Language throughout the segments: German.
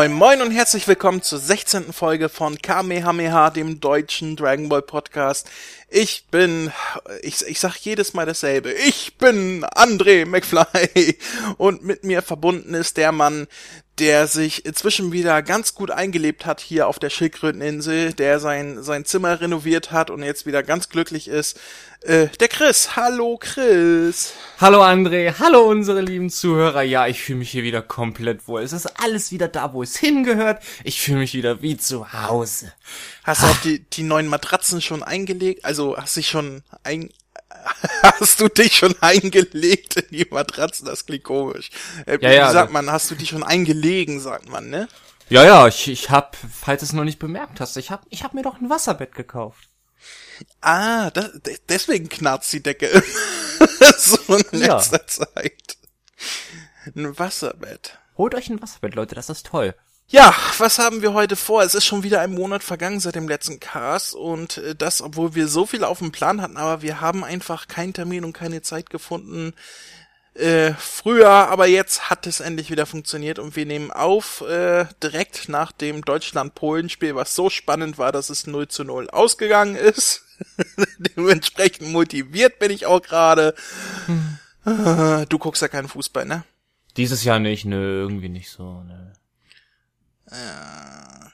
Moin Moin und herzlich willkommen zur 16. Folge von Kamehameha, dem deutschen Dragon Ball Podcast. Ich bin, ich, ich sag jedes Mal dasselbe, ich bin André McFly und mit mir verbunden ist der Mann, der sich inzwischen wieder ganz gut eingelebt hat hier auf der Schildkröteninsel, der sein, sein Zimmer renoviert hat und jetzt wieder ganz glücklich ist. Äh, der Chris. Hallo Chris. Hallo André, hallo unsere lieben Zuhörer. Ja, ich fühle mich hier wieder komplett wohl. Es ist alles wieder da, wo es hingehört. Ich fühle mich wieder wie zu Hause. Hast du auch die, die neuen Matratzen schon eingelegt? Also hast du dich schon ein, hast du dich schon eingelegt in die Matratzen? Das klingt komisch. Äh, Ja, ja, wie sagt da- man, hast du dich schon eingelegen, sagt man, ne? Ja, ja, ich, ich hab, falls du es noch nicht bemerkt hast, ich hab, ich hab mir doch ein Wasserbett gekauft. Ah, das, de- deswegen knarzt die Decke so in Ja. letzter Zeit. Ein Wasserbett. Holt euch ein Wasserbett, Leute, das ist toll. Ja, was haben wir heute vor? Es ist schon wieder ein Monat vergangen seit dem letzten Cast und äh, das, obwohl wir so viel auf dem Plan hatten, aber wir haben einfach keinen Termin und keine Zeit gefunden. Äh, früher, aber jetzt hat es endlich wieder funktioniert und wir nehmen auf äh, direkt nach dem Deutschland-Polen-Spiel, was so spannend war, dass es 0 zu 0 ausgegangen ist. Dementsprechend motiviert bin ich auch gerade. Äh, Du guckst ja keinen Fußball, ne? Dieses Jahr nicht, nö, irgendwie nicht so, nö. Ja,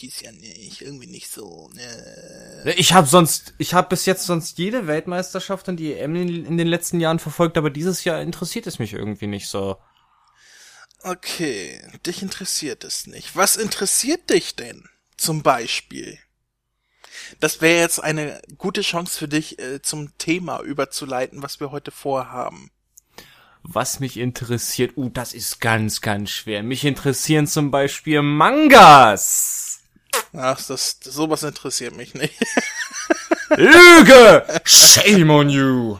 dies Jahr nicht, irgendwie nicht so, ne? Ich hab sonst, ich hab bis jetzt sonst jede Weltmeisterschaft und die EM in den letzten Jahren verfolgt, aber dieses Jahr interessiert es mich irgendwie nicht so. Okay, dich interessiert es nicht. Was interessiert dich denn? Zum Beispiel. Das wäre jetzt eine gute Chance für dich, äh, zum Thema überzuleiten, was wir heute vorhaben. Was mich interessiert, uh, das ist ganz, ganz schwer. Mich interessieren zum Beispiel Mangas. Ach, das, sowas interessiert mich nicht. Lüge! Shame on you!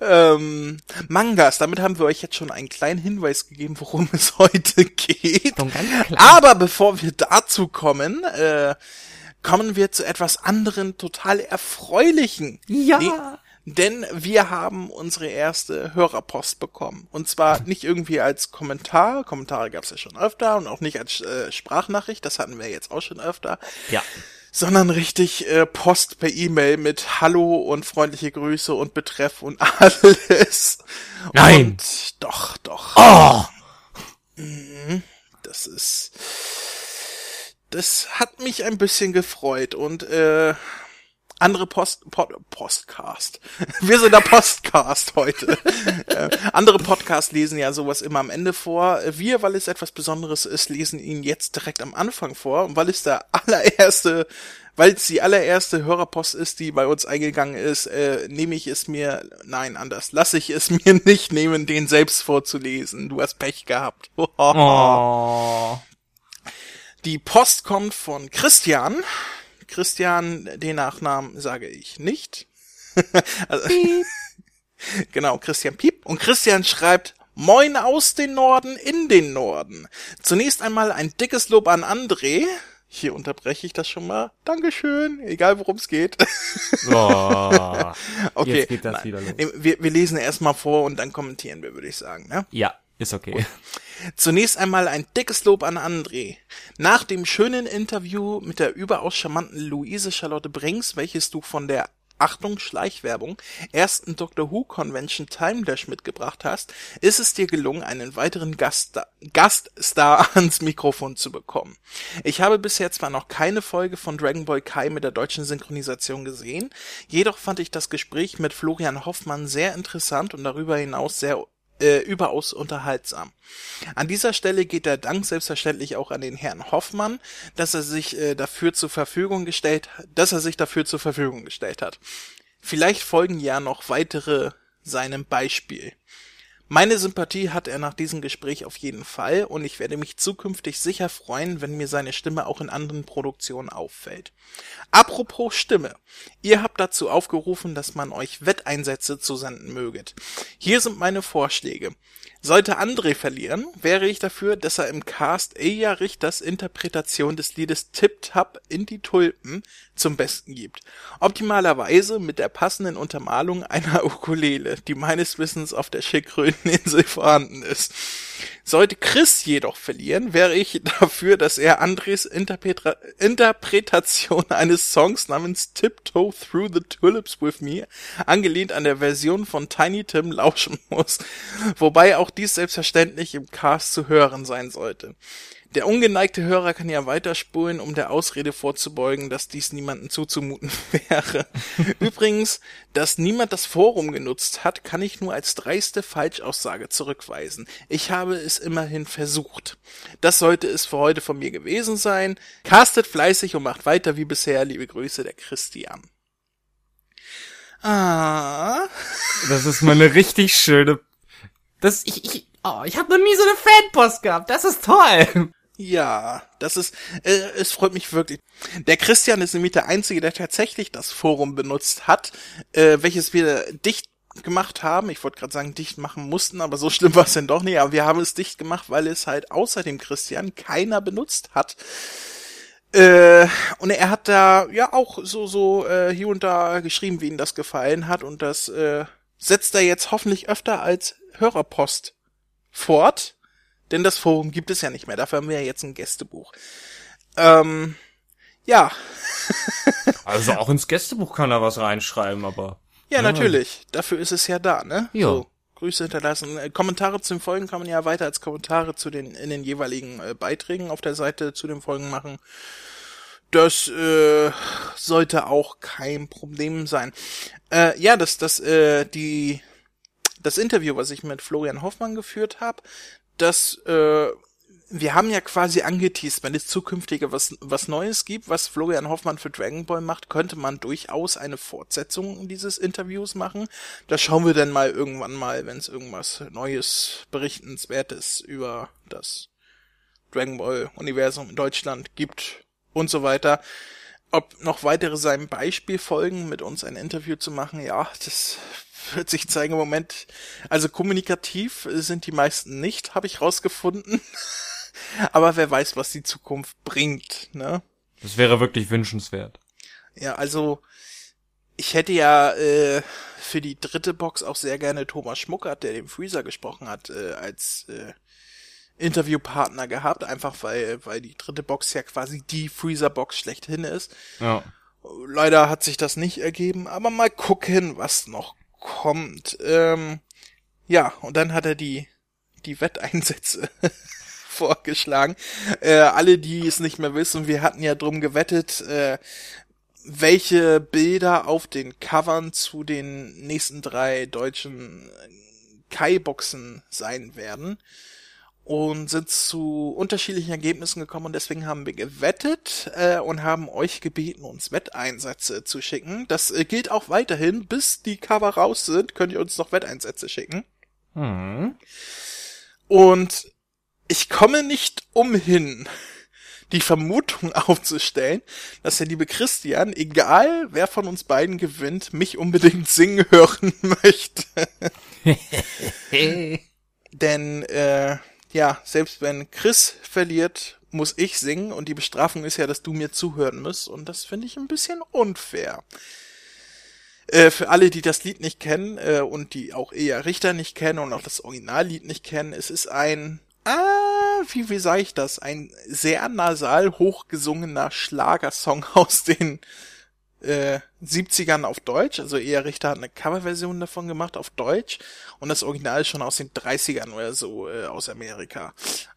ähm, Mangas, damit haben wir euch jetzt schon einen kleinen Hinweis gegeben, worum es heute geht. Aber bevor wir dazu kommen, äh, kommen wir zu etwas anderen, total erfreulichen. Ja. Nee, denn wir haben unsere erste Hörerpost bekommen. Und zwar nicht irgendwie als Kommentar, Kommentare gab es ja schon öfter und auch nicht als äh, Sprachnachricht, das hatten wir jetzt auch schon öfter, Ja. sondern richtig äh, Post per E-Mail mit Hallo und freundliche Grüße und Betreff und alles. Nein. Und doch, doch. Oh! Das ist. Das hat mich ein bisschen gefreut und äh, andere Post, Pod, Postcast. Wir sind der Postcast heute. äh, andere Podcasts lesen ja sowas immer am Ende vor. Wir, weil es etwas Besonderes ist, lesen ihn jetzt direkt am Anfang vor. Und weil es der allererste, weil es die allererste Hörerpost ist, die bei uns eingegangen ist, äh, nehme ich es mir, nein, anders, lasse ich es mir nicht nehmen, den selbst vorzulesen. Du hast Pech gehabt. Oh. Die Post kommt von Christian. Christian, den Nachnamen sage ich nicht. also, genau, Christian Piep. Und Christian schreibt, Moin aus den Norden in den Norden. Zunächst einmal ein dickes Lob an André. Hier unterbreche ich das schon mal. Dankeschön, egal worum es geht. oh. Okay, Jetzt geht das wieder los. Wir, wir lesen erstmal vor und dann kommentieren wir, würde ich sagen. Ne? Ja, ist okay. Zunächst einmal ein dickes Lob an André. Nach dem schönen Interview mit der überaus charmanten Luise Charlotte Brings, welches du von der Achtung, Schleichwerbung, ersten Doctor Who Convention Time Dash mitgebracht hast, ist es dir gelungen, einen weiteren Gaststar, Gaststar ans Mikrofon zu bekommen. Ich habe bisher zwar noch keine Folge von Dragon Ball Kai mit der deutschen Synchronisation gesehen, jedoch fand ich das Gespräch mit Florian Hoffmann sehr interessant und darüber hinaus sehr äh, überaus unterhaltsam. An dieser Stelle geht der Dank selbstverständlich auch an den Herrn Hoffmann, dass er sich äh, dafür zur Verfügung gestellt, dass er sich dafür zur Verfügung gestellt hat. Vielleicht folgen ja noch weitere seinem Beispiel. Meine Sympathie hat er nach diesem Gespräch auf jeden Fall und ich werde mich zukünftig sicher freuen, wenn mir seine Stimme auch in anderen Produktionen auffällt. Apropos Stimme. Ihr habt dazu aufgerufen, dass man euch Wetteinsätze zusenden möget. Hier sind meine Vorschläge. Sollte André verlieren, wäre ich dafür, dass er im Cast Eja Richters Interpretation des Liedes Tip Tap in die Tulpen zum Besten gibt. Optimalerweise mit der passenden Untermalung einer Ukulele, die meines Wissens auf der Schildkröteninsel vorhanden ist. Sollte Chris jedoch verlieren, wäre ich dafür, dass er Andres Interpretra Interpretation eines Songs namens Tiptoe Through the Tulips with Me, angelehnt an der Version von Tiny Tim, lauschen muss, wobei auch dies selbstverständlich im Cast zu hören sein sollte. Der ungeneigte Hörer kann ja weiterspulen, um der Ausrede vorzubeugen, dass dies niemandem zuzumuten wäre. Übrigens, dass niemand das Forum genutzt hat, kann ich nur als dreiste Falschaussage zurückweisen. Ich habe es immerhin versucht. Das sollte es für heute von mir gewesen sein. Castet fleißig und macht weiter wie bisher. Liebe Grüße, der Christian. Ah. Das ist mal eine richtig schöne. Das ich ich oh, ich habe noch nie so eine Fanpost gehabt. Das ist toll. Ja, das ist, äh, es freut mich wirklich. Der Christian ist nämlich der Einzige, der tatsächlich das Forum benutzt hat, äh, welches wir dicht gemacht haben. Ich wollte gerade sagen, dicht machen mussten, aber so schlimm war es denn doch nicht. Aber wir haben es dicht gemacht, weil es halt außer dem Christian keiner benutzt hat. Äh, und er hat da ja auch so so äh, hier und da geschrieben, wie ihm das gefallen hat und das äh, setzt er jetzt hoffentlich öfter als Hörerpost fort denn das Forum gibt es ja nicht mehr. Dafür haben wir ja jetzt ein Gästebuch. Ähm, ja. also auch ins Gästebuch kann er was reinschreiben, aber. Ja, ja, natürlich. Dafür ist es ja da, ne? Ja. So, Grüße hinterlassen. Äh, Kommentare zu den Folgen kann man ja weiter als Kommentare zu den in den jeweiligen äh, Beiträgen auf der Seite zu den Folgen machen. Das äh, sollte auch kein Problem sein. Äh, ja, das das äh, die das Interview, was ich mit Florian Hoffmann geführt habe, dass äh, wir haben ja quasi angeteased, wenn es zukünftige was, was Neues gibt, was Florian Hoffmann für Dragon Ball macht, könnte man durchaus eine Fortsetzung dieses Interviews machen. Das schauen wir dann mal irgendwann mal, wenn es irgendwas Neues, Berichtenswertes über das Dragon Ball Universum in Deutschland gibt und so weiter. Ob noch weitere seinem Beispiel folgen, mit uns ein Interview zu machen, ja, das wird sich zeigen im Moment. Also kommunikativ sind die meisten nicht, habe ich rausgefunden. Aber wer weiß, was die Zukunft bringt, ne? Das wäre wirklich wünschenswert. Ja, also ich hätte ja äh, für die dritte Box auch sehr gerne Thomas Schmuckert, der den Freezer gesprochen hat, äh, als äh, Interviewpartner gehabt, einfach weil weil die dritte Box ja quasi die Freezer Box schlechthin ist. Ja. Leider hat sich das nicht ergeben, aber mal gucken, was noch kommt. Ähm, ja, und dann hat er die, die Wetteinsätze vorgeschlagen. Äh, alle, die es nicht mehr wissen, wir hatten ja drum gewettet, äh, welche Bilder auf den Covern zu den nächsten drei deutschen Kai-Boxen sein werden und sind zu unterschiedlichen Ergebnissen gekommen und deswegen haben wir gewettet äh, und haben euch gebeten, uns Wetteinsätze zu schicken. Das äh, gilt auch weiterhin, bis die Cover raus sind, könnt ihr uns noch Wetteinsätze schicken. Hm. Und ich komme nicht umhin, die Vermutung aufzustellen, dass der liebe Christian, egal wer von uns beiden gewinnt, mich unbedingt singen hören möchte. Denn äh, ja, selbst wenn Chris verliert, muss ich singen und die Bestrafung ist ja, dass du mir zuhören musst und das finde ich ein bisschen unfair. Äh, für alle, die das Lied nicht kennen äh, und die auch eher Richter nicht kennen und auch das Originallied nicht kennen, es ist ein, ah, wie, wie sage ich das, ein sehr nasal hochgesungener Schlagersong aus den äh, 70ern auf Deutsch, also eher Richter hat eine Coverversion davon gemacht auf Deutsch und das Original ist schon aus den 30ern oder so äh, aus Amerika.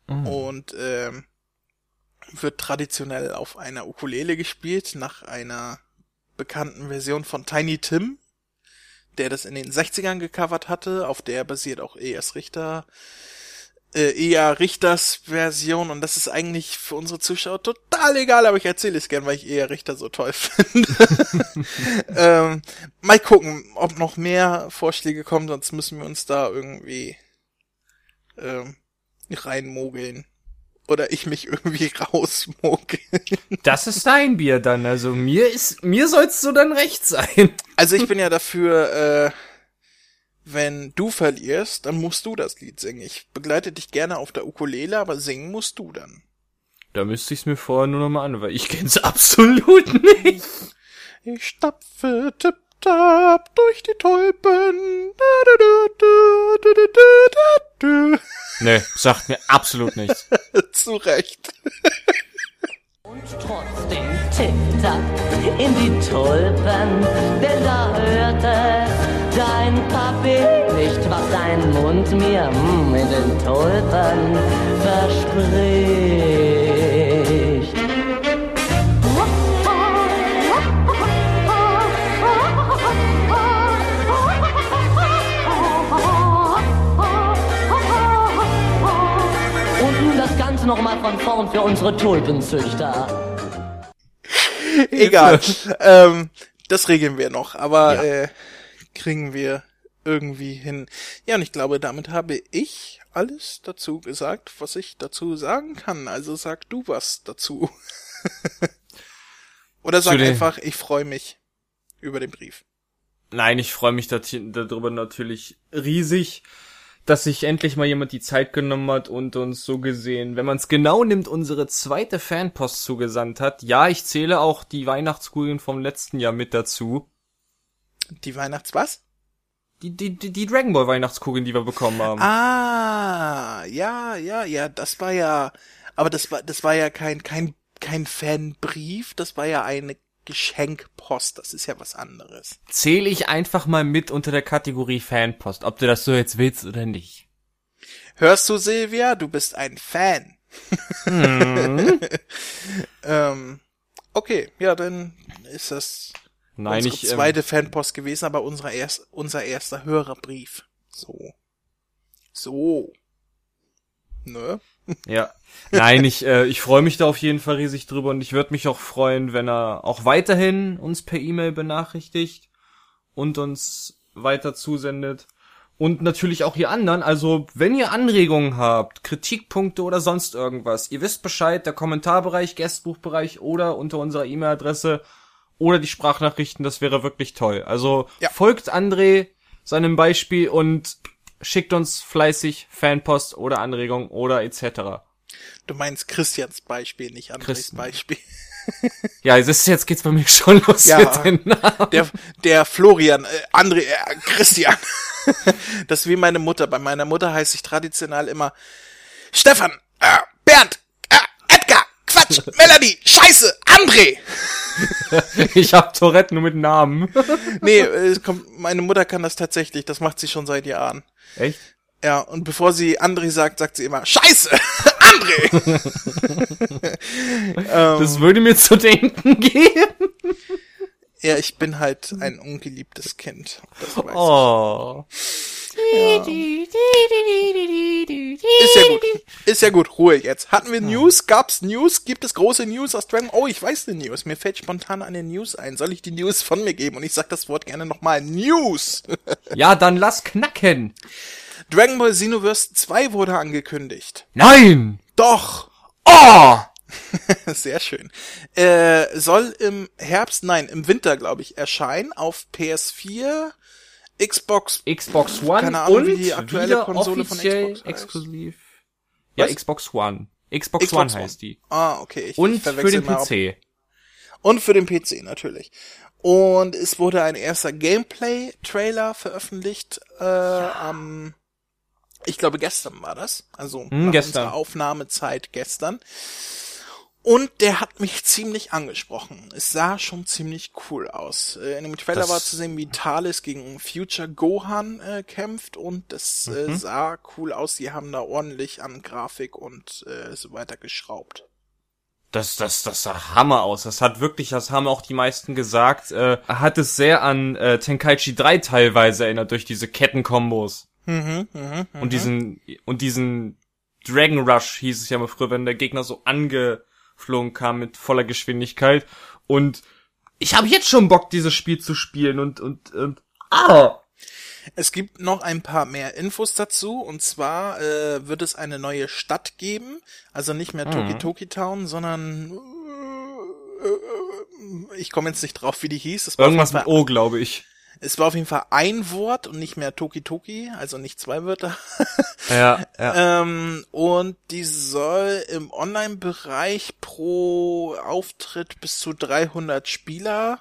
Mhm. Und äh, wird traditionell auf einer Ukulele gespielt, nach einer bekannten Version von Tiny Tim, der das in den 60ern gecovert hatte, auf der basiert auch E.S. Richter äh, eher Richters Version und das ist eigentlich für unsere Zuschauer total egal, aber ich erzähle es gern, weil ich eher Richter so toll finde. ähm, mal gucken, ob noch mehr Vorschläge kommen, sonst müssen wir uns da irgendwie ähm, reinmogeln. Oder ich mich irgendwie rausmogeln. Das ist dein Bier dann, also mir ist, mir soll's so dann recht sein. Also ich bin ja dafür, äh, wenn du verlierst, dann musst du das Lied singen. Ich begleite dich gerne auf der Ukulele, aber singen musst du dann. Da müsste ich's mir vorher nur noch mal an, weil ich kenn's absolut nicht. Ich stapfe tipptapp durch die Tulpen. Nee, sagt mir absolut nichts. Zu Recht. Und trotzdem tipp-tapp in die Tulpen, denn da hörte dein Papi nicht, was dein Mund mir mm, in den Tulpen verspricht. Nochmal von vorn für unsere Tulpenzüchter. Egal. ähm, das regeln wir noch, aber Ja. äh, kriegen wir irgendwie hin. Ja, und ich glaube, damit habe ich alles dazu gesagt, was ich dazu sagen kann. Also sag du was dazu. Oder sag einfach, ich freue mich über den Brief. Nein, ich freue mich darüber natürlich riesig, dass sich endlich mal jemand die Zeit genommen hat und uns so gesehen, wenn man es genau nimmt, unsere zweite Fanpost zugesandt hat. Ja, ich zähle auch die Weihnachtskugeln vom letzten Jahr mit dazu. Die Weihnachts was? Die, die, die, die Dragon Ball Weihnachtskugeln, die wir bekommen haben. Ah, ja, ja, ja, das war ja, aber das war, das war ja kein, kein, kein Fanbrief, das war ja eine Geschenkpost, das ist ja was anderes. Zähle ich einfach mal mit unter der Kategorie Fanpost, ob du das so jetzt willst oder nicht. Hörst du, Silvia? Du bist ein Fan. ähm, okay, ja, dann ist das Nein, unsere ich, ähm, zweite Fanpost gewesen, aber unser, erst, unser erster Hörerbrief. So. So. Ne? Ja. Nein, ich, äh, ich freue mich da auf jeden Fall riesig drüber und ich würde mich auch freuen, wenn er auch weiterhin uns per E-Mail benachrichtigt und uns weiter zusendet. Und natürlich auch ihr anderen, also wenn ihr Anregungen habt, Kritikpunkte oder sonst irgendwas, ihr wisst Bescheid, der Kommentarbereich, Gästbuchbereich oder unter unserer E-Mail-Adresse oder die Sprachnachrichten, das wäre wirklich toll. Also Ja. folgt André seinem Beispiel und schickt uns fleißig Fanpost oder Anregungen oder etc. Du meinst Christians Beispiel, nicht Andres Christen. Beispiel. Ja, es ist, jetzt geht's bei mir schon los Ja. mit den Namen. Der, der Florian, äh, André, äh, Christian. das ist wie meine Mutter. Bei meiner Mutter heißt ich traditionell immer Stefan, äh, Bernd, äh, Edgar, Quatsch, Melanie, Scheiße, André. Ich hab Tourette nur mit Namen. Nee, kommt, meine Mutter kann das tatsächlich, das macht sie schon seit Jahren. Echt? Ja, und bevor sie André sagt, sagt sie immer Scheiße, André. Das würde mir zu denken geben. Ja, ich bin halt ein ungeliebtes Kind. Oh. ich. Ist ja gut. Ist ja gut, Ruhe jetzt. Hatten wir News? Gab's News? Gibt es große News aus Dragon? Oh, ich weiß eine News. Mir fällt spontan eine News ein. Soll ich die News von mir geben? Und ich sag das Wort gerne nochmal. News! Ja, dann lass knacken. Dragon Ball Xenoverse 2 wurde angekündigt. Nein! Doch! Oh! Sehr schön. Äh, soll im Herbst, nein, im Winter, glaube ich, erscheinen auf PS4, Xbox. Xbox One Keine Ahnung, und wie die aktuelle Konsole von Xbox heißt. exklusiv. Ja, Was? Xbox One. Xbox, Xbox One heißt die. Ah, okay. Ich, Und ich für den PC. Und für den PC natürlich. Und es wurde ein erster Gameplay-Trailer veröffentlicht äh, am, ich glaube gestern war das, also nach Hm, gestern. unserer Aufnahmezeit gestern. Und der hat mich ziemlich angesprochen. Es sah schon ziemlich cool aus. Äh, in dem Trailer Das- war zu sehen, wie Thales gegen Future Gohan äh, kämpft und das Mhm. äh, sah cool aus. Die haben da ordentlich an Grafik und äh, so weiter geschraubt. Das, das, das sah Hammer aus. Das hat wirklich, das haben auch die meisten gesagt, äh, hat es sehr an äh, Tenkaichi 3 teilweise erinnert durch diese Kettenkombos. Mhm, mhm, mhm. Und diesen, und diesen Dragon Rush hieß es ja mal früher, wenn der Gegner so angeflogen kam mit voller Geschwindigkeit. Und ich habe jetzt schon Bock, dieses Spiel zu spielen und, und, und, ah! Es gibt noch ein paar mehr Infos dazu und zwar äh, wird es eine neue Stadt geben, also nicht mehr Toki Toki Town, sondern äh, äh, ich komme jetzt nicht drauf, wie die hieß. Irgendwas mit O, glaube ich. Es war auf jeden Fall ein Wort und nicht mehr Toki Toki, also nicht zwei Wörter. Ja, ja. ähm, und die soll im Online-Bereich pro Auftritt bis zu 300 Spieler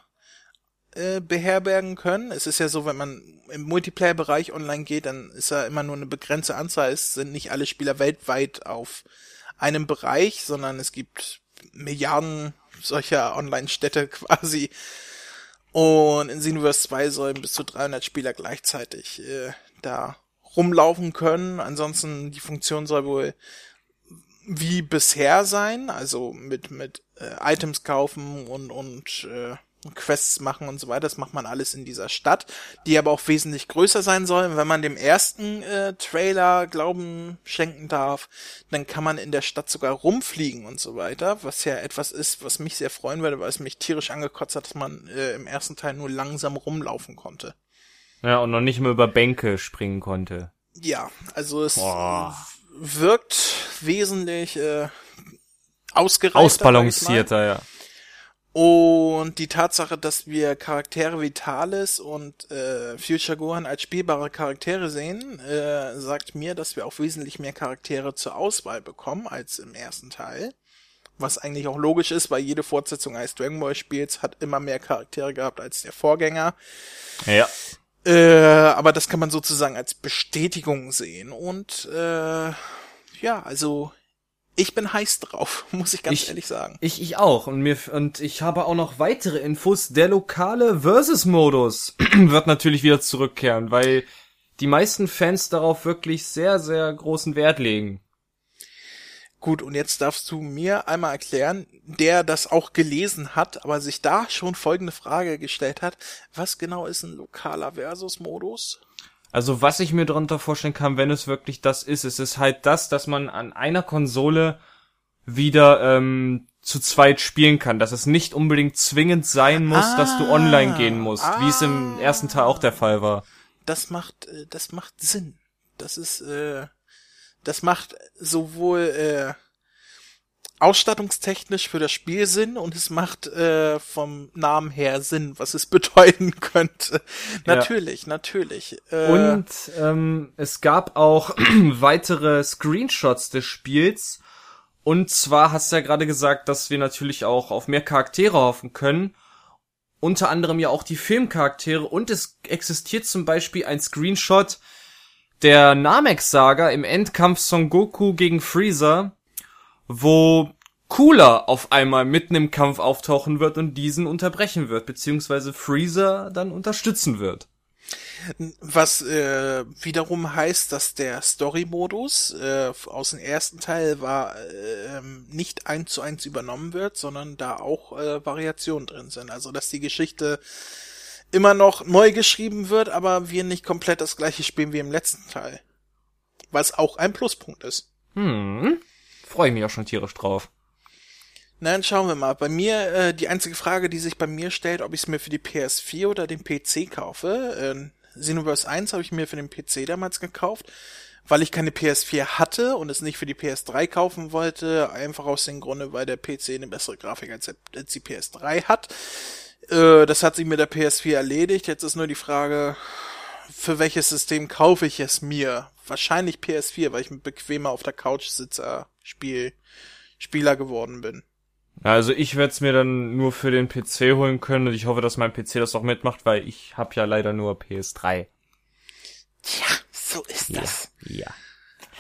äh, beherbergen können. Es ist ja so, wenn man im Multiplayer-Bereich online geht, dann ist ja immer nur eine begrenzte Anzahl. Es sind nicht alle Spieler weltweit auf einem Bereich, sondern es gibt Milliarden solcher Online-Städte quasi. Und in Xenoverse 2 sollen bis zu 300 Spieler gleichzeitig äh, da rumlaufen können. Ansonsten die Funktion soll wohl wie bisher sein, also mit mit äh, Items kaufen und und äh, Quests machen und so weiter. Das macht man alles in dieser Stadt, die aber auch wesentlich größer sein soll. wenn man dem ersten äh, Trailer Glauben schenken darf, dann kann man in der Stadt sogar rumfliegen und so weiter, was ja etwas ist, was mich sehr freuen würde, weil es mich tierisch angekotzt hat, dass man äh, im ersten Teil nur langsam rumlaufen konnte. Ja, und noch nicht mal über Bänke springen konnte. Ja, also es Boah. wirkt wesentlich äh, ausgereifter. Ausbalancierter, ja. Und die Tatsache, dass wir Charaktere wie Thales und äh, Future Gohan als spielbare Charaktere sehen, äh, sagt mir, dass wir auch wesentlich mehr Charaktere zur Auswahl bekommen als im ersten Teil. Was eigentlich auch logisch ist, weil jede Fortsetzung eines Dragon Ball Spiels hat immer mehr Charaktere gehabt als der Vorgänger. Ja. Äh, aber das kann man sozusagen als Bestätigung sehen. Und äh, ja, also ich bin heiß drauf, muss ich ganz ich, ehrlich sagen. Ich, ich auch. Und mir, und ich habe auch noch weitere Infos. Der lokale Versus-Modus wird natürlich wieder zurückkehren, weil die meisten Fans darauf wirklich sehr, sehr großen Wert legen. Gut, und jetzt darfst du mir einmal erklären, der das auch gelesen hat, aber sich da schon folgende Frage gestellt hat. Was genau ist ein lokaler Versus-Modus? Also was ich mir darunter vorstellen kann, wenn es wirklich das ist, es ist halt das, dass man an einer Konsole wieder ähm, zu zweit spielen kann, dass es nicht unbedingt zwingend sein muss, ah, dass du ah. online gehen musst, ah, wie es im ersten Teil auch der Fall war. Das macht, äh, das macht Sinn. Das ist, äh, das macht sowohl äh, ausstattungstechnisch für das Spiel Sinn und es macht äh, vom Namen her Sinn, was es bedeuten könnte. natürlich, ja. natürlich. Äh, und ähm, es gab auch weitere Screenshots des Spiels. Und zwar hast du ja gerade gesagt, dass wir natürlich auch auf mehr Charaktere hoffen können. Unter anderem ja auch die Filmcharaktere. Und es existiert zum Beispiel ein Screenshot der Namek-Saga im Endkampf Son Goku gegen Freezer wo Cooler auf einmal mitten im Kampf auftauchen wird und diesen unterbrechen wird, beziehungsweise Freezer dann unterstützen wird. Was äh, wiederum heißt, dass der Story-Modus äh, aus dem ersten Teil war äh, nicht eins zu eins übernommen wird, sondern da auch äh, Variationen drin sind. Also dass die Geschichte immer noch neu geschrieben wird, aber wir nicht komplett das gleiche spielen wie im letzten Teil. Was auch ein Pluspunkt ist. Hm. Freue ich mich auch schon tierisch drauf. Nein, schauen wir mal. Bei mir, äh, die einzige Frage, die sich bei mir stellt, ob ich es mir für die PS4 oder den PC kaufe. Äh, Xenoverse 1 habe ich mir für den PC damals gekauft, weil ich keine PS4 hatte und es nicht für die PS3 kaufen wollte. Einfach aus dem Grunde, weil der PC eine bessere Grafik als, als die PS3 hat. Äh, das hat sich mit der PS4 erledigt. Jetzt ist nur die Frage, für welches System kaufe ich es mir? Wahrscheinlich PS4, weil ich bequemer auf der Couch sitzer Spiel Spieler geworden bin. Also ich werde es mir dann nur für den PC holen können und ich hoffe, dass mein PC das auch mitmacht, weil ich habe ja leider nur PS3. Tja, so ist das. Ja. ja.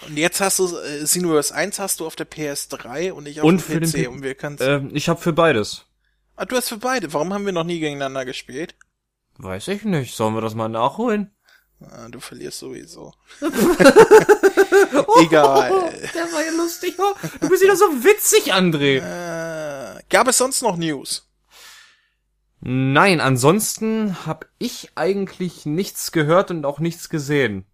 Und jetzt hast du äh, Xenoverse 1 hast du auf der PS3 und ich auf und dem PC und wir können äh, ich habe für beides. Ah, du hast für beide. Warum haben wir noch nie gegeneinander gespielt? Weiß ich nicht. Sollen wir das mal nachholen? Ah, du verlierst sowieso. Oh, Egal. der war ja lustig. Oh, du bist wieder so witzig, André. Äh, gab es sonst noch News? Nein, ansonsten habe ich eigentlich nichts gehört und auch nichts gesehen.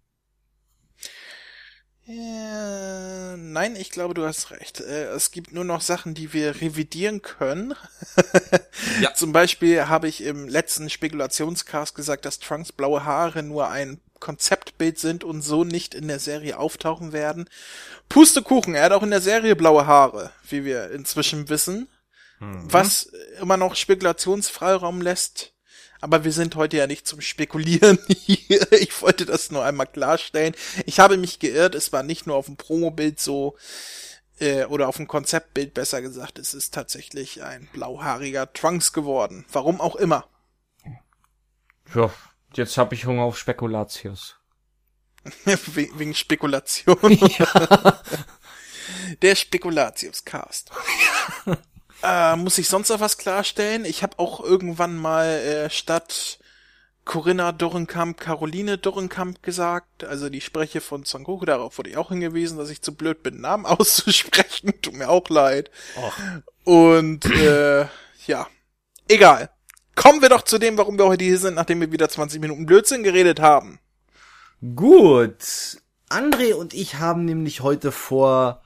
Äh, nein, ich glaube, du hast recht. Äh, es gibt nur noch Sachen, die wir revidieren können. ja. Zum Beispiel habe ich im letzten Spekulationscast gesagt, dass Trunks blaue Haare nur ein Konzeptbild sind und so nicht in der Serie auftauchen werden. Pustekuchen, er hat auch in der Serie blaue Haare, wie wir inzwischen wissen. Mhm. Was immer noch Spekulationsfreiraum lässt. Aber wir sind heute ja nicht zum Spekulieren hier. Ich wollte das nur einmal klarstellen. Ich habe mich geirrt. Es war nicht nur auf dem Promobild so, äh, oder auf dem Konzeptbild besser gesagt. Es ist tatsächlich ein blauhaariger Trunks geworden. Warum auch immer. Ja, jetzt hab ich Hunger auf Spekulatius. We wegen Spekulation. Der Spekulatius-Cast. Äh, muss ich sonst noch was klarstellen? Ich habe auch irgendwann mal äh, statt Corinna Dorrenkamp Caroline Dorrenkamp gesagt. Also die Spreche von Sangoku. Darauf wurde ich auch hingewiesen, dass ich zu blöd bin, Namen auszusprechen. Tut mir auch leid. Och. Und äh, ja, egal. Kommen wir doch zu dem, warum wir heute hier sind, nachdem wir wieder 20 Minuten Blödsinn geredet haben. Gut. André und ich haben nämlich heute vor,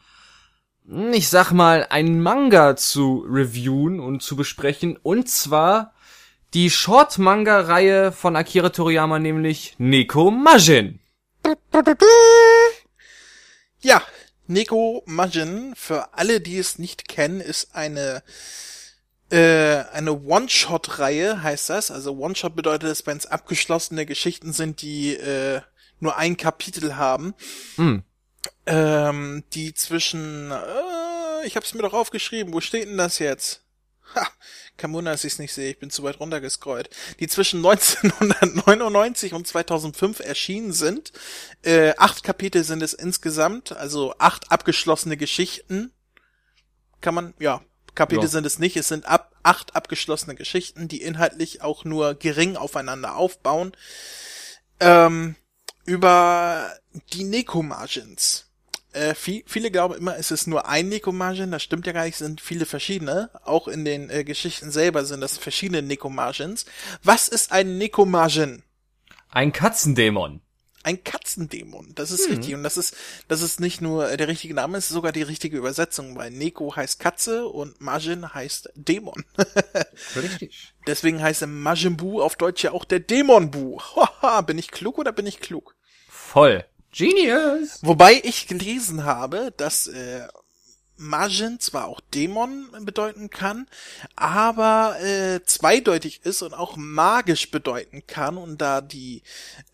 ich sag mal, einen Manga zu reviewen und zu besprechen. Und zwar die Short-Manga-Reihe von Akira Toriyama, nämlich Neko Majin. Ja, Neko Majin, für alle, die es nicht kennen, ist eine äh, eine One-Shot-Reihe, heißt das. Also One-Shot bedeutet es, wenn es abgeschlossene Geschichten sind, die äh, nur ein Kapitel haben. Hm. Ähm, die zwischen, äh, ich hab's mir doch aufgeschrieben, wo steht denn das jetzt? Ha, kein Wunder, dass ich's nicht sehe, ich bin zu weit runtergescrollt. Die zwischen 1999 und 2005 erschienen sind. Äh, acht Kapitel sind es insgesamt, also acht abgeschlossene Geschichten. Kann man, ja, Kapitel Ja. sind es nicht, es sind ab, acht abgeschlossene Geschichten, die inhaltlich auch nur gering aufeinander aufbauen. Ähm, über die Nekomagins. Äh, viel, viele glauben immer, es ist nur ein Nekomagin, das stimmt ja gar nicht, es sind viele verschiedene. Auch in den äh, Geschichten selber sind das verschiedene Nekomagins. Was ist ein Nekomagin? Ein Katzendämon. Ein Katzendämon, das ist richtig. Und das ist, das ist nicht nur der richtige Name, es ist sogar die richtige Übersetzung, weil Neko heißt Katze und Majin heißt Dämon. Richtig. Deswegen heißt Majin Buu auf Deutsch ja auch der Dämon Bu. Haha, bin ich klug oder bin ich klug? Voll. Genius. Wobei ich gelesen habe, dass äh, Majin zwar auch Dämon bedeuten kann, aber äh, zweideutig ist und auch magisch bedeuten kann und da die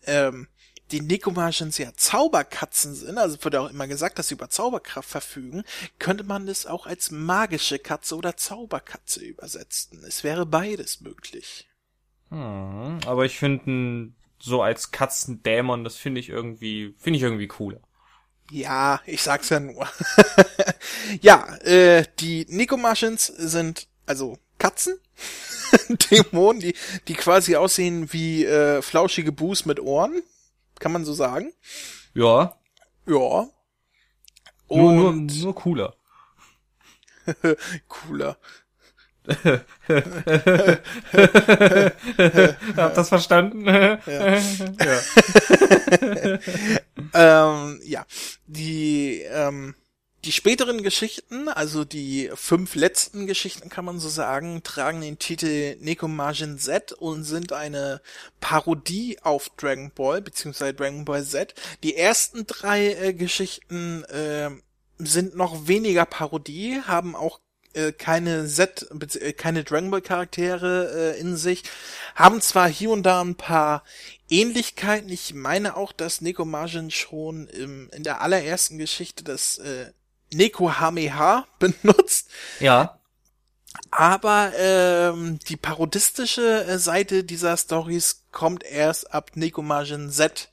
ähm, die Nekomagins ja Zauberkatzen sind, also wird ja auch immer gesagt, dass sie über Zauberkraft verfügen, könnte man das auch als magische Katze oder Zauberkatze übersetzen. Es wäre beides möglich. Hm, aber ich finde so als Katzendämon, das finde ich irgendwie, finde ich irgendwie cooler. Ja, ich sag's ja nur. ja, äh, die Nekomagins sind also Katzen, Dämonen, die, die quasi aussehen wie äh, flauschige Buß mit Ohren. Kann man so sagen. Ja, Ja. nur, nur, Und nur cooler. cooler. Habt das verstanden? ja. Ähm, ja, die, ähm, die späteren Geschichten, also die fünf letzten Geschichten kann man so sagen, tragen den Titel Nekomagin Z und sind eine Parodie auf Dragon Ball beziehungsweise Dragon Ball Z. Die ersten drei äh, Geschichten äh, sind noch weniger Parodie, haben auch äh, keine Z, äh, keine Dragon Ball Charaktere äh, in sich, haben zwar hier und da ein paar Ähnlichkeiten. Ich meine auch, dass Nekomagin schon im, in der allerersten Geschichte das äh, Nekohameha benutzt, ja. aber ähm, die parodistische äh, Seite dieser Stories kommt erst ab Nekomagin Z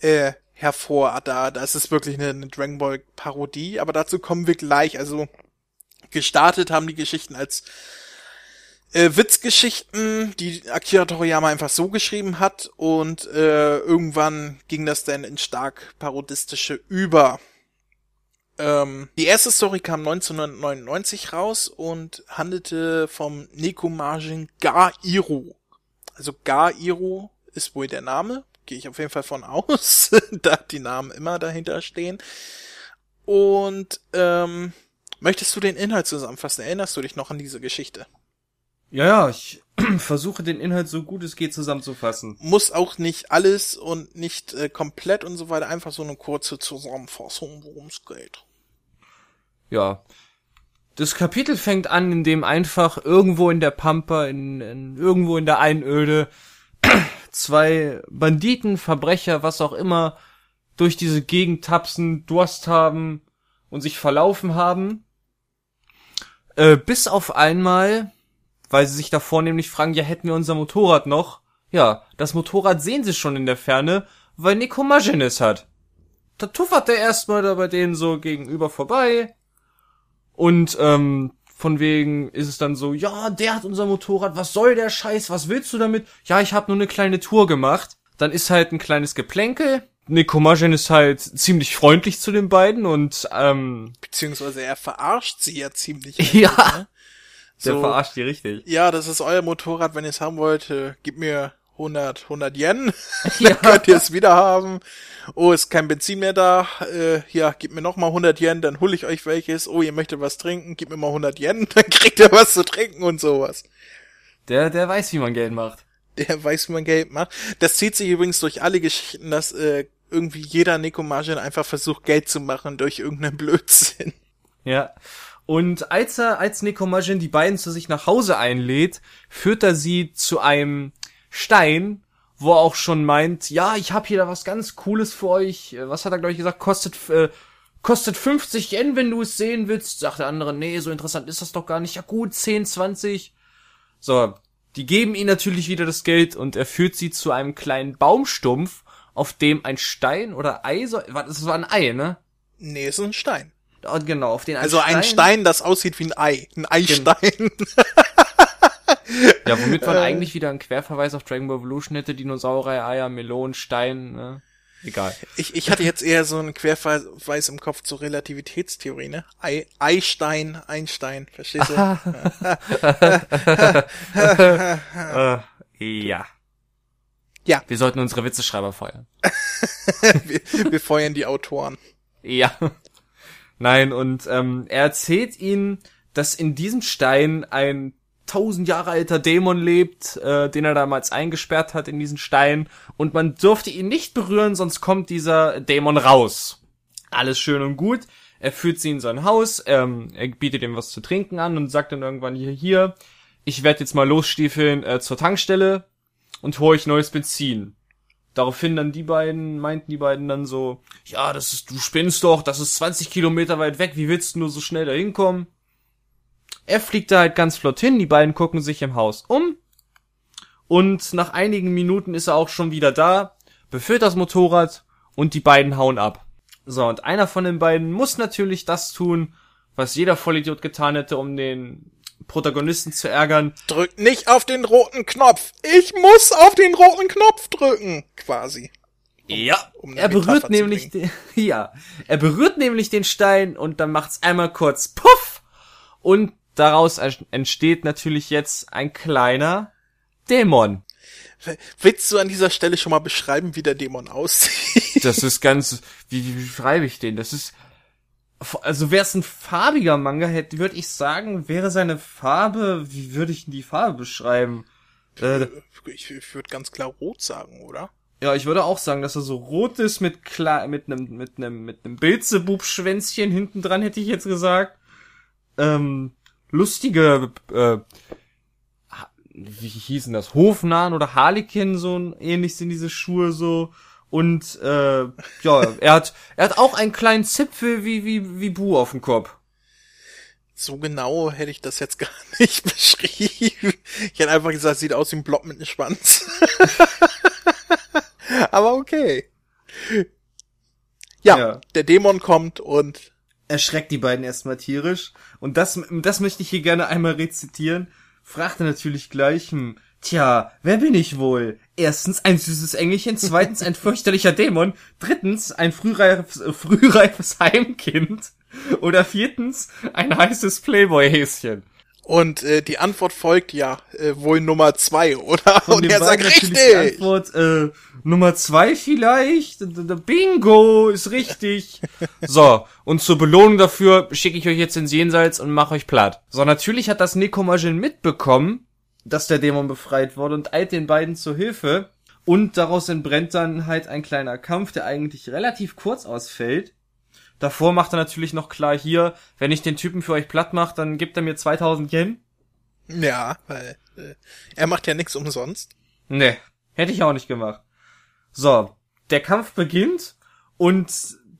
äh, hervor. Da, das ist wirklich eine, eine Dragon Ball Parodie, aber dazu kommen wir gleich. Also gestartet haben die Geschichten als äh, Witzgeschichten, die Akira Toriyama einfach so geschrieben hat und äh, irgendwann ging das dann in stark parodistische über. Ähm, die erste Story kam 1999 raus und handelte vom Nekomagin Ga-Iro. Also Ga-Iro ist wohl der Name, gehe ich auf jeden Fall von aus, da die Namen immer dahinter stehen. Und ähm, möchtest du den Inhalt zusammenfassen? Erinnerst du dich noch an diese Geschichte? Ja, ja, ich versuche den Inhalt so gut es geht zusammenzufassen. Muss auch nicht alles und nicht äh, komplett und so weiter, einfach so eine kurze Zusammenfassung, worum es geht. Ja. Das Kapitel fängt an, indem einfach irgendwo in der Pampa, in, in irgendwo in der Einöde, zwei Banditen, Verbrecher, was auch immer, durch diese Gegend tapsen, Durst haben und sich verlaufen haben. Äh, bis auf einmal, weil sie sich davor nämlich fragen, ja, hätten wir unser Motorrad noch? Ja, das Motorrad sehen sie schon in der Ferne, weil Nico Magenes hat. Da tuffert er erstmal da bei denen so gegenüber vorbei. Und ähm, von wegen ist es dann so, ja, der hat unser Motorrad, was soll der Scheiß, was willst du damit? Ja, ich habe nur eine kleine Tour gemacht. Dann ist halt ein kleines Geplänkel. Nico Magen ist halt ziemlich freundlich zu den beiden und ähm, Beziehungsweise er verarscht sie ja ziemlich. ja, ne? der So, verarscht die richtig. ja, das ist euer Motorrad, wenn ihr es haben wollt, äh, gib mir 100, 100 Yen, Ja. dann könnt ihr es wieder haben. Oh, ist kein Benzin mehr da, äh, ja, gib mir noch mal 100 Yen, dann hol ich euch welches. Oh, ihr möchtet was trinken, gib mir mal 100 Yen, dann kriegt ihr was zu trinken und sowas. Der, der weiß, wie man Geld macht. Der weiß, wie man Geld macht. Das zieht sich übrigens durch alle Geschichten, dass äh, irgendwie jeder Nekomagin einfach versucht, Geld zu machen durch irgendeinen Blödsinn. Ja. Und als er, als Nekomajin die beiden zu sich nach Hause einlädt, führt er sie zu einem Stein, wo er auch schon meint, ja, ich habe hier da was ganz Cooles für euch. Was hat er, glaube ich, gesagt? Kostet, äh, kostet 50 Yen, wenn du es sehen willst. Sagt der andere, nee, so interessant ist das doch gar nicht. Ja gut, 10, 20. So, die geben ihm natürlich wieder das Geld und er führt sie zu einem kleinen Baumstumpf, auf dem ein Stein oder Ei, so, warte, das war ein Ei, ne? Nee, es ist ein Stein. Und genau, auf den Also ein Stein, das aussieht wie ein Ei. Ein Eistein. Ja, womit man eigentlich wieder einen Querverweis auf Dragon Ball Evolution hätte, Dinosaurier, Eier, Melonen, Stein, ne? Egal. Ich, ich hatte jetzt eher so einen Querverweis im Kopf zur Relativitätstheorie, ne? Ei, Eistein, Einstein, verstehst du? Äh, ja. Ja. Wir sollten unsere Witzeschreiber feuern. wir, wir feuern die Autoren. Ja. Nein, und ähm, er erzählt ihnen, dass in diesem Stein ein tausend Jahre alter Dämon lebt, äh, den er damals eingesperrt hat in diesen Stein, und man dürfte ihn nicht berühren, sonst kommt dieser Dämon raus. Alles schön und gut. Er führt sie in sein Haus, ähm, er bietet ihm was zu trinken an und sagt dann irgendwann hier, hier, ich werde jetzt mal losstiefeln äh, zur Tankstelle und hole euch neues Benzin. Daraufhin dann die beiden, meinten die beiden dann so, ja, das ist, du spinnst doch, das ist 20 Kilometer weit weg, wie willst du nur so schnell da hinkommen? Er fliegt da halt ganz flott hin, die beiden gucken sich im Haus um. Und nach einigen Minuten ist er auch schon wieder da, befüllt das Motorrad und die beiden hauen ab. So, und einer von den beiden muss natürlich das tun, was jeder Vollidiot getan hätte, um den Protagonisten zu ärgern. Drückt nicht auf den roten Knopf. Ich muss auf den roten Knopf drücken, quasi. Ja, um er berührt nämlich den, ja, er berührt nämlich den Stein und dann macht's einmal kurz puff und daraus entsteht natürlich jetzt ein kleiner Dämon. Willst du an dieser Stelle schon mal beschreiben, wie der Dämon aussieht? Das ist ganz, wie, wie beschreibe ich den? Das ist, also wäre es ein farbiger Manga, hätte, würde ich sagen, wäre seine Farbe, wie würde ich denn die Farbe beschreiben? Äh, Ich, ich würde ganz klar rot sagen, oder? Ja, ich würde auch sagen, dass er so rot ist mit klar, mit einem, mit einem, mit einem Bilzebub-Schwänzchen hinten dran, hätte ich jetzt gesagt. Ähm, lustige, äh, wie hießen das? Hofnahen oder Harlekin, so ähnlich sind diese Schuhe so. Und, äh, ja, er hat, er hat auch einen kleinen Zipfel wie, wie, wie Bu auf dem Kopf. So genau hätte ich das jetzt gar nicht beschrieben. Ich hätte einfach gesagt, sieht aus wie ein Blob mit einem Schwanz. Aber okay. Ja, Ja. der Dämon kommt und erschreckt die beiden erstmal tierisch. Und das, das möchte ich hier gerne einmal rezitieren. Fragt er natürlich gleich, hm, tja, wer bin ich wohl? Erstens ein süßes Engelchen, zweitens ein fürchterlicher Dämon, drittens ein frühreifes, äh, frühreifes Heimkind oder viertens ein heißes Playboy-Häschen. und äh, die Antwort folgt ja äh, wohl Nummer zwei, oder? Und, den er sagt natürlich die richtig. Antwort, äh, Nummer zwei vielleicht. Bingo, ist richtig. so, und zur Belohnung dafür schicke ich euch jetzt ins Jenseits und mache euch platt. So, natürlich hat das Nekomajin mitbekommen, dass der Dämon befreit wurde und eilt den beiden zur Hilfe. Und daraus entbrennt dann halt ein kleiner Kampf, der eigentlich relativ kurz ausfällt. Davor macht er natürlich noch klar hier, wenn ich den Typen für euch platt mache, dann gibt er mir 2000 Yen. Ja, weil äh, er macht ja nichts umsonst. Nee, hätte ich auch nicht gemacht. So, der Kampf beginnt und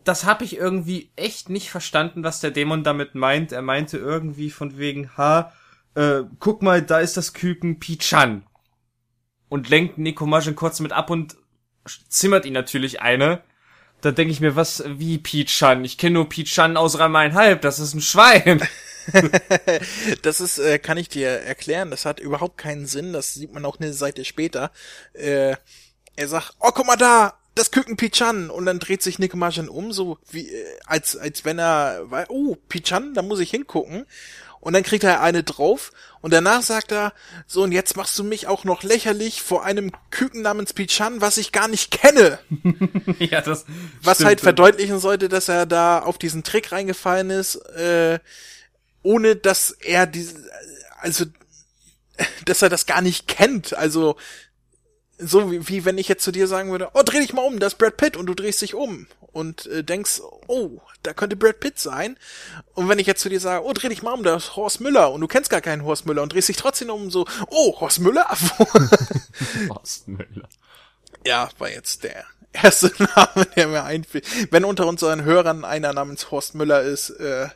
das habe ich irgendwie echt nicht verstanden, was der Dämon damit meint. Er meinte irgendwie von wegen, ha, äh, guck mal, da ist das Küken Pichan. und lenkt Nekomajin kurz mit ab und zimmert ihn natürlich eine. Da denke ich mir, was, wie Pichan? Ich kenne nur Pichan aus Rhein-Main-Halb, das ist ein Schwein. das ist, äh, kann ich dir erklären, das hat überhaupt keinen Sinn, das sieht man auch eine Seite später. Äh, er sagt, oh, guck mal da, das Küken Pichan und dann dreht sich Nikomajin um, so wie, äh, als, als wenn er, oh, Pichan, da muss ich hingucken. Und dann kriegt er eine drauf und danach sagt er, so und jetzt machst du mich auch noch lächerlich vor einem Küken namens Pichan, was ich gar nicht kenne. ja, das was halt verdeutlichen sollte, dass er da auf diesen Trick reingefallen ist, äh, ohne dass er diese, also, dass er das gar nicht kennt. Also, so wie, wie wenn ich jetzt zu dir sagen würde, oh, dreh dich mal um, das ist Brad Pitt und du drehst dich um und äh, denkst, oh, da könnte Brad Pitt sein. Und wenn ich jetzt zu dir sage, oh, dreh dich mal um, das ist Horst Müller und du kennst gar keinen Horst Müller und drehst dich trotzdem um, so, oh, Horst Müller? Horst Müller. Ja, war jetzt der erste Name, der mir einfällt. Wenn unter unseren Hörern einer namens Horst Müller ist, äh,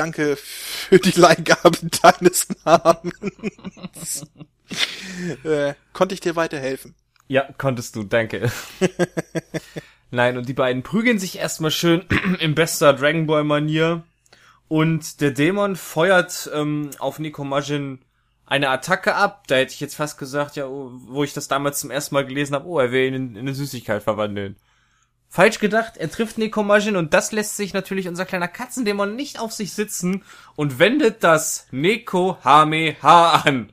danke für die Leihgabe deines Namens. äh, konnte ich dir weiterhelfen? Ja, konntest du, danke. Nein, und die beiden prügeln sich erstmal schön in bester Dragon Ball Manier. Und der Dämon feuert ähm, auf Nekomajin eine Attacke ab. Da hätte ich jetzt fast gesagt, ja, wo ich das damals zum ersten Mal gelesen habe, oh, er will ihn in, in eine Süßigkeit verwandeln. Falsch gedacht, er trifft Nekomajin und das lässt sich natürlich unser kleiner Katzendämon nicht auf sich sitzen und wendet das Neko Hameha an.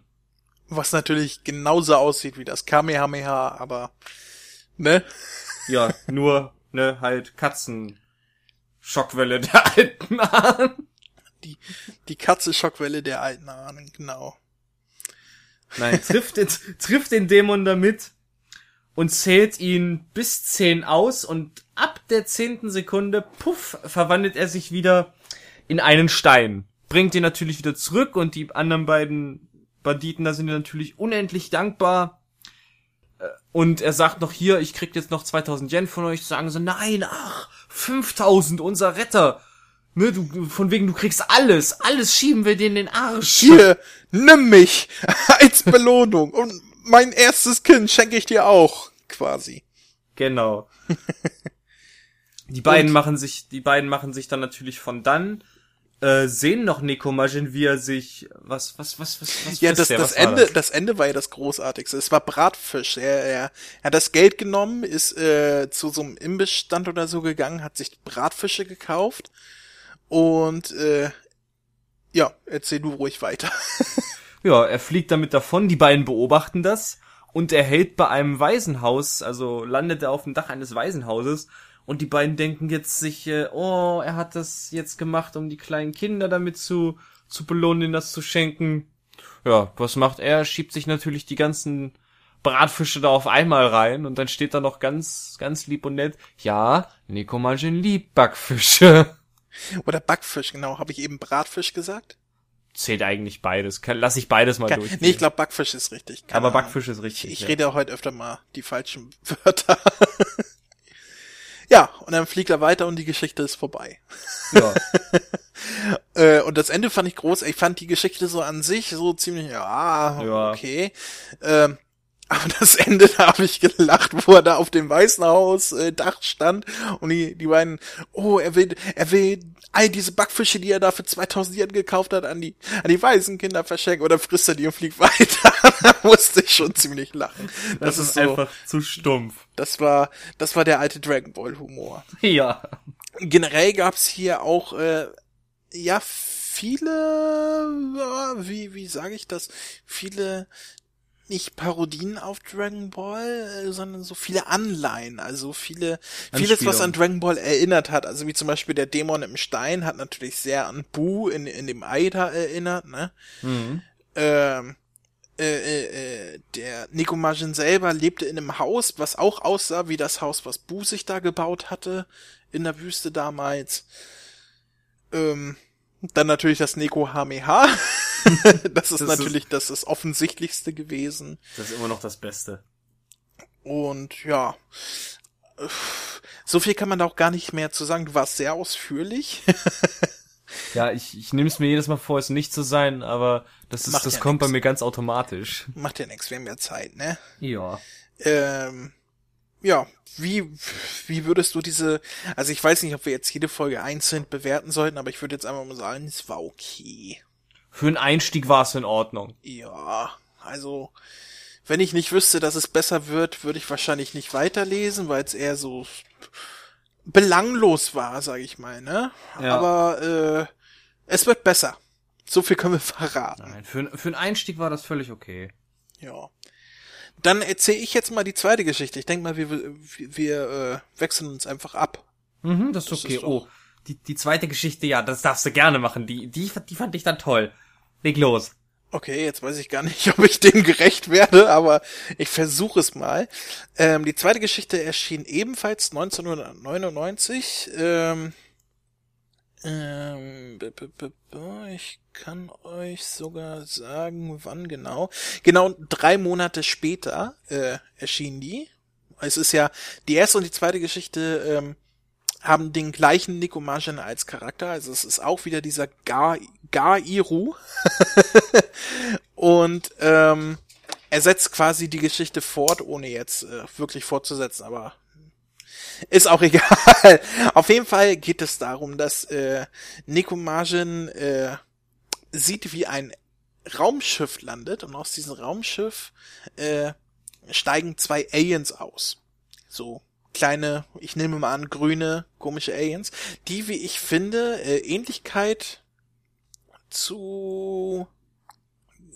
Was natürlich genauso aussieht wie das Kamehameha, aber, ne? Ja, nur, ne, halt Katzen. Schockwelle der alten Ahnen. Die, die Katze-Schockwelle der alten Ahnen, genau. Nein, trifft, den, trifft den Dämon damit und zählt ihn bis zehn aus und ab der zehnten Sekunde, puff, verwandelt er sich wieder in einen Stein. Bringt ihn natürlich wieder zurück und die anderen beiden Banditen, da sind natürlich unendlich dankbar. Äh, und er sagt noch hier, ich krieg jetzt noch 2000 Yen von euch. Sagen sie, nein, ach, 5000, unser Retter. Ne, du, von wegen, du kriegst alles. Alles schieben wir dir in den Arsch. Hier, nimm mich als Belohnung. Und mein erstes Kind schenke ich dir auch, quasi. Genau. die beiden und? machen sich, die beiden machen sich dann natürlich von dann äh, sehen noch Nekomajin, wie er sich was was was was was Ja, das, das Ende das? das? Ende war ja das großartigste. Es war Bratfisch. Er, er, er hat das Geld genommen, ist äh, zu so einem Imbissstand oder so gegangen, hat sich Bratfische gekauft und äh, ja, erzähl du ruhig weiter. ja, er fliegt damit davon, die beiden beobachten das und er hält bei einem Waisenhaus, also landet er auf dem Dach eines Waisenhauses und die beiden denken jetzt sich, äh, oh, er hat das jetzt gemacht, um die kleinen Kinder damit zu, zu belohnen, ihnen das zu schenken. Ja, was macht er? Schiebt sich natürlich die ganzen Bratfische da auf einmal rein und dann steht da noch ganz, ganz lieb und nett, ja, Nekomajin liebt Backfische. Oder Backfisch, genau. Habe ich eben Bratfisch gesagt? Zählt eigentlich beides. Lass ich beides mal durch. Nee, ich glaube Backfisch ist richtig. Keine Aber Backfisch ist richtig. Ich, ich ja. rede heute öfter mal die falschen Wörter. Ja, und dann fliegt er weiter und die Geschichte ist vorbei. Ja. äh, und das Ende fand ich groß. Ich fand die Geschichte so an sich so ziemlich, ja, ja. okay. Ähm, aber das Ende, da habe ich gelacht, wo er da auf dem Weißen Haus äh, Dach stand und die, die beiden, oh, er will, er will all diese Backfische, die er da für 2000 Yen gekauft hat, an die, an die weißen Kinder verschenken oder frisst er die und fliegt weiter. da musste ich schon ziemlich lachen. Das, das ist, so, einfach zu stumpf. Das war, das war der alte Dragon Ball Humor. Ja. Generell gab's hier auch, äh, ja, viele, wie, wie sage ich das, viele nicht Parodien auf Dragon Ball, äh, sondern so viele Anleihen, also viele, vieles, was an Dragon Ball erinnert hat, also wie zum Beispiel der Dämon im Stein hat natürlich sehr an Bu in, in dem Aida erinnert, ne? Mhm. Ähm, äh, äh, äh, der Nekomajin selber lebte in einem Haus, was auch aussah wie das Haus, was Bu sich da gebaut hatte in der Wüste damals. Ähm, dann natürlich das Neko Hameha. das ist das natürlich ist, das, ist offensichtlichste gewesen. Das ist immer noch das Beste. Und ja, so viel kann man da auch gar nicht mehr zu sagen. Du warst sehr ausführlich. Ja, ich, ich nehme es mir jedes Mal vor, es nicht zu sein, aber das ist, Macht das ja kommt nix. bei mir ganz automatisch. Macht ja nichts, wir haben ja Zeit, ne? Ja. Ähm, ja, wie, wie würdest du diese, also ich weiß nicht, ob wir jetzt jede Folge einzeln bewerten sollten, aber ich würde jetzt einfach mal sagen, es war okay. Für einen Einstieg war es in Ordnung. Ja, also, wenn ich nicht wüsste, dass es besser wird, würde ich wahrscheinlich nicht weiterlesen, weil es eher so belanglos war, sage ich mal, ne? Ja. Aber äh, es wird besser. So viel können wir verraten. Nein, für, für einen Einstieg war das völlig okay. Ja. Dann erzähle ich jetzt mal die zweite Geschichte. Ich denke mal, wir, wir, wir äh, wechseln uns einfach ab. Mhm, das ist Das okay. ist oh, die, die zweite Geschichte, ja, das darfst du gerne machen. Die, die, die fand ich dann toll. Leg los. Okay, jetzt weiß ich gar nicht, ob ich dem gerecht werde, aber ich versuche es mal. Ähm, die zweite Geschichte erschien ebenfalls 1999. Ähm, ähm, ich kann euch sogar sagen, wann genau. Genau drei Monate später äh, erschien die. Es ist ja die erste und die zweite Geschichte ähm, haben den gleichen Nico Marjan als Charakter. Also es ist auch wieder dieser Gar Gairu. und ähm, er setzt quasi die Geschichte fort, ohne jetzt äh, wirklich fortzusetzen, aber ist auch egal. Auf jeden Fall geht es darum, dass äh, Nico Marjan äh, sieht, wie ein Raumschiff landet und aus diesem Raumschiff äh, steigen zwei Aliens aus. So kleine, ich nehme mal an, grüne, komische Aliens, die, wie ich finde, äh, Ähnlichkeit zu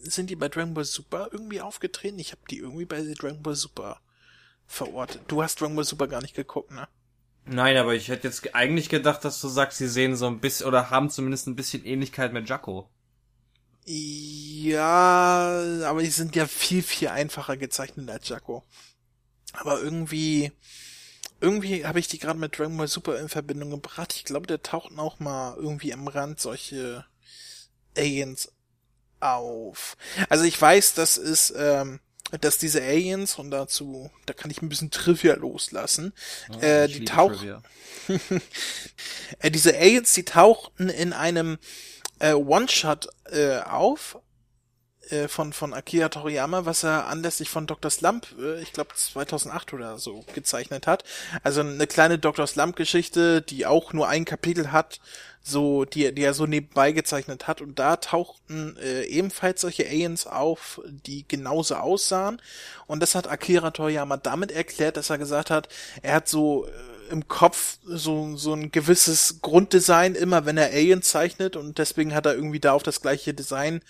sind die bei Dragon Ball Super irgendwie aufgetreten? Ich habe die irgendwie bei Dragon Ball Super verortet. Du hast Dragon Ball Super gar nicht geguckt, ne? Nein, aber ich hätte jetzt eigentlich gedacht, dass du sagst, sie sehen so ein bisschen oder haben zumindest ein bisschen Ähnlichkeit mit Jaco. Ja, aber die sind ja viel, viel einfacher gezeichnet als Jaco. Aber irgendwie, irgendwie habe ich die gerade mit Dragon Ball Super in Verbindung gebracht. Ich glaube, da tauchten auch mal irgendwie am Rand solche Aliens auf. Also ich weiß, dass es, ähm, dass diese Aliens, und dazu, da kann ich ein bisschen Trivia loslassen, äh, Ich die tauchen, äh, diese Aliens, die tauchten in einem äh, One-Shot äh, auf äh, von von Akira Toriyama, was er anlässlich von Dr. Slump, äh, ich glaube 2008 oder so gezeichnet hat. Also eine kleine Dr. Slump Geschichte, die auch nur ein Kapitel hat, so die die er so nebenbei gezeichnet hat und da tauchten äh, ebenfalls solche Aliens auf, die genauso aussahen und das hat Akira Toriyama damit erklärt, dass er gesagt hat, er hat so äh, im Kopf so, so ein gewisses Grunddesign immer, wenn er Alien zeichnet und deswegen hat er irgendwie da auf das gleiche Design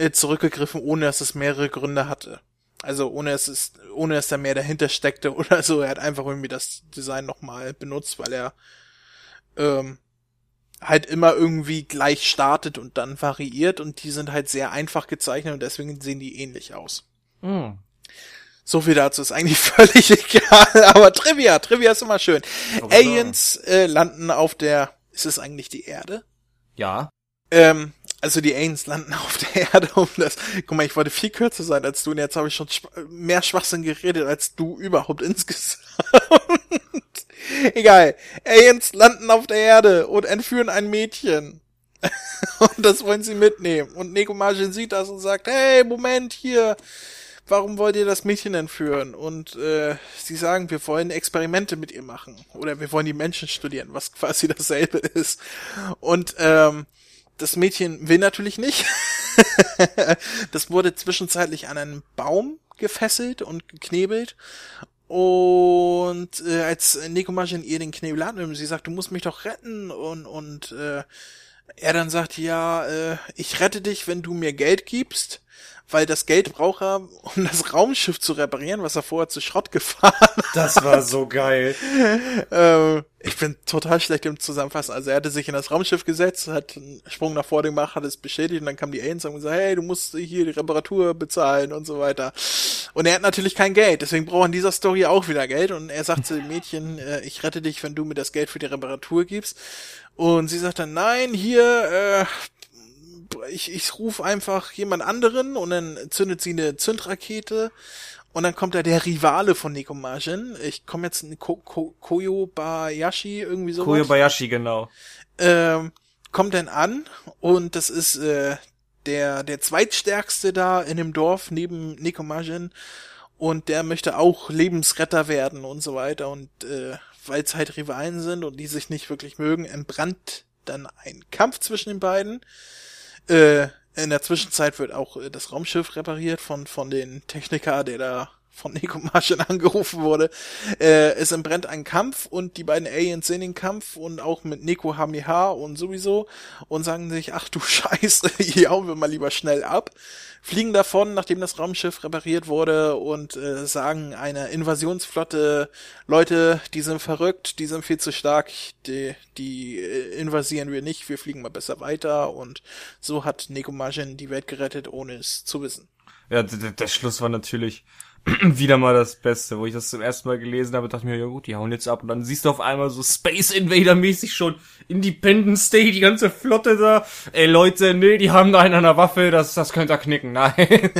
äh, zurückgegriffen, ohne dass es mehrere Gründe hatte. Also ohne dass es, ohne dass da mehr dahinter steckte oder so. Er hat einfach irgendwie das Design nochmal benutzt, weil er ähm, halt immer irgendwie gleich startet und dann variiert und die sind halt sehr einfach gezeichnet und deswegen sehen die ähnlich aus. Hm. So viel dazu ist eigentlich völlig egal, aber Trivia, Trivia ist immer schön. Aliens äh, landen auf der, ist es eigentlich die Erde? Ja. Ähm, also die Aliens landen auf der Erde, um das, guck mal, ich wollte viel kürzer sein als du und jetzt habe ich schon mehr Schwachsinn geredet als du überhaupt insgesamt. Egal. Aliens landen auf der Erde und entführen ein Mädchen. und das wollen sie mitnehmen. Und Nekomagin sieht das und sagt, hey, Moment hier, warum wollt ihr das Mädchen entführen? Und äh, sie sagen, wir wollen Experimente mit ihr machen. Oder wir wollen die Menschen studieren, was quasi dasselbe ist. Und ähm, das Mädchen will natürlich nicht. das wurde zwischenzeitlich an einen Baum gefesselt und geknebelt. Und äh, als Nekomagin ihr den Knebel abnimmt, sie sagt, du musst mich doch retten und und äh, er dann sagt, ja, äh, ich rette dich, wenn du mir Geld gibst, weil das Geld braucht er, um das Raumschiff zu reparieren, was er vorher zu Schrott gefahren hat. Das war so geil. Ähm, ich bin total schlecht im Zusammenfassen. Also er hatte sich in das Raumschiff gesetzt, hat einen Sprung nach vorne gemacht, hat es beschädigt und dann kamen die Aliens und haben gesagt, hey, du musst hier die Reparatur bezahlen und so weiter. Und er hat natürlich kein Geld, deswegen braucht er in dieser Story auch wieder Geld und er sagt zu dem Mädchen, äh, ich rette dich, wenn du mir das Geld für die Reparatur gibst. Und sie sagt dann, nein, hier, äh, ich, ich rufe einfach jemand anderen und dann zündet sie eine Zündrakete und dann kommt da der Rivale von Nekomajin. Ich komme jetzt in Ko Ko Koyobayashi, irgendwie so. Koyobayashi, genau. Ähm, kommt dann an und das ist äh, der der zweitstärkste da in dem Dorf neben Nekomajin und der möchte auch Lebensretter werden und so weiter und äh, weil es halt Rivalen sind und die sich nicht wirklich mögen, entbrannt dann ein Kampf zwischen den beiden. Äh, in der Zwischenzeit wird auch äh, das Raumschiff repariert von von den Techniker, der da von Nico Martian angerufen wurde. Äh, es entbrennt ein Kampf und die beiden Aliens sehen den Kampf und auch mit Nico HMH und sowieso und sagen sich, ach du Scheiße, hier hauen wir mal lieber schnell ab. Fliegen davon, nachdem das Raumschiff repariert wurde und äh, sagen eine Invasionsflotte, Leute, die sind verrückt, die sind viel zu stark, die, die äh, invasieren wir nicht, wir fliegen mal besser weiter und so hat Nico Martian die Welt gerettet, ohne es zu wissen. Ja, der, der Schluss war natürlich wieder mal das Beste, wo ich das zum ersten Mal gelesen habe, dachte ich mir, ja gut, die hauen jetzt ab und dann siehst du auf einmal so Space Invader mäßig schon Independence Day, die ganze Flotte da. Ey Leute, nee, die haben da einen an der Waffe, das, das könnt ihr knicken, nein.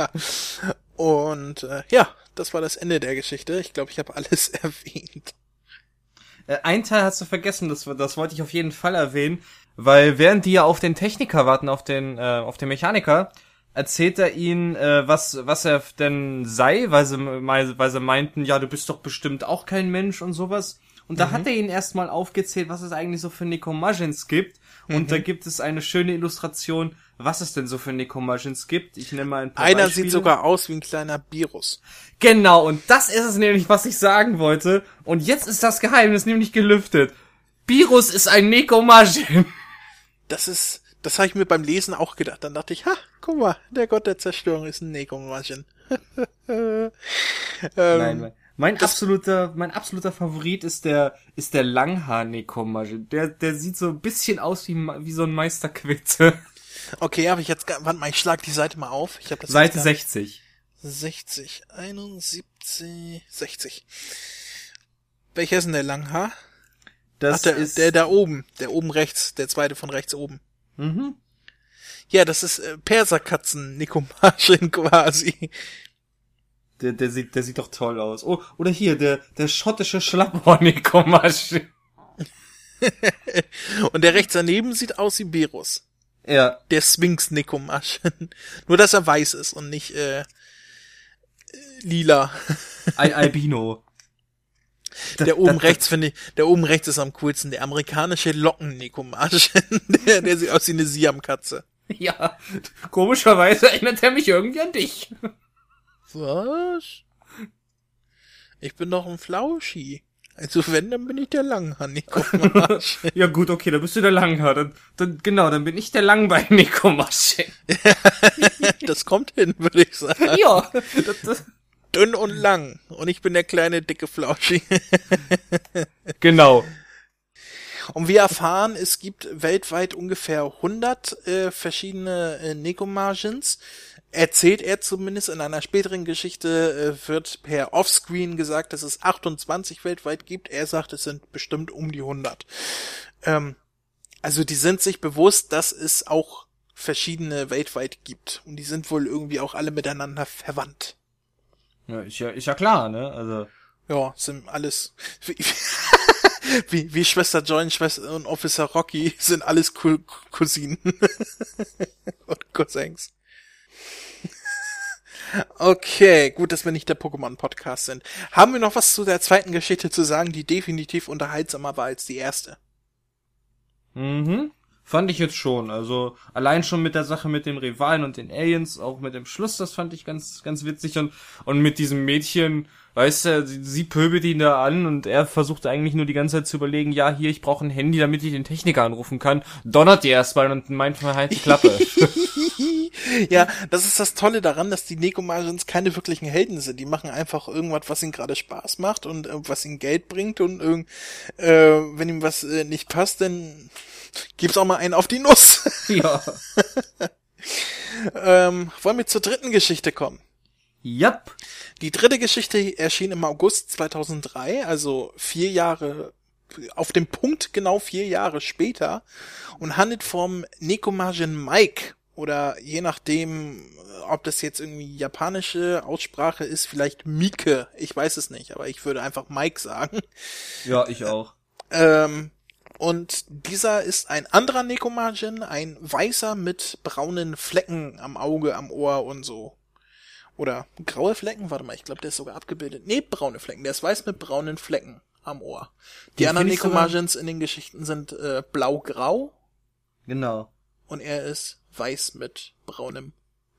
und äh, ja, das war das Ende der Geschichte. Ich glaube, ich habe alles erwähnt. Äh, ein Teil hast du vergessen, das, das wollte ich auf jeden Fall erwähnen, weil während die ja auf den Techniker warten, auf den, äh, auf den Mechaniker, erzählt er ihnen, äh, was, was er denn sei, weil sie, weil sie meinten, ja, du bist doch bestimmt auch kein Mensch und sowas. Und da mhm. hat er ihnen erstmal aufgezählt, was es eigentlich so für Nekomagins gibt. Und mhm. da gibt es eine schöne Illustration, was es denn so für Nekomagins gibt. Ich nenne mal ein paar Einer Beispiele. sieht sogar aus wie ein kleiner Virus. Genau, und das ist es nämlich, was ich sagen wollte. Und jetzt ist das Geheimnis nämlich gelüftet. Virus ist ein Nekomagin. Das ist das habe ich mir beim Lesen auch gedacht. Dann dachte ich, ha, guck mal, der Gott der Zerstörung ist ein Nekomaschen. ähm, Nein, mein absoluter, mein absoluter Favorit ist der, ist der Langhaar Nekomaschen. Der, der sieht so ein bisschen aus wie, wie so ein Meisterquitte. Okay, habe ich jetzt, warte mal, ich schlag die Seite mal auf. Ich hab das Seite 60. 60, 71, 60. Welcher ist denn der Langhaar? Das Ach, der, ist der da oben, der oben rechts, der zweite von rechts oben. Mhm. Ja, das ist äh, Perserkatzen Nikomaschen quasi. Der, der sieht, der sieht doch toll aus. Oh, oder hier, der, der schottische Schlappohr Nikomaschen. Und der rechts daneben sieht aus wie Berus. Ja. Der Sphinx Nikomaschen. Nur, dass er weiß ist und nicht, äh, lila. Ein Albino. Der oben rechts finde ich, der oben rechts ist am coolsten, der amerikanische Locken-Nekomarsch. der, der sieht aus wie eine Siam-Katze. Ja, komischerweise erinnert er mich irgendwie an dich. Was? Ich bin doch ein Flauschi. Also wenn, dann bin ich der Langhaar Nikomarsch. ja gut, okay, dann bist du der Langhaar. Dann, dann, genau, dann bin ich der Langbein Nikomarsch. das kommt hin, würde ich sagen. Ja, das, das, dünn und lang. Und ich bin der kleine, dicke Flauschi. genau. Und wir erfahren, es gibt weltweit ungefähr 100 äh, verschiedene äh, Nekomargens. Erzählt er zumindest in einer späteren Geschichte, äh, wird per Offscreen gesagt, dass es 28 weltweit gibt. Er sagt, es sind bestimmt um die 100. Ähm, also die sind sich bewusst, dass es auch verschiedene weltweit gibt. Und die sind wohl irgendwie auch alle miteinander verwandt. Ja, ist ja, ist ja klar, ne? Also. Ja, sind alles. Wie, wie, wie Schwester Joy Schwester und Officer Rocky sind alles Cousinen. und Cousins. Okay, gut, dass wir nicht der Pokémon-Podcast sind. Haben wir noch was zu der zweiten Geschichte zu sagen, die definitiv unterhaltsamer war als die erste? Mhm. Fand ich jetzt schon. Also allein schon mit der Sache mit den Rivalen und den Aliens, auch mit dem Schluss, das fand ich ganz, ganz witzig. Und, und mit diesem Mädchen, weißt du, sie pöbelt ihn da an und er versucht eigentlich nur die ganze Zeit zu überlegen, ja, hier, ich brauche ein Handy, damit ich den Techniker anrufen kann. Donnert die erstmal und meint mal halt die Klappe. ja, das ist das Tolle daran, dass die Nekomagins keine wirklichen Helden sind. Die machen einfach irgendwas, was ihnen gerade Spaß macht und äh, was ihnen Geld bringt und äh, wenn ihm was äh, nicht passt, dann gibt's auch mal einen auf die Nuss. Ja. ähm, wollen wir zur dritten Geschichte kommen? Yep. Die dritte Geschichte erschien im August 2003, also vier Jahre, auf dem Punkt genau vier Jahre später und handelt vom Nekomagen Mike oder je nachdem, ob das jetzt irgendwie japanische Aussprache ist, vielleicht Mike, ich weiß es nicht, aber ich würde einfach Mike sagen. Ja, ich auch. Ähm, Und dieser ist ein anderer Nekomagin, ein weißer mit braunen Flecken am Auge, am Ohr und so. Oder graue Flecken? Warte mal, ich glaube, der ist sogar abgebildet. Nee, braune Flecken. Der ist weiß mit braunen Flecken am Ohr. Die Den anderen Nekomagins in den Geschichten sind äh, blau-grau Genau. und er ist weiß mit braunem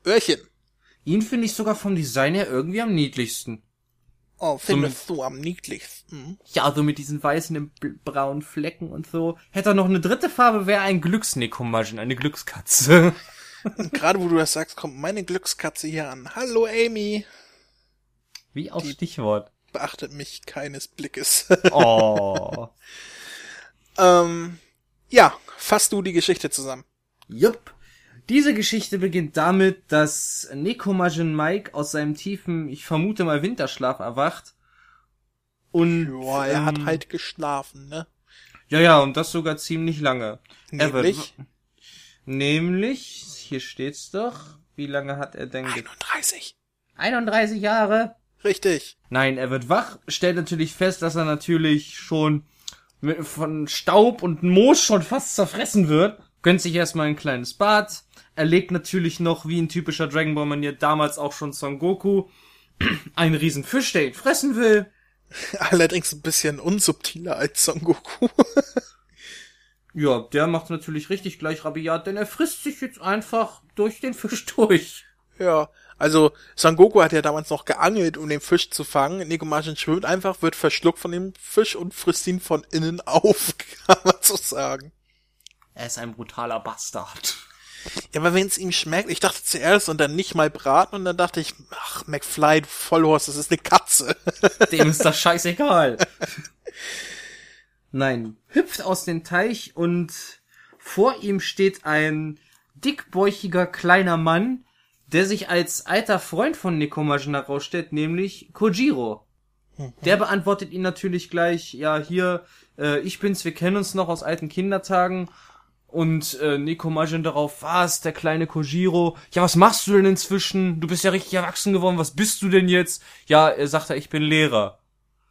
Öhrchen. Ihn finde ich sogar vom Design her irgendwie am niedlichsten. Oh, findest du am niedlichsten. Ja, so mit diesen weißen braunen Flecken und so. Hätte er noch eine dritte Farbe, wäre ein Glücksnekomagin, eine Glückskatze. Gerade wo du das sagst, kommt meine Glückskatze hier an. Hallo Amy. Wie auf Stichwort. Beachtet mich keines Blickes. Oh. ähm, ja, fass du die Geschichte zusammen. Jupp. Diese Geschichte beginnt damit, dass Nekomagin Mike aus seinem tiefen, ich vermute mal Winterschlaf erwacht. Und Ja, er hat ähm, halt geschlafen, ne? Ja, ja, und das sogar ziemlich lange. Wird- Nämlich Nämlich, hier steht's doch. Wie lange hat er denn? ge- 31. 31 Jahre. Richtig. Nein, er wird wach, stellt natürlich fest, dass er natürlich schon von Staub und Moos schon fast zerfressen wird. Gönnt sich erstmal ein kleines Bad. Er legt natürlich noch, wie ein typischer Dragon Ball Manier, damals auch schon Son Goku, einen riesen Fisch, der ihn fressen will. Allerdings ein bisschen unsubtiler als Son Goku. Ja, der macht natürlich richtig gleich rabiat, denn er frisst sich jetzt einfach durch den Fisch durch. ja, also Son Goku hat ja damals noch geangelt, um den Fisch zu fangen. Nekomajin schwimmt einfach, wird verschluckt von dem Fisch und frisst ihn von innen auf, kann man so sagen. Er ist ein brutaler Bastard. Ja, aber wenn es ihm schmeckt, ich dachte zuerst und dann nicht mal braten und dann dachte ich, ach, McFly, du Vollhorst, das ist eine Katze. Dem ist das scheißegal. Nein, hüpft aus dem Teich und vor ihm steht ein dickbäuchiger kleiner Mann, der sich als alter Freund von Nekomajin herausstellt, nämlich Kojiro. Der beantwortet ihn natürlich gleich, ja, hier, äh, ich bin's, wir kennen uns noch aus alten Kindertagen. Und äh, Nekomajin darauf, was, der kleine Kojiro, ja, was machst du denn inzwischen? Du bist ja richtig erwachsen geworden, was bist du denn jetzt? Ja, er sagt er, ich bin Lehrer.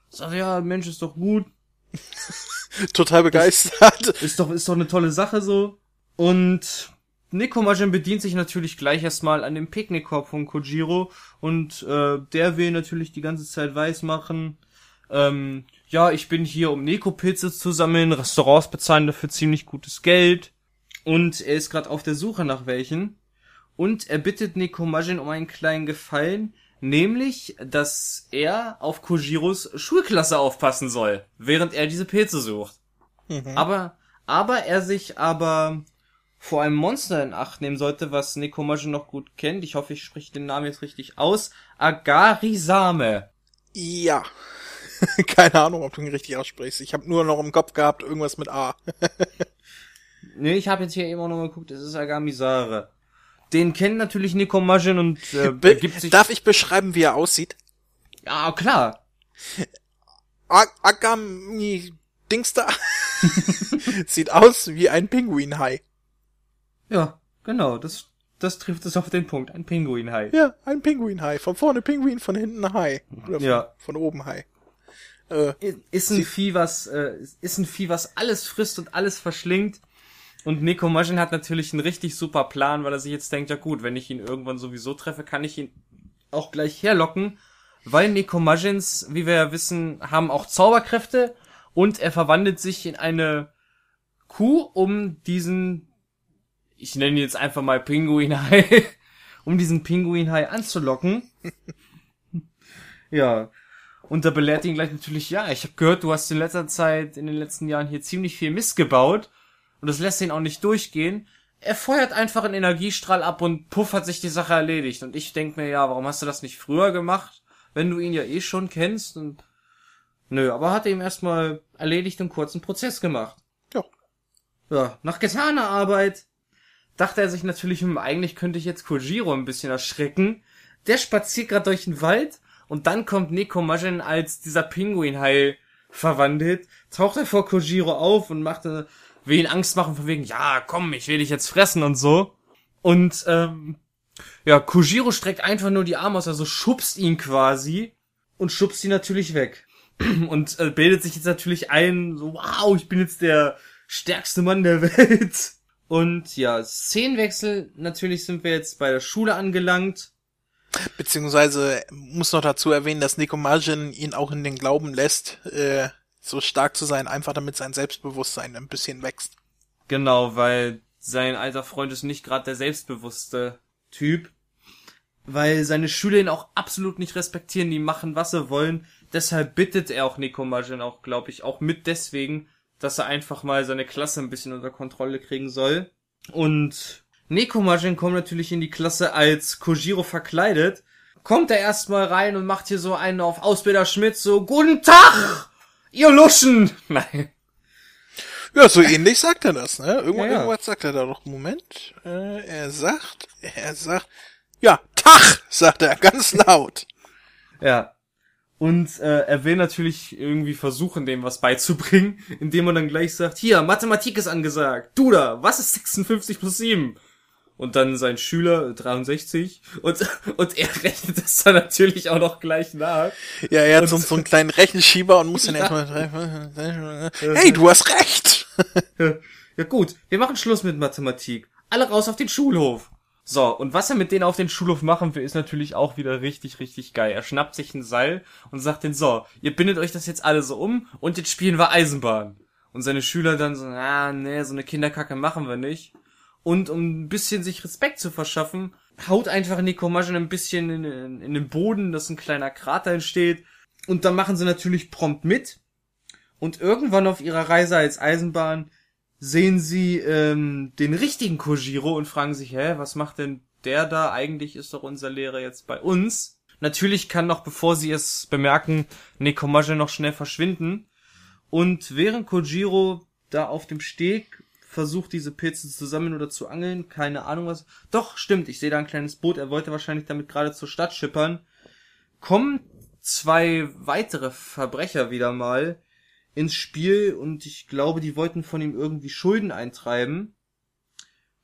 Sag ja, Mensch, ist doch gut, Total begeistert. ist doch, ist doch eine tolle Sache so. Und Nekomajin bedient sich natürlich gleich erstmal an dem Picknickkorb von Kojiro und äh, der will natürlich die ganze Zeit weismachen, ähm, ja, ich bin hier, um Neko-Pilze zu sammeln, Restaurants bezahlen dafür ziemlich gutes Geld und er ist gerade auf der Suche nach welchen und er bittet Nekomajin um einen kleinen Gefallen, nämlich, dass er auf Kojiros Schulklasse aufpassen soll, während er diese Pilze sucht. Aber, aber er sich aber vor einem Monster in Acht nehmen sollte, was Nekomajin noch gut kennt. Ich hoffe, ich spreche den Namen jetzt richtig aus. Agarisame. Ja. Keine Ahnung, ob du ihn richtig aussprichst. Ich habe nur noch im Kopf gehabt, irgendwas mit A. Nee, ich habe jetzt hier eben auch noch mal geguckt, es ist Agamisare. Den kennt natürlich Nekomajin und äh, Be gibt sich... Darf ich beschreiben, wie er aussieht? ja, klar. A Agami Dingster sieht aus wie ein Pinguinhai. Ja, genau, das, das trifft es auf den Punkt. Ein Pinguinhai. Ja, ein Pinguinhai. Von vorne Pinguin, von hinten Hai. Oder von, Ja. von oben Hai. Äh, ist ein Vieh, was äh, ist ein Vieh, was alles frisst und alles verschlingt. Und Nekomajin hat natürlich einen richtig super Plan, weil er sich jetzt denkt, ja gut, wenn ich ihn irgendwann sowieso treffe, kann ich ihn auch gleich herlocken, weil Nekomajins, wie wir ja wissen, haben auch Zauberkräfte und er verwandelt sich in eine Kuh, um diesen, ich nenne ihn jetzt einfach mal Pinguinhai, um diesen Pinguinhai anzulocken. ja, und da belehrt ihn gleich natürlich, ja, ich habe gehört, du hast in letzter Zeit, in den letzten Jahren hier ziemlich viel Mist gebaut. Und das lässt ihn auch nicht durchgehen. Er feuert einfach einen Energiestrahl ab und puff hat sich die Sache erledigt. Und ich denk mir, ja, warum hast du das nicht früher gemacht, wenn du ihn ja eh schon kennst? Und nö, aber hat er ihm erstmal erledigt und kurzen Prozess gemacht. ja. Ja, nach getaner Arbeit dachte er sich natürlich, hm, eigentlich könnte ich jetzt Kojiro ein bisschen erschrecken. Der spaziert gerade durch den Wald und dann kommt Nekomajin als dieser Pinguinhai verwandelt, taucht er vor Kojiro auf und machte, will ihn Angst machen von wegen, ja, komm, ich will dich jetzt fressen und so. Und, ähm, ja, Kojiro streckt einfach nur die Arme aus, also schubst ihn quasi und schubst ihn natürlich weg. Und äh, bildet sich jetzt natürlich ein, so, wow, ich bin jetzt der stärkste Mann der Welt. Und ja, Szenenwechsel. Natürlich sind wir jetzt bei der Schule angelangt. Beziehungsweise muss noch dazu erwähnen, dass Nikomajin ihn auch in den Glauben lässt, äh, so stark zu sein, einfach damit sein Selbstbewusstsein ein bisschen wächst. Genau, weil sein alter Freund ist nicht gerade der selbstbewusste Typ. Weil seine Schüler ihn auch absolut nicht respektieren, die machen, was sie wollen. Deshalb bittet er auch Nikomajin auch, glaube ich, auch mit deswegen, dass er einfach mal seine Klasse ein bisschen unter Kontrolle kriegen soll. Und Nekomajin kommt natürlich in die Klasse als Kojiro verkleidet. Kommt er erstmal rein und macht hier so einen auf Ausbilder Schmidt, so, Guten Tag, ihr Luschen! Nein. Ja, so ähnlich sagt er das, ne? Irgendwann, Ja, ja. Irgendwas sagt er da doch. Moment. Äh, er sagt, er sagt, ja, Tag, sagt er ganz laut. Ja. Und äh, er will natürlich irgendwie versuchen, dem was beizubringen, indem er dann gleich sagt, hier, Mathematik ist angesagt. Du da, was ist 56 plus 7? Und dann sein Schüler, äh, 63. Und, und er rechnet das dann natürlich auch noch gleich nach. Ja, er hat Und- so, so einen kleinen Rechenschieber und muss dann Ja. erstmal, hey, du hast recht. Ja gut, wir machen Schluss mit Mathematik. Alle raus auf den Schulhof. So, und was er mit denen auf den Schulhof machen will, ist natürlich auch wieder richtig, richtig geil. Er schnappt sich ein Seil und sagt denen, so, ihr bindet euch das jetzt alle so um und jetzt spielen wir Eisenbahn. Und seine Schüler dann so, ah, nee, so eine Kinderkacke machen wir nicht. Und um ein bisschen sich Respekt zu verschaffen, haut einfach Nikomajin ein bisschen in, in, in den Boden, dass ein kleiner Krater entsteht. Und dann machen sie natürlich prompt mit. Und irgendwann auf ihrer Reise als Eisenbahn sehen sie ähm, den richtigen Kojiro und fragen sich, hä, was macht denn der da? Eigentlich ist doch unser Lehrer jetzt bei uns. Natürlich kann noch, bevor sie es bemerken, Nekomaji noch schnell verschwinden. Und während Kojiro da auf dem Steg versucht, diese Pilze zu sammeln oder zu angeln, keine Ahnung was. Doch, stimmt, ich sehe da ein kleines Boot, er wollte wahrscheinlich damit gerade zur Stadt schippern. Kommen zwei weitere Verbrecher wieder mal ins Spiel und ich glaube, die wollten von ihm irgendwie Schulden eintreiben.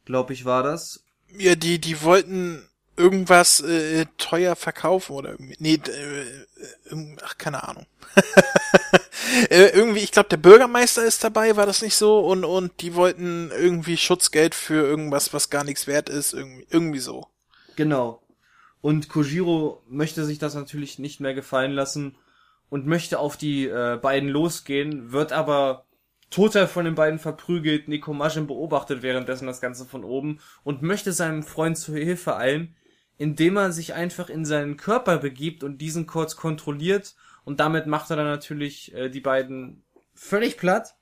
Glaube ich, war das. Ja, die, die wollten irgendwas äh, teuer verkaufen oder irgendwie. Nee, äh, äh, ach, keine Ahnung. äh, irgendwie, ich glaube, der Bürgermeister ist dabei, war das nicht so? Und, und die wollten irgendwie Schutzgeld für irgendwas, was gar nichts wert ist, irgendwie, irgendwie so. Genau. Und Kojiro möchte sich das natürlich nicht mehr gefallen lassen und möchte auf die äh, beiden losgehen, wird aber total von den beiden verprügelt. Nikomajin beobachtet währenddessen das Ganze von oben und möchte seinem Freund zur Hilfe eilen, indem er sich einfach in seinen Körper begibt und diesen kurz kontrolliert und damit macht er dann natürlich äh, die beiden völlig platt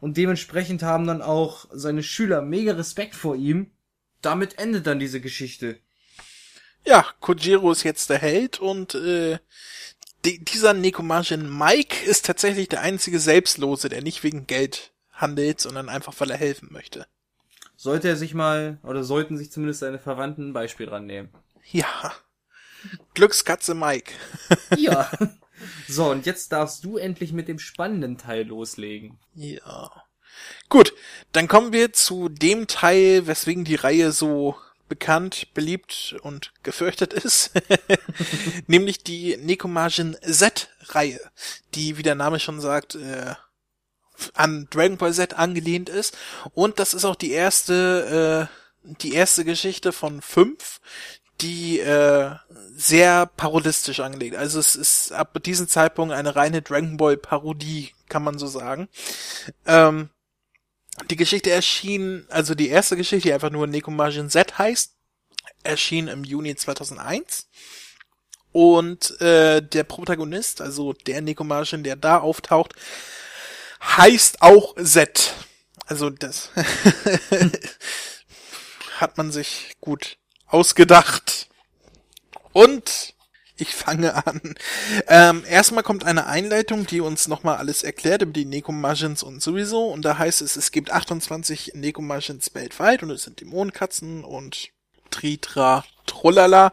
und dementsprechend haben dann auch seine Schüler mega Respekt vor ihm. Damit endet dann diese Geschichte. Ja, Kojiro ist jetzt der Held und äh, die, dieser Nekomajin Mike ist tatsächlich der einzige Selbstlose, der nicht wegen Geld handelt, sondern einfach, weil er helfen möchte. Sollte er sich mal, oder sollten sich zumindest seine Verwandten ein Beispiel dran nehmen. Ja. Glückskatze Mike. Ja. So, und jetzt darfst du endlich mit dem spannenden Teil loslegen. Ja. Gut, dann kommen wir zu dem Teil, weswegen die Reihe so bekannt, beliebt und gefürchtet ist, nämlich die Nekomajin Z-Reihe, die, wie der Name schon sagt, äh, an Dragon Ball Z angelehnt ist. Und das ist auch die erste, äh, die erste Geschichte von fünf, die äh, sehr parodistisch angelegt. Also es ist ab diesem Zeitpunkt eine reine Dragon Ball Parodie, kann man so sagen. Ähm, die Geschichte erschien, also die erste Geschichte, die einfach nur Nekomajin Z heißt, erschien im Juni 2001. Und äh, der Protagonist, also der Nekomajin, der da auftaucht, heißt auch Z. Also das hat man sich gut ausgedacht. Und ich fange an. Ähm, erstmal kommt eine Einleitung, die uns nochmal alles erklärt über die Nekomajins und sowieso. Und da heißt es, es gibt 28 Nekomajins weltweit und es sind Dämonenkatzen und Tritra, Trollala.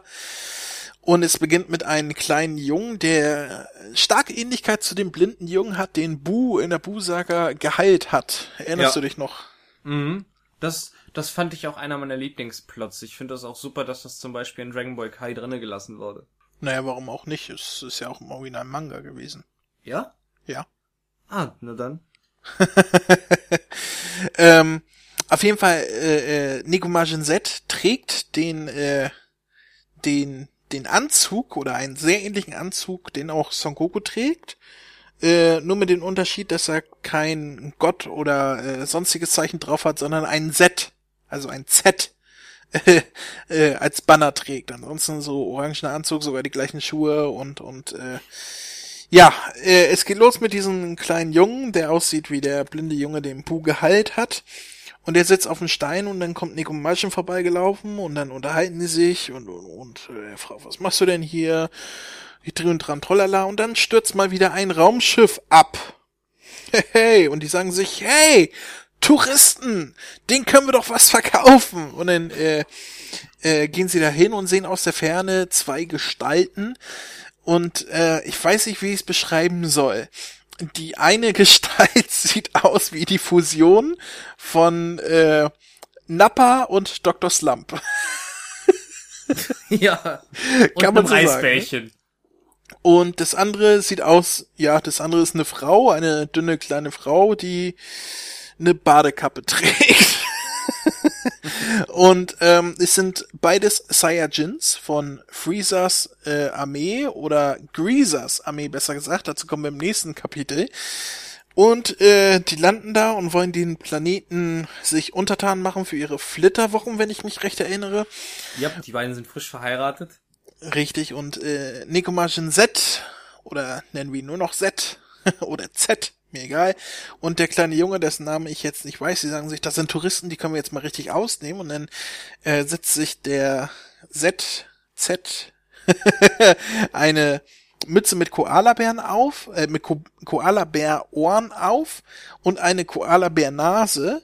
Und es beginnt mit einem kleinen Jungen, der starke Ähnlichkeit zu dem blinden Jungen hat, den Bu in der Bu-Saga geheilt hat. Erinnerst Ja. du dich noch? Mhm. Das, das fand ich auch einer meiner Lieblingsplots. Ich finde das auch super, dass das zum Beispiel in Dragon Ball Kai drinne gelassen wurde. Naja, warum auch nicht? Es ist ja auch im Original Manga gewesen. Ja? Ja. Ah, na dann. Auf jeden Fall, äh, äh, Nekomajin Z trägt den, äh, den, den Anzug oder einen sehr ähnlichen Anzug, den auch Son Goku trägt. Äh, nur mit dem Unterschied, dass er kein Gott oder äh, sonstiges Zeichen drauf hat, sondern ein Z, also ein Z äh, äh, als Banner trägt. Ansonsten so orangener Anzug, sogar die gleichen Schuhe und und äh, ja, äh, es geht los mit diesem kleinen Jungen, der aussieht wie der blinde Junge, den Pu geheilt hat. Und der sitzt auf dem Stein und dann kommt Nico Maschen vorbeigelaufen und dann unterhalten die sich und, und, und äh, fragt, was machst du denn hier? Die drehen dran, trollala, und dann stürzt mal wieder ein Raumschiff ab. Hey, und die sagen sich, hey, Touristen, den können wir doch was verkaufen. Und dann äh, äh, gehen sie da hin und sehen aus der Ferne zwei Gestalten. Und äh, ich weiß nicht, wie ich es beschreiben soll. Die eine Gestalt sieht aus wie die Fusion von äh, Nappa und Dr. Slump. ja. Und Kann man so sagen, Eisbärchen. Und das andere sieht aus, ja, das andere ist eine Frau, eine dünne kleine Frau, die eine Badekappe trägt. und ähm, es sind beides Saiyajins von Freezers äh, Armee oder Greasers Armee, besser gesagt. Dazu kommen wir im nächsten Kapitel. Und äh, die landen da und wollen den Planeten sich untertan machen für ihre Flitterwochen, wenn ich mich recht erinnere. Ja, die beiden sind frisch verheiratet. Richtig, und äh, Nekomajin Z, oder nennen wir ihn nur noch Z, oder Z, mir egal. Und der kleine Junge, dessen Namen ich jetzt nicht weiß, die sagen sich, das sind Touristen, die können wir jetzt mal richtig ausnehmen. Und dann äh, setzt sich der Z, Z, eine Mütze mit Koalabären auf, äh, mit Ko Koalabär-Ohren auf und eine Koalabär-Nase.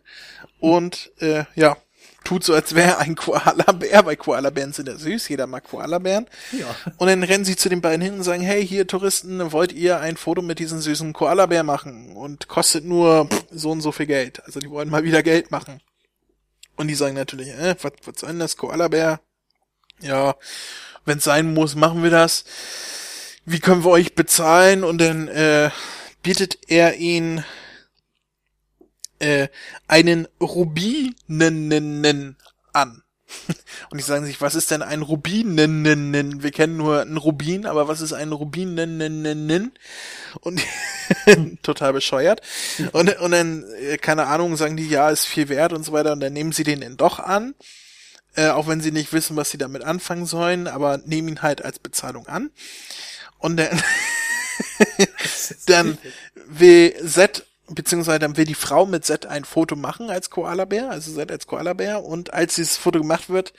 Und äh, ja, tut so, als wäre ein Koalabär, weil Koalabären sind ja süß, jeder mag Koalabären. Ja. Und dann rennen sie zu den beiden hin und sagen, hey, hier Touristen, wollt ihr ein Foto mit diesem süßen Koalabär machen? Und kostet nur so und so viel Geld. Also die wollen mal wieder Geld machen. Und die sagen natürlich, äh, was, was soll denn das, Koalabär? Ja, wenn es sein muss, machen wir das. Wie können wir euch bezahlen? Und dann äh, bietet er ihn äh, einen Rubinen an. Und die sagen sich, was ist denn ein Rubinen? Wir kennen nur einen Rubin, aber was ist ein Rubinen? Und total bescheuert. Und, und dann, äh, keine Ahnung, sagen die, ja, ist viel wert und so weiter. Und dann nehmen sie den dann doch an. Äh, auch wenn sie nicht wissen, was sie damit anfangen sollen, aber nehmen ihn halt als Bezahlung an. Und dann, dann will Z beziehungsweise dann will die Frau mit Z ein Foto machen als Koalabär, also Z als Koalabär, und als dieses Foto gemacht wird,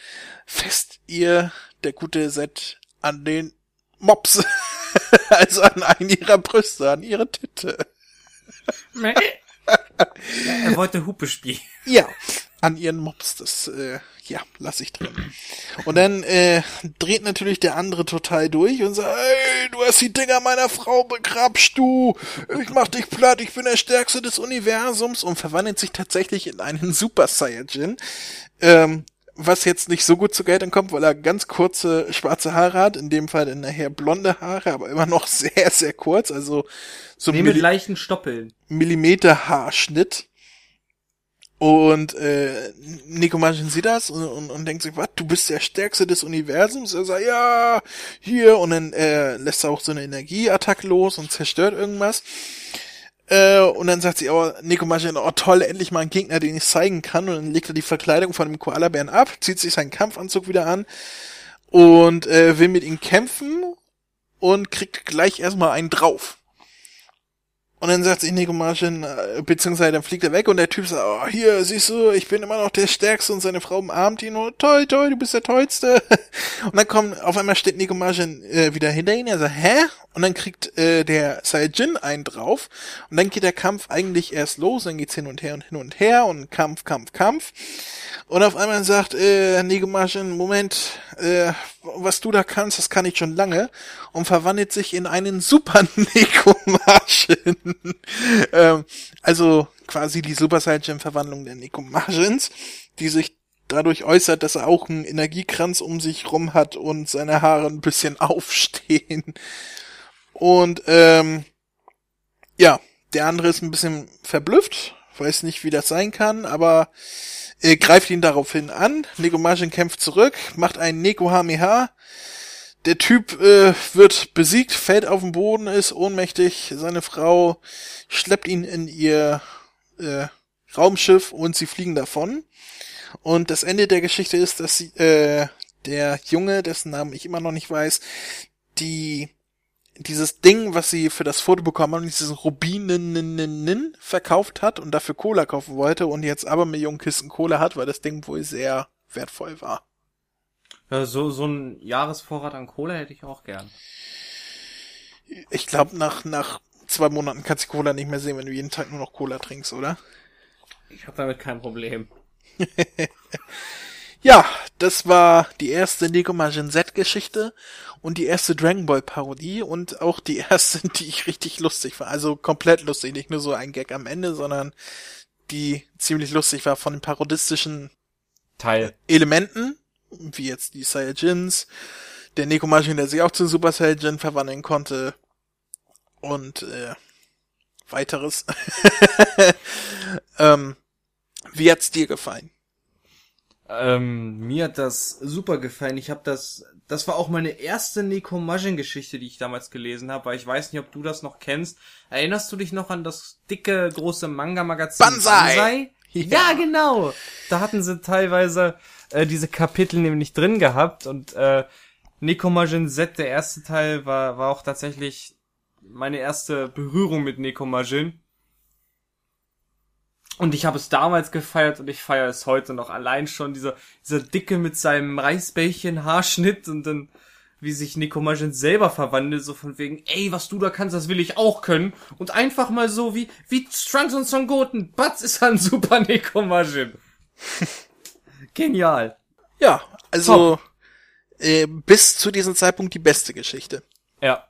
fest ihr der gute Z an den Mops, also an einen ihrer Brüste, an ihre Titte. er wollte Hupe spielen. Ja, an ihren Mops, das, äh, ja, lass ich drin. Und dann äh, dreht natürlich der andere total durch und sagt, ey, du hast die Dinger meiner Frau begrapscht, du. Ich mach dich platt, ich bin der Stärkste des Universums und verwandelt sich tatsächlich in einen Super Saiyajin. Ähm, was jetzt nicht so gut zu Geltung kommt, weil er ganz kurze schwarze Haare hat, in dem Fall dann nachher blonde Haare, aber immer noch sehr, sehr kurz, also so Nee, mit leichten Stoppeln. Millimeter Haarschnitt. Und äh, Nico Martin sieht das und, und, und denkt sich, was, du bist der Stärkste des Universums? Er sagt, ja, hier. Und dann äh, lässt er auch so eine Energieattacke los und zerstört irgendwas. Äh, und dann sagt sie, oh, Nico Martin, oh toll, endlich mal ein Gegner, den ich zeigen kann. Und dann legt er die Verkleidung von dem Koalabären ab, zieht sich seinen Kampfanzug wieder an und äh, will mit ihm kämpfen und kriegt gleich erstmal einen drauf. Und dann sagt sich Nico Martin, äh, beziehungsweise dann fliegt er weg und der Typ sagt, oh, hier, siehst du, ich bin immer noch der Stärkste und seine Frau umarmt ihn und toll, toll, du bist der Tollste. Und dann kommt, auf einmal steht Nico Martin äh, wieder hinter ihn, er sagt, hä? Und dann kriegt äh, der Saiyajin einen drauf und dann geht der Kampf eigentlich erst los, dann geht's hin und her und hin und her und Kampf, Kampf, Kampf. Und auf einmal sagt äh, Nico Martin, Moment, äh, was du da kannst, das kann ich schon lange und verwandelt sich in einen Super Nico Martin. ähm, also quasi die Super Saiyan Verwandlung der Nico Martins, die sich dadurch äußert, dass er auch einen Energiekranz um sich rum hat und seine Haare ein bisschen aufstehen. Und ähm, ja, der andere ist ein bisschen verblüfft, weiß nicht, wie das sein kann, aber äh, greift ihn daraufhin an. Neko Majin kämpft zurück, macht einen Neko Hameha. Der Typ äh, wird besiegt, fällt auf den Boden, ist ohnmächtig. Seine Frau schleppt ihn in ihr äh, Raumschiff und sie fliegen davon. Und das Ende der Geschichte ist, dass sie, äh, der Junge, dessen Namen ich immer noch nicht weiß, die dieses Ding, was sie für das Foto bekommen haben, dieses Rubinen verkauft hat und dafür Cola kaufen wollte und jetzt aber Millionen Kisten Cola hat, weil das Ding wohl sehr wertvoll war. So, so ein Jahresvorrat an Cola hätte ich auch gern. Ich glaube, nach, nach zwei Monaten kannst du Cola nicht mehr sehen, wenn du jeden Tag nur noch Cola trinkst, oder? Ich habe damit kein Problem. ja, das war die erste Lego Majin Z-Geschichte und die erste Dragon Ball Parodie und auch die erste, die ich richtig lustig war. Also komplett lustig, nicht nur so ein Gag am Ende, sondern die ziemlich lustig war von den parodistischen Teil Elementen, wie jetzt die Saiyajins, der Neko Majin, der sich auch zum Super Saiyajin verwandeln konnte und äh, weiteres. ähm, wie hat's dir gefallen? Ähm, mir hat das super gefallen. Ich habe das, das war auch meine erste Neko Majin Geschichte, die ich damals gelesen habe, weil ich weiß nicht, ob du das noch kennst. Erinnerst du dich noch an das dicke große Manga Magazin Banzai? Banzai? Ja. ja. genau. Da hatten sie teilweise äh, diese Kapitel nämlich drin gehabt und äh, Neko Majin Z, der erste Teil, war war auch tatsächlich meine erste Berührung mit Neko Majin. Und ich habe es damals gefeiert und ich feiere es heute noch. Allein schon dieser, dieser Dicke mit seinem Reisbällchen Haarschnitt und dann wie sich Nico Majin selber verwandelt, so von wegen, ey, was du da kannst, das will ich auch können. Und einfach mal so wie, wie Trunks und Son Goten. Batz ist ein super Nico Majin. Genial. Ja, also äh, bis zu diesem Zeitpunkt die beste Geschichte. Ja.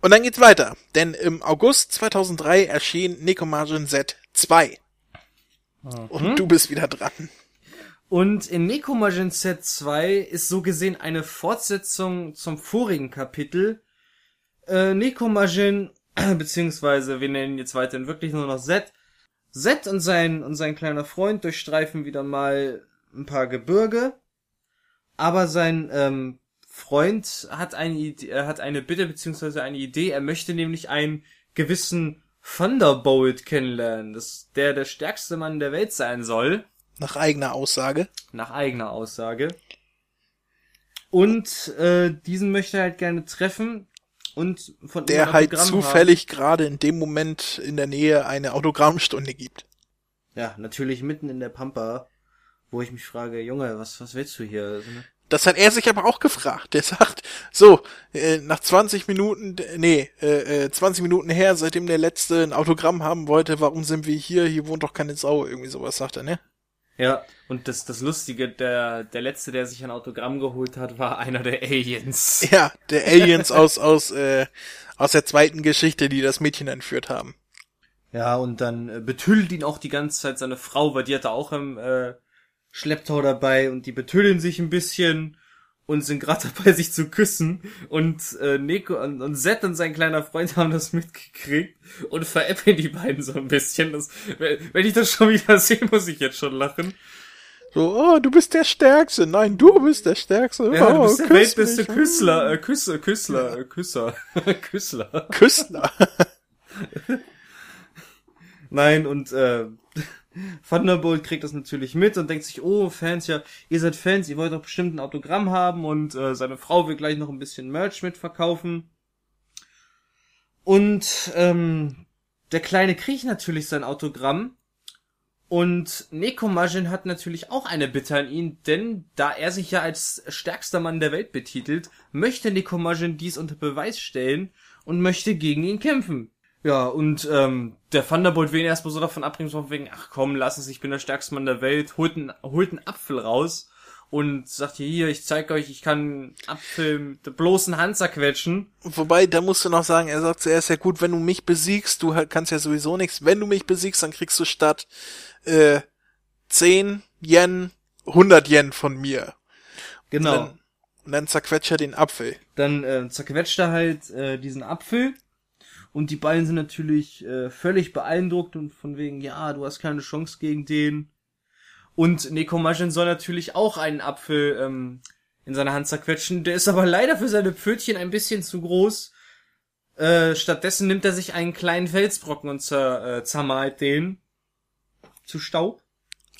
Und dann geht's weiter, denn im August 2003 erschien Nekomajin Z2. Mhm. Und du bist wieder dran. Und in Nekomajin Z2 ist so gesehen eine Fortsetzung zum vorigen Kapitel. Äh, Nekomajin, beziehungsweise wir nennen jetzt weiterhin wirklich nur noch Z. Z und sein, und sein kleiner Freund durchstreifen wieder mal ein paar Gebirge. Aber sein ähm, Freund hat eine Idee, er hat eine Bitte beziehungsweise eine Idee. Er möchte nämlich einen gewissen Thunderbolt kennenlernen, dass der der stärkste Mann der Welt sein soll. Nach eigener Aussage. Nach eigener Aussage. Und äh, diesen möchte er halt gerne treffen und von der halt zufällig gerade in dem Moment in der Nähe eine Autogrammstunde gibt. Ja, natürlich mitten in der Pampa, wo ich mich frage, Junge, was was willst du hier? Also, ne? Das hat er sich aber auch gefragt. Der sagt, so, äh, nach 20 Minuten, nee, äh, 20 äh, Minuten her, seitdem der letzte ein Autogramm haben wollte, warum sind wir hier? Hier wohnt doch keine Sau, irgendwie sowas sagt er, ne? Ja, und das, das Lustige, der, der letzte, der sich ein Autogramm geholt hat, war einer der Aliens. Ja, der Aliens aus, aus, äh, aus der zweiten Geschichte, die das Mädchen entführt haben. Ja, und dann äh, betüllt ihn auch die ganze Zeit seine Frau, weil die hatte auch im, äh, Schlepptau dabei und die betüllen sich ein bisschen und sind gerade dabei, sich zu küssen. Und äh, Neko und, und Zed und sein kleiner Freund haben das mitgekriegt und veräppeln die beiden so ein bisschen. Das, wenn ich das schon wieder sehe, muss ich jetzt schon lachen. So, oh, du bist der Stärkste. Nein, du bist der Stärkste. Ja, oh, du bist der weltbeste Küssler, äh, Küsser, Küssler, ja. Küsser, Küssler. Küssler. Nein, und äh, Thunderbolt kriegt das natürlich mit und denkt sich, oh, Fans, ja, ihr seid Fans, ihr wollt doch bestimmt ein Autogramm haben und äh, seine Frau will gleich noch ein bisschen Merch mitverkaufen. Und ähm, der Kleine kriegt natürlich sein Autogramm. Und Nekomajin hat natürlich auch eine Bitte an ihn, denn da er sich ja als stärkster Mann der Welt betitelt, möchte Nekomajin dies unter Beweis stellen und möchte gegen ihn kämpfen. Ja, und ähm, der Thunderbolt will ihn erstmal so davon abbringen, so wegen, ach komm, lass es, ich bin der stärkste Mann der Welt, holt einen, holt einen Apfel raus und sagt hier, hier, ich zeig euch, ich kann Apfel mit der bloßen Hand zerquetschen. Wobei, da musst du noch sagen, er sagt zuerst, ja gut, wenn du mich besiegst, du kannst ja sowieso nichts, wenn du mich besiegst, dann kriegst du statt äh, 10 Yen 100 Yen von mir. Genau. Und dann, und dann zerquetscht er den Apfel. Dann äh, zerquetscht er halt äh, diesen Apfel und die beiden sind natürlich äh, völlig beeindruckt und von wegen, ja, du hast keine Chance gegen den. Und Nekomajin soll natürlich auch einen Apfel ähm, in seiner Hand zerquetschen. Der ist aber leider für seine Pfötchen ein bisschen zu groß. Äh, stattdessen nimmt er sich einen kleinen Felsbrocken und zer, äh, zermalt den zu Staub.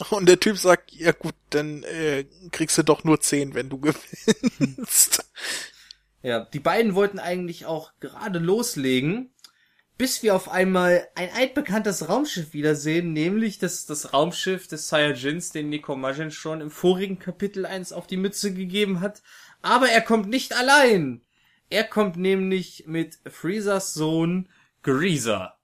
Und der Typ sagt, ja gut, dann äh, kriegst du doch nur zehn, wenn du gewinnst. Ja, die beiden wollten eigentlich auch gerade loslegen, bis wir auf einmal ein altbekanntes Raumschiff wiedersehen, nämlich das, das Raumschiff des Saiyajins, den Nekomajin schon im vorigen Kapitel 1 auf die Mütze gegeben hat. Aber er kommt nicht allein. Er kommt nämlich mit Freezers Sohn Greaser.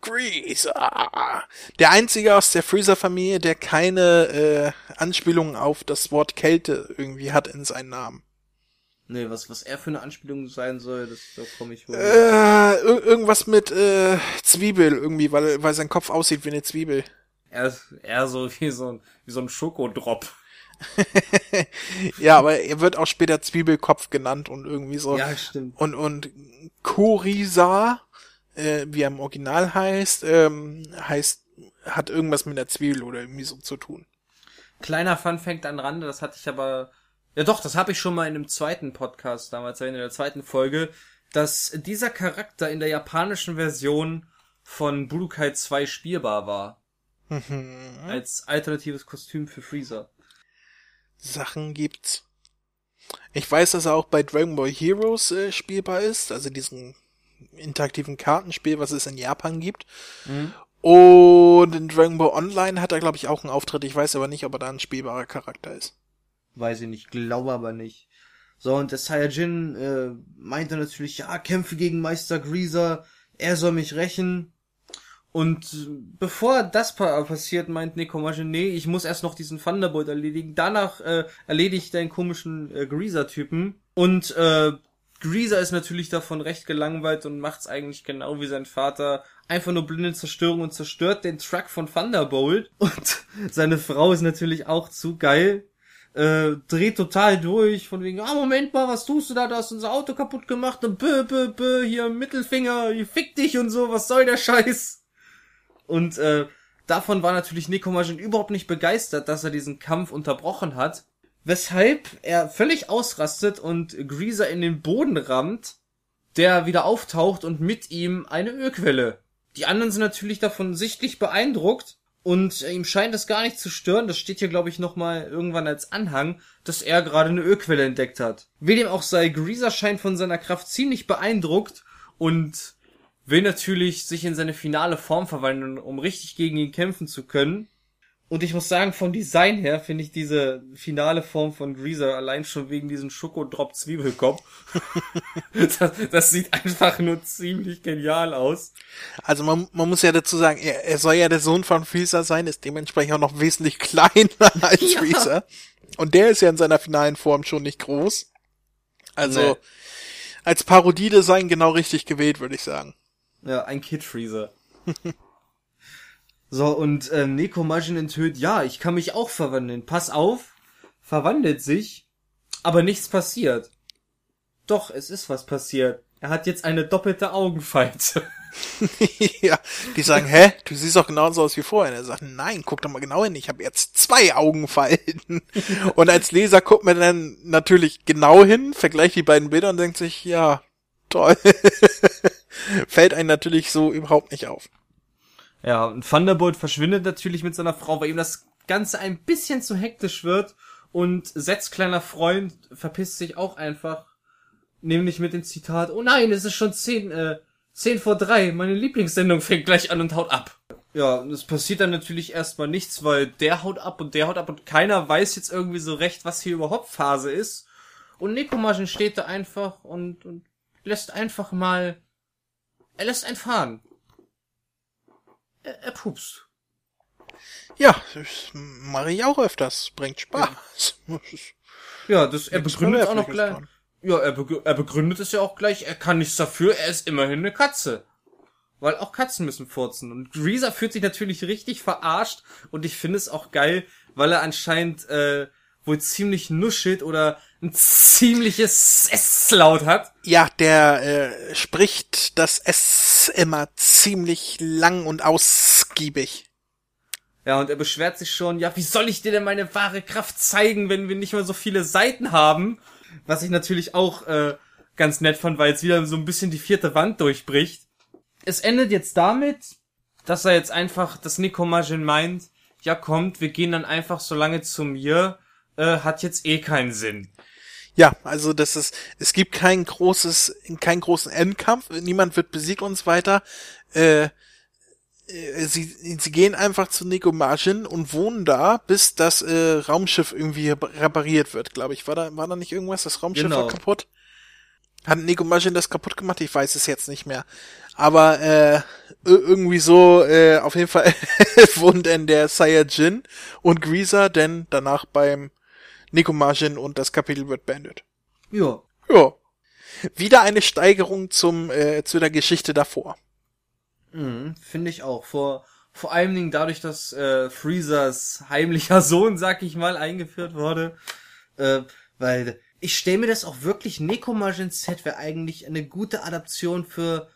Greaser. Der einzige aus der Freezer-Familie, der keine äh, Anspielung auf das Wort Kälte irgendwie hat in seinen Namen. Nee, was, was er für eine Anspielung sein soll, das, da komme ich wohl. Äh, ir irgendwas mit äh, Zwiebel irgendwie, weil, weil sein Kopf aussieht wie eine Zwiebel. Er ist eher so wie so ein, wie so ein Schokodrop. ja, aber er wird auch später Zwiebelkopf genannt und irgendwie so. Ja, stimmt. Und, und Kurisa, äh, wie er im Original heißt, ähm, heißt, hat irgendwas mit der Zwiebel oder irgendwie so zu tun. Kleiner Fun fängt an Rande, das hatte ich aber ja doch, das habe ich schon mal in einem zweiten Podcast damals, in der zweiten Folge, dass dieser Charakter in der japanischen Version von Budokai 2 spielbar war. Mhm. Als alternatives Kostüm für Freezer. Sachen gibt's. Ich weiß, dass er auch bei Dragon Ball Heroes äh, spielbar ist, also diesem interaktiven Kartenspiel, was es in Japan gibt. Mhm. Und in Dragon Ball Online hat er, glaube ich, auch einen Auftritt. Ich weiß aber nicht, ob er da ein spielbarer Charakter ist. Weiß ich nicht, glaube aber nicht. So, und der Saiyajin äh, meinte natürlich, ja, kämpfe gegen Meister Greaser, er soll mich rächen. Und bevor das pa passiert, meint Nekomajin, nee, ich muss erst noch diesen Thunderbolt erledigen. Danach äh, erledigt den komischen äh, Greaser-Typen. Und äh, Greaser ist natürlich davon recht gelangweilt und macht's eigentlich genau wie sein Vater. Einfach nur blinde Zerstörung und zerstört den Truck von Thunderbolt. Und seine Frau ist natürlich auch zu geil äh, dreht total durch, von wegen, ah, Moment mal, was tust du da, du hast unser Auto kaputt gemacht und bö, bö, bö, hier Mittelfinger, hier fick dich und so, was soll der Scheiß? Und äh, davon war natürlich Nekomajin überhaupt nicht begeistert, dass er diesen Kampf unterbrochen hat, weshalb er völlig ausrastet und Greaser in den Boden rammt, der wieder auftaucht und mit ihm eine Ölquelle. Die anderen sind natürlich davon sichtlich beeindruckt und ihm scheint es gar nicht zu stören, das steht hier glaube ich nochmal irgendwann als Anhang, dass er gerade eine Ölquelle entdeckt hat. Wie dem auch sei, Greaser scheint von seiner Kraft ziemlich beeindruckt und will natürlich sich in seine finale Form verwandeln, um richtig gegen ihn kämpfen zu können. Und ich muss sagen, vom Design her finde ich diese finale Form von Greaser allein schon wegen diesem Schokodrop Zwiebelkopf. das, das, sieht einfach nur ziemlich genial aus. Also man, man muss ja dazu sagen, er, er soll ja der Sohn von Freezer sein, ist dementsprechend auch noch wesentlich kleiner als ja. Freezer. Und der ist ja in seiner finalen Form schon nicht groß. Also nee. als Parodiedesign genau richtig gewählt, würde ich sagen. Ja, ein Kid Freezer. So, und äh, Nekomajin enthüllt, ja, ich kann mich auch verwandeln. Pass auf, verwandelt sich, aber nichts passiert. Doch, es ist was passiert. Er hat jetzt eine doppelte Augenfalte. ja, die sagen, hä, du siehst doch genauso aus wie vorher. Und er sagt, nein, guck doch mal genau hin, ich habe jetzt zwei Augenfalten. und als Leser guckt man dann natürlich genau hin, vergleicht die beiden Bilder und denkt sich, ja, toll. Fällt einem natürlich so überhaupt nicht auf. Ja, und Thunderbolt verschwindet natürlich mit seiner Frau, weil ihm das Ganze ein bisschen zu hektisch wird und Sets kleiner Freund verpisst sich auch einfach, nämlich mit dem Zitat, oh nein, es ist schon zehn, äh, zehn vor drei, meine Lieblingssendung fängt gleich an und haut ab. Ja, es passiert dann natürlich erstmal nichts, weil der haut ab und der haut ab und keiner weiß jetzt irgendwie so recht, was hier überhaupt Phase ist. Und Nekomajin steht da einfach und, und lässt einfach mal, er lässt einen fahren er, er pupst. Ja, das mache ich auch öfters. Bringt Spaß. Ja, das, er begründet auch noch gleich. Ja, er, be er begründet es ja auch gleich. Er kann nichts dafür. Er ist immerhin eine Katze. Weil auch Katzen müssen furzen. Und Greaser fühlt sich natürlich richtig verarscht. Und ich finde es auch geil, weil er anscheinend äh, wohl ziemlich nuschelt oder ein ziemliches S-Laut hat. Ja, der äh, spricht das S immer ziemlich lang und ausgiebig. Ja, und er beschwert sich schon, ja, wie soll ich dir denn meine wahre Kraft zeigen, wenn wir nicht mal so viele Seiten haben? Was ich natürlich auch äh, ganz nett fand, weil jetzt wieder so ein bisschen die vierte Wand durchbricht. Es endet jetzt damit, dass er jetzt einfach, dass Nico Majin meint, ja kommt, wir gehen dann einfach so lange zu mir, äh, hat jetzt eh keinen Sinn. Ja, also das ist, es gibt kein großes, keinen großen Endkampf, niemand wird besiegt und so weiter. Äh, äh, sie, sie gehen einfach zu Nico Margin und wohnen da, bis das äh, Raumschiff irgendwie repariert wird, glaube ich. War da, war da nicht irgendwas? Das Raumschiff Genau. war kaputt? Hat Nico Margin das kaputt gemacht? Ich weiß es jetzt nicht mehr. Aber äh, ir- irgendwie so, äh, auf jeden Fall wohnt denn der Saiyajin und Greaser denn danach beim Nico Margin und das Kapitel wird beendet. Ja. Ja. Wieder eine Steigerung zum äh, zu der Geschichte davor. Mhm, Finde ich auch. Vor, vor allen Dingen dadurch, dass äh, Freezers heimlicher Sohn, sag ich mal, eingeführt wurde. Äh, weil ich stelle mir das auch wirklich, Nekomajin Z wäre eigentlich eine gute Adaption für,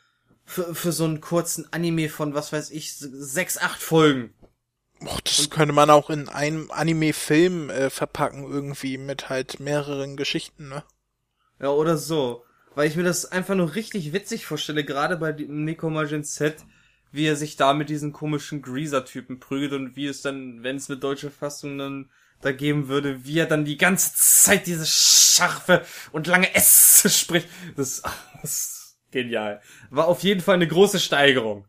für, für so einen kurzen Anime von, was weiß ich, sechs, acht Folgen. Och, das könnte man auch in einem Anime-Film äh, verpacken, irgendwie mit halt mehreren Geschichten, ne? Ja, oder so. Weil ich mir das einfach nur richtig witzig vorstelle, gerade bei dem Nekomajin Z, wie er sich da mit diesen komischen Greaser-Typen prügelt und wie es dann, wenn es eine deutsche Fassung dann da geben würde, wie er dann die ganze Zeit diese scharfe und lange S spricht. Das, das ist genial. War auf jeden Fall eine große Steigerung.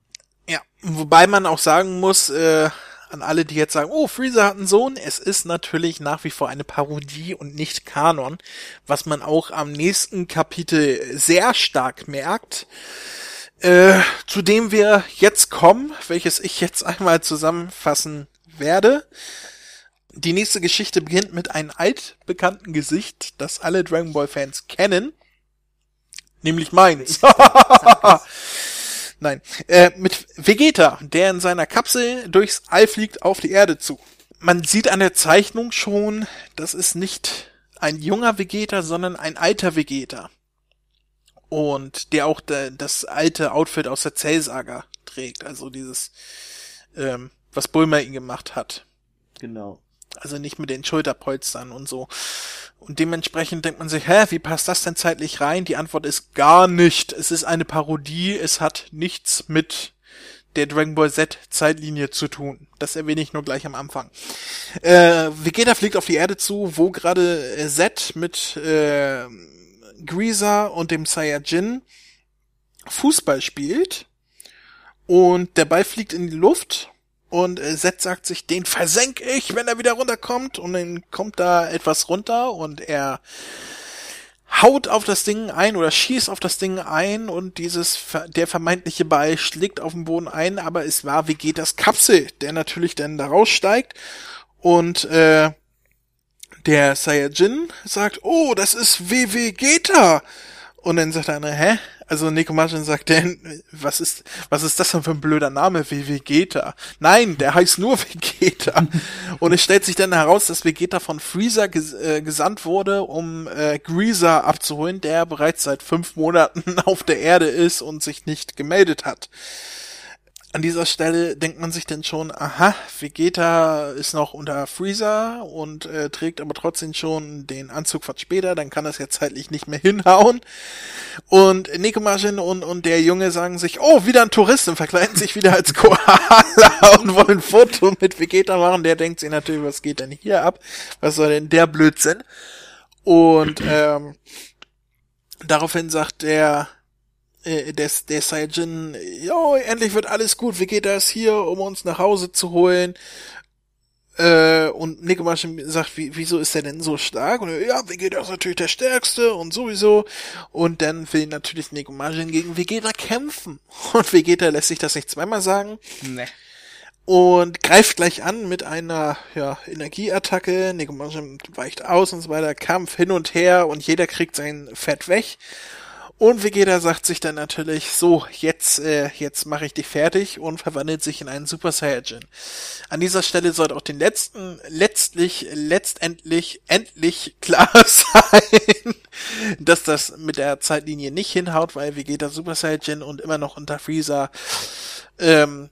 Ja, wobei man auch sagen muss, äh, an alle, die jetzt sagen, oh, Freezer hat einen Sohn, es ist natürlich nach wie vor eine Parodie und nicht Kanon, was man auch am nächsten Kapitel sehr stark merkt, äh, zu dem wir jetzt kommen, welches ich jetzt einmal zusammenfassen werde. Die nächste Geschichte beginnt mit einem altbekannten Gesicht, das alle Dragon Ball Fans kennen, nämlich meins. Nein, äh, mit Vegeta, der in seiner Kapsel durchs All fliegt auf die Erde zu. Man sieht an der Zeichnung schon, das ist nicht ein junger Vegeta, sondern ein alter Vegeta. Und der auch de, das alte Outfit aus der Cell-Saga trägt, also dieses, ähm, was Bulma ihn gemacht hat. Genau. Also nicht mit den Schulterpolstern und so. Und dementsprechend denkt man sich, hä, wie passt das denn zeitlich rein? Die Antwort ist gar nicht. Es ist eine Parodie, es hat nichts mit der Dragon Ball Z Zeitlinie zu tun. Das erwähne ich nur gleich am Anfang. Äh, Vegeta fliegt auf die Erde zu, wo gerade äh, Z mit äh, Greaser und dem Saiyajin Fußball spielt. Und der Ball fliegt in die Luft und äh, Zed sagt sich, den versenk ich, wenn er wieder runterkommt. Und dann kommt da etwas runter und er haut auf das Ding ein oder schießt auf das Ding ein und dieses der vermeintliche Ball schlägt auf den Boden ein, aber es war Vegetas Kapsel, der natürlich dann da raussteigt und äh, der Saiyajin sagt, oh, das ist W Vegeta. Und dann sagt der andere, hä? Also Nekomajin sagt dann, was ist, was ist das denn für ein blöder Name wie Vegeta? Nein, der heißt nur Vegeta. Und es stellt sich dann heraus, dass Vegeta von Freezer ges äh, gesandt wurde, um äh, Greaser abzuholen, der bereits seit fünf Monaten auf der Erde ist und sich nicht gemeldet hat. An dieser Stelle denkt man sich dann schon, aha, Vegeta ist noch unter Freezer und äh, trägt aber trotzdem schon den Anzug von später, dann kann das jetzt zeitlich nicht mehr hinhauen. Und Nekomajin und, und der Junge sagen sich, oh, wieder ein Tourist und verkleiden sich wieder als Koala und wollen ein Foto mit Vegeta machen. Der denkt sich natürlich, was geht denn hier ab? Was soll denn der Blödsinn? Und ähm, daraufhin sagt der äh, der, der Saiyajin, jo, endlich wird alles gut, Vegeta ist hier, um uns nach Hause zu holen. Äh, und Nekomashi sagt, wie, wieso ist er denn so stark? Und ja, Vegeta ist natürlich der Stärkste und sowieso. Und dann will natürlich Nekomashi gegen Vegeta kämpfen. Und Vegeta lässt sich das nicht zweimal sagen Ne. und greift gleich an mit einer ja, Energieattacke. Nekomashi weicht aus und so weiter. Kampf hin und her und jeder kriegt sein Fett weg. Und Vegeta sagt sich dann natürlich, so, jetzt, äh, jetzt mache ich dich fertig und verwandelt sich in einen Super Saiyajin. An dieser Stelle sollte auch den letzten, letztlich, letztendlich, endlich klar sein, dass das mit der Zeitlinie nicht hinhaut, weil Vegeta Super Saiyajin und immer noch unter Freezer, ähm,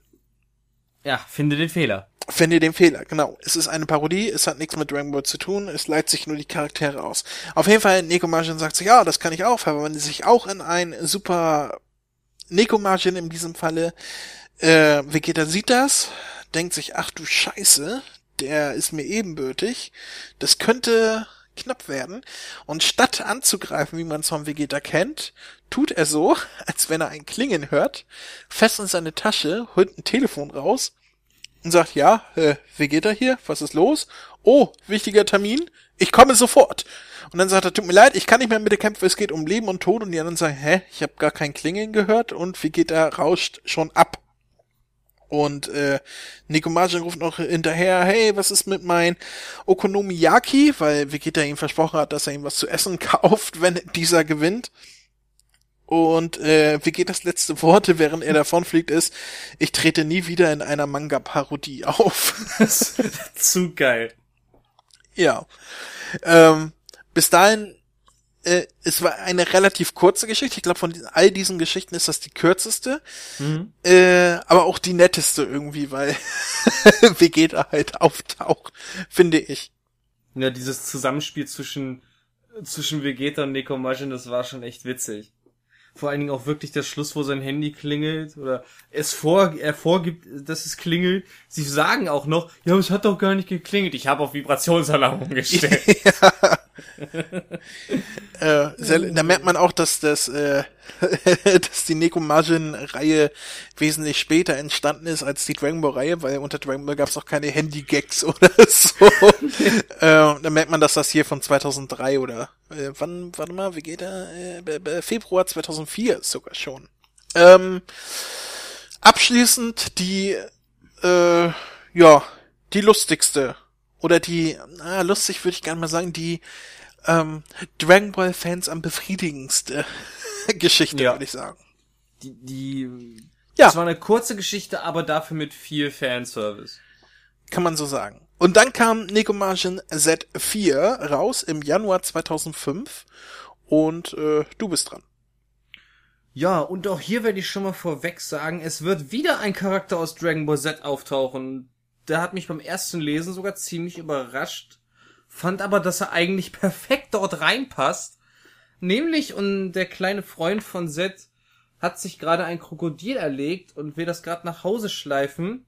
Ja, finde den Fehler. Finde den Fehler, genau. Es ist eine Parodie, es hat nichts mit Dragon Ball zu tun, es leitet sich nur die Charaktere aus. Auf jeden Fall, Neko Majin sagt sich, ja, das kann ich auch, verwandelt sich auch in ein super Neko Majin in diesem Falle. Äh, Vegeta sieht das, denkt sich, ach du Scheiße, der ist mir ebenbürtig. Das könnte knapp werden. Und statt anzugreifen, wie man es vom Vegeta kennt, tut er so, als wenn er ein Klingen hört, fest in seine Tasche, holt ein Telefon raus und sagt, ja, äh, Vegeta hier, was ist los? Oh, wichtiger Termin, ich komme sofort. Und dann sagt er, tut mir leid, ich kann nicht mehr mit dir kämpfen, es geht um Leben und Tod. Und die anderen sagen, hä, ich habe gar kein Klingeln gehört und Vegeta rauscht schon ab. Und äh, Nikomajin ruft noch hinterher, hey, was ist mit mein Okonomiyaki? Weil Vegeta ihm versprochen hat, dass er ihm was zu essen kauft, wenn dieser gewinnt. Und äh, Vegetas letzte Worte, während er davonfliegt, ist, ich trete nie wieder in einer Manga-Parodie auf. Zu geil. Ja. Ähm, bis dahin, äh, es war eine relativ kurze Geschichte. Ich glaube, von all diesen Geschichten ist das die kürzeste. Mhm. Äh, aber auch die netteste irgendwie, weil Vegeta halt auftaucht, finde ich. Ja, dieses Zusammenspiel zwischen, zwischen Vegeta und Nekomajin, das war schon echt witzig. Vor allen Dingen auch wirklich der Schluss, wo sein Handy klingelt oder es vor, er vorgibt, dass es klingelt. Sie sagen auch noch, ja, es hat doch gar nicht geklingelt. Ich habe auf Vibrationsalarm umgestellt. Äh, sehr, da merkt man auch, dass das, äh, dass die Nekomajin-Reihe wesentlich später entstanden ist als die Dragon Ball-Reihe, weil unter Dragon Ball gab es auch keine Handy-Gags oder so. äh, da merkt man, dass das hier von 2003 oder äh, wann, warte mal, wie geht er? Äh, Februar 2004 ist sogar schon. Ähm, abschließend die, äh, ja, die lustigste oder die, na, lustig würde ich gerne mal sagen, die ähm, Dragon Ball Fans am befriedigendste Geschichte, Ja. würde ich sagen. Die, die, Ja. es war eine kurze Geschichte, aber dafür mit viel Fanservice. Kann man so sagen. Und dann kam Nekomajin Z4 raus im Januar 2005 und äh, du bist dran. Ja, und auch hier werde ich schon mal vorweg sagen, es wird wieder ein Charakter aus Dragon Ball Z auftauchen. Der hat mich beim ersten Lesen sogar ziemlich überrascht, fand aber, dass er eigentlich perfekt dort reinpasst. Nämlich, und der kleine Freund von Z hat sich gerade ein Krokodil erlegt und will das gerade nach Hause schleifen.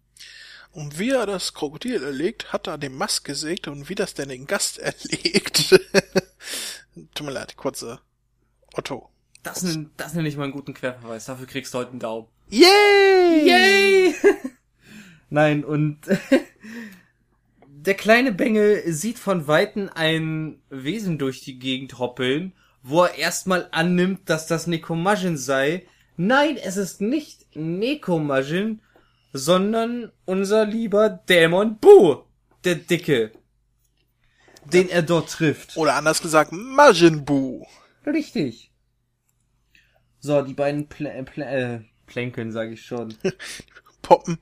Und wie er das Krokodil erlegt, hat er den Mast gesägt und wie das denn den Gast erlegt. Tut mir leid, kurze Otto. Das, nenn- das nenne ich mal einen guten Querverweis. Dafür kriegst du heute einen Daumen. Yay! Yay! Nein, und der kleine Bengel sieht von Weitem ein Wesen durch die Gegend hoppeln, wo er erstmal annimmt, dass das Nekomajin sei. Nein, es ist nicht Nekomajin, sondern unser lieber Dämon Bu, der Dicke, den er dort trifft. Oder anders gesagt, Majin Buu. Richtig. So, die beiden Plä Plä äh, Plänkeln, sage ich schon. Poppen.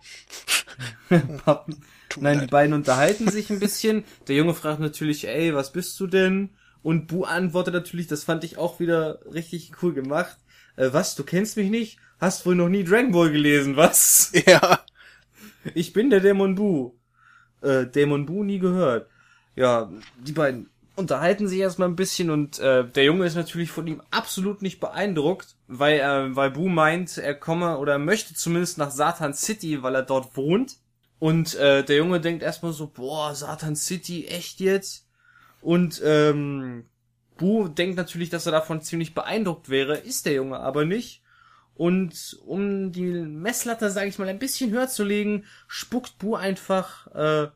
Mir Nein, die beiden unterhalten sich ein bisschen. Der Junge fragt natürlich, ey, was bist du denn? Und Bu antwortet natürlich, das fand ich auch wieder richtig cool gemacht. Äh, was, du kennst mich nicht? Hast wohl noch nie Dragon Ball gelesen, was? Ja. Ich bin der Dämon Bu. Äh, Dämon Bu nie gehört. Ja, die beiden unterhalten sich erstmal ein bisschen und äh, der Junge ist natürlich von ihm absolut nicht beeindruckt, weil er, weil Bu meint, er komme oder er möchte zumindest nach Satan City, weil er dort wohnt. Und äh, der Junge denkt erstmal so, boah, Satan City, echt jetzt? Und ähm, Bu denkt natürlich, dass er davon ziemlich beeindruckt wäre, ist der Junge aber nicht. Und um die Messlatte, sage ich mal, ein bisschen höher zu legen, spuckt Bu einfach, äh,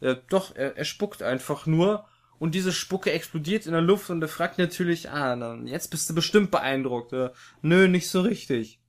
äh doch, er, er spuckt einfach nur. Und diese Spucke explodiert in der Luft und er fragt natürlich, ah, na, jetzt bist du bestimmt beeindruckt. Äh, nö, nicht so richtig.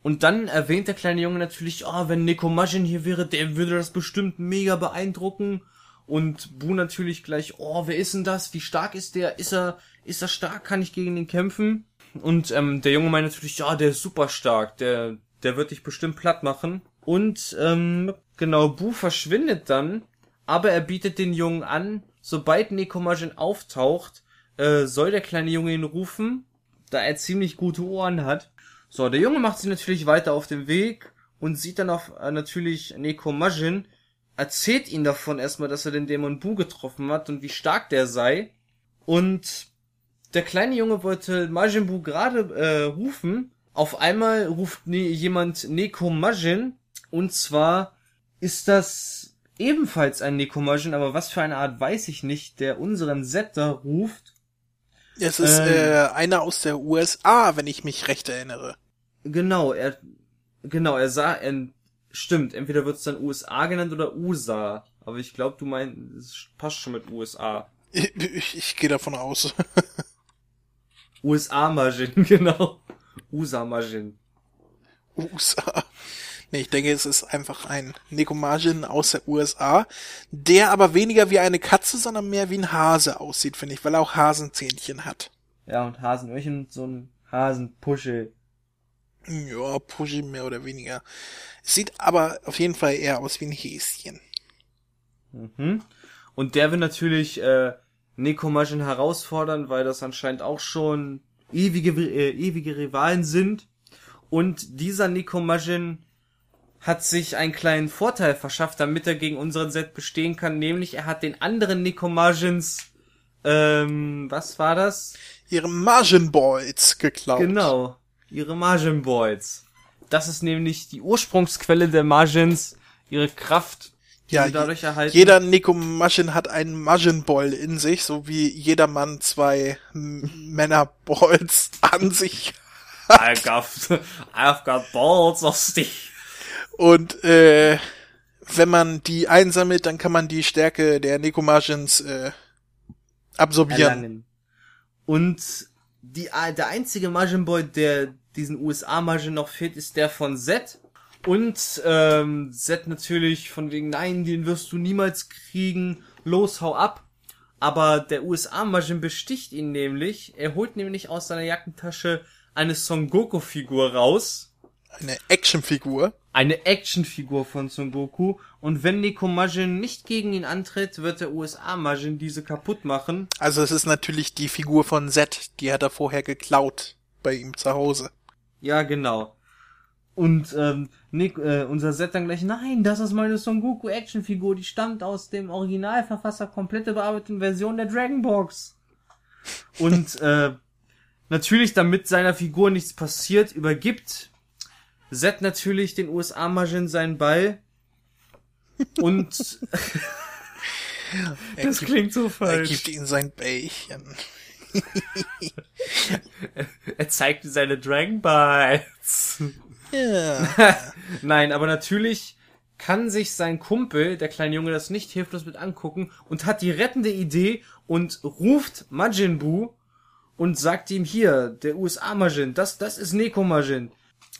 Und dann erwähnt der kleine Junge natürlich, ah, wenn Nekomajin hier wäre, der würde das bestimmt mega beeindrucken. Und Bu natürlich gleich, oh, wer ist denn das? Wie stark ist der? Ist er, ist er stark? Kann ich gegen ihn kämpfen? Und ähm, der Junge meint natürlich, ja, der ist super stark, der, der wird dich bestimmt platt machen. Und ähm, genau, Bu verschwindet dann, aber er bietet den Jungen an, sobald Nekomajin auftaucht, äh, soll der kleine Junge ihn rufen, da er ziemlich gute Ohren hat. So, der Junge macht sich natürlich weiter auf den Weg und sieht dann auf äh, natürlich Nekomajin erzählt ihn davon erstmal, dass er den Dämon Bu getroffen hat und wie stark der sei. Und der kleine Junge wollte Majin Bu gerade äh, rufen. Auf einmal ruft ne jemand Neko Majin. Und zwar ist das ebenfalls ein Neko Majin, aber was für eine Art weiß ich nicht, der unseren Zeta ruft. Es ist Ähm. äh, einer aus der USA, wenn ich mich recht erinnere. Genau, er genau, er sah er, stimmt, entweder wird es dann USA genannt oder USA, aber ich glaube, du meinst, es passt schon mit USA. Ich, ich, ich gehe davon aus. USA Majin, genau. USA Majin. USA. Nee, ich denke, es ist einfach ein Nekomajin aus der USA, der aber weniger wie eine Katze, sondern mehr wie ein Hase aussieht, finde ich, weil er auch Hasenzähnchen hat. Ja, und Hasenöhrchen, so ein Hasenpuschel. Ja, Pushy mehr oder weniger. Sieht aber auf jeden Fall eher aus wie ein Häschen. Mhm. Und der will natürlich äh, Nekomajin herausfordern, weil das anscheinend auch schon ewige, äh, ewige Rivalen sind. Und dieser Nekomajin hat sich einen kleinen Vorteil verschafft, damit er gegen unseren Set bestehen kann, nämlich er hat den anderen Nekomajins, ähm, was war das? Ihre Margin Boys geklaut. Genau, ihre Margin Boys. Das ist nämlich die Ursprungsquelle der Margins, ihre Kraft, die Ja, sie dadurch erhalten. Jeder Nekomajin hat einen Margin Ball in sich, so wie jeder Mann zwei M- Männerballs an sich. I've got, I've got balls of steel. Und äh, wenn man die einsammelt, dann kann man die Stärke der Nekomajins äh, absorbieren. erlangen. Und die, der einzige Majin Boy, der diesen USA Majin noch fehlt, ist der von Z. Und ähm, Z natürlich von wegen, nein, den wirst du niemals kriegen, los, hau ab. Aber der USA Majin besticht ihn nämlich. Er holt nämlich aus seiner Jackentasche eine Son Goku Figur raus. Eine Actionfigur. Eine Actionfigur von Son Goku. Und wenn Neko Majin nicht gegen ihn antritt, wird der USA Majin diese kaputt machen. Also es ist natürlich die Figur von Z, die hat er vorher geklaut bei ihm zu Hause. Ja, genau. Und ähm, Nick, äh, unser Set dann gleich, nein, das ist meine Son Goku Actionfigur, die stammt aus dem Originalverfasser komplette bearbeiteten Version der Dragon Box. Und äh, natürlich, damit seiner Figur nichts passiert, übergibt Zed natürlich den USA Majin seinen Ball. Und Er das gibt, klingt so er falsch. gibt ihm sein Bällchen. Er zeigt ihm seine Dragon Balls. Ja. Nein, aber natürlich kann sich sein Kumpel, der kleine Junge, das nicht hilflos mit angucken und hat die rettende Idee und ruft Majin Buu und sagt ihm hier, der USA Majin, das, das ist Neko Majin.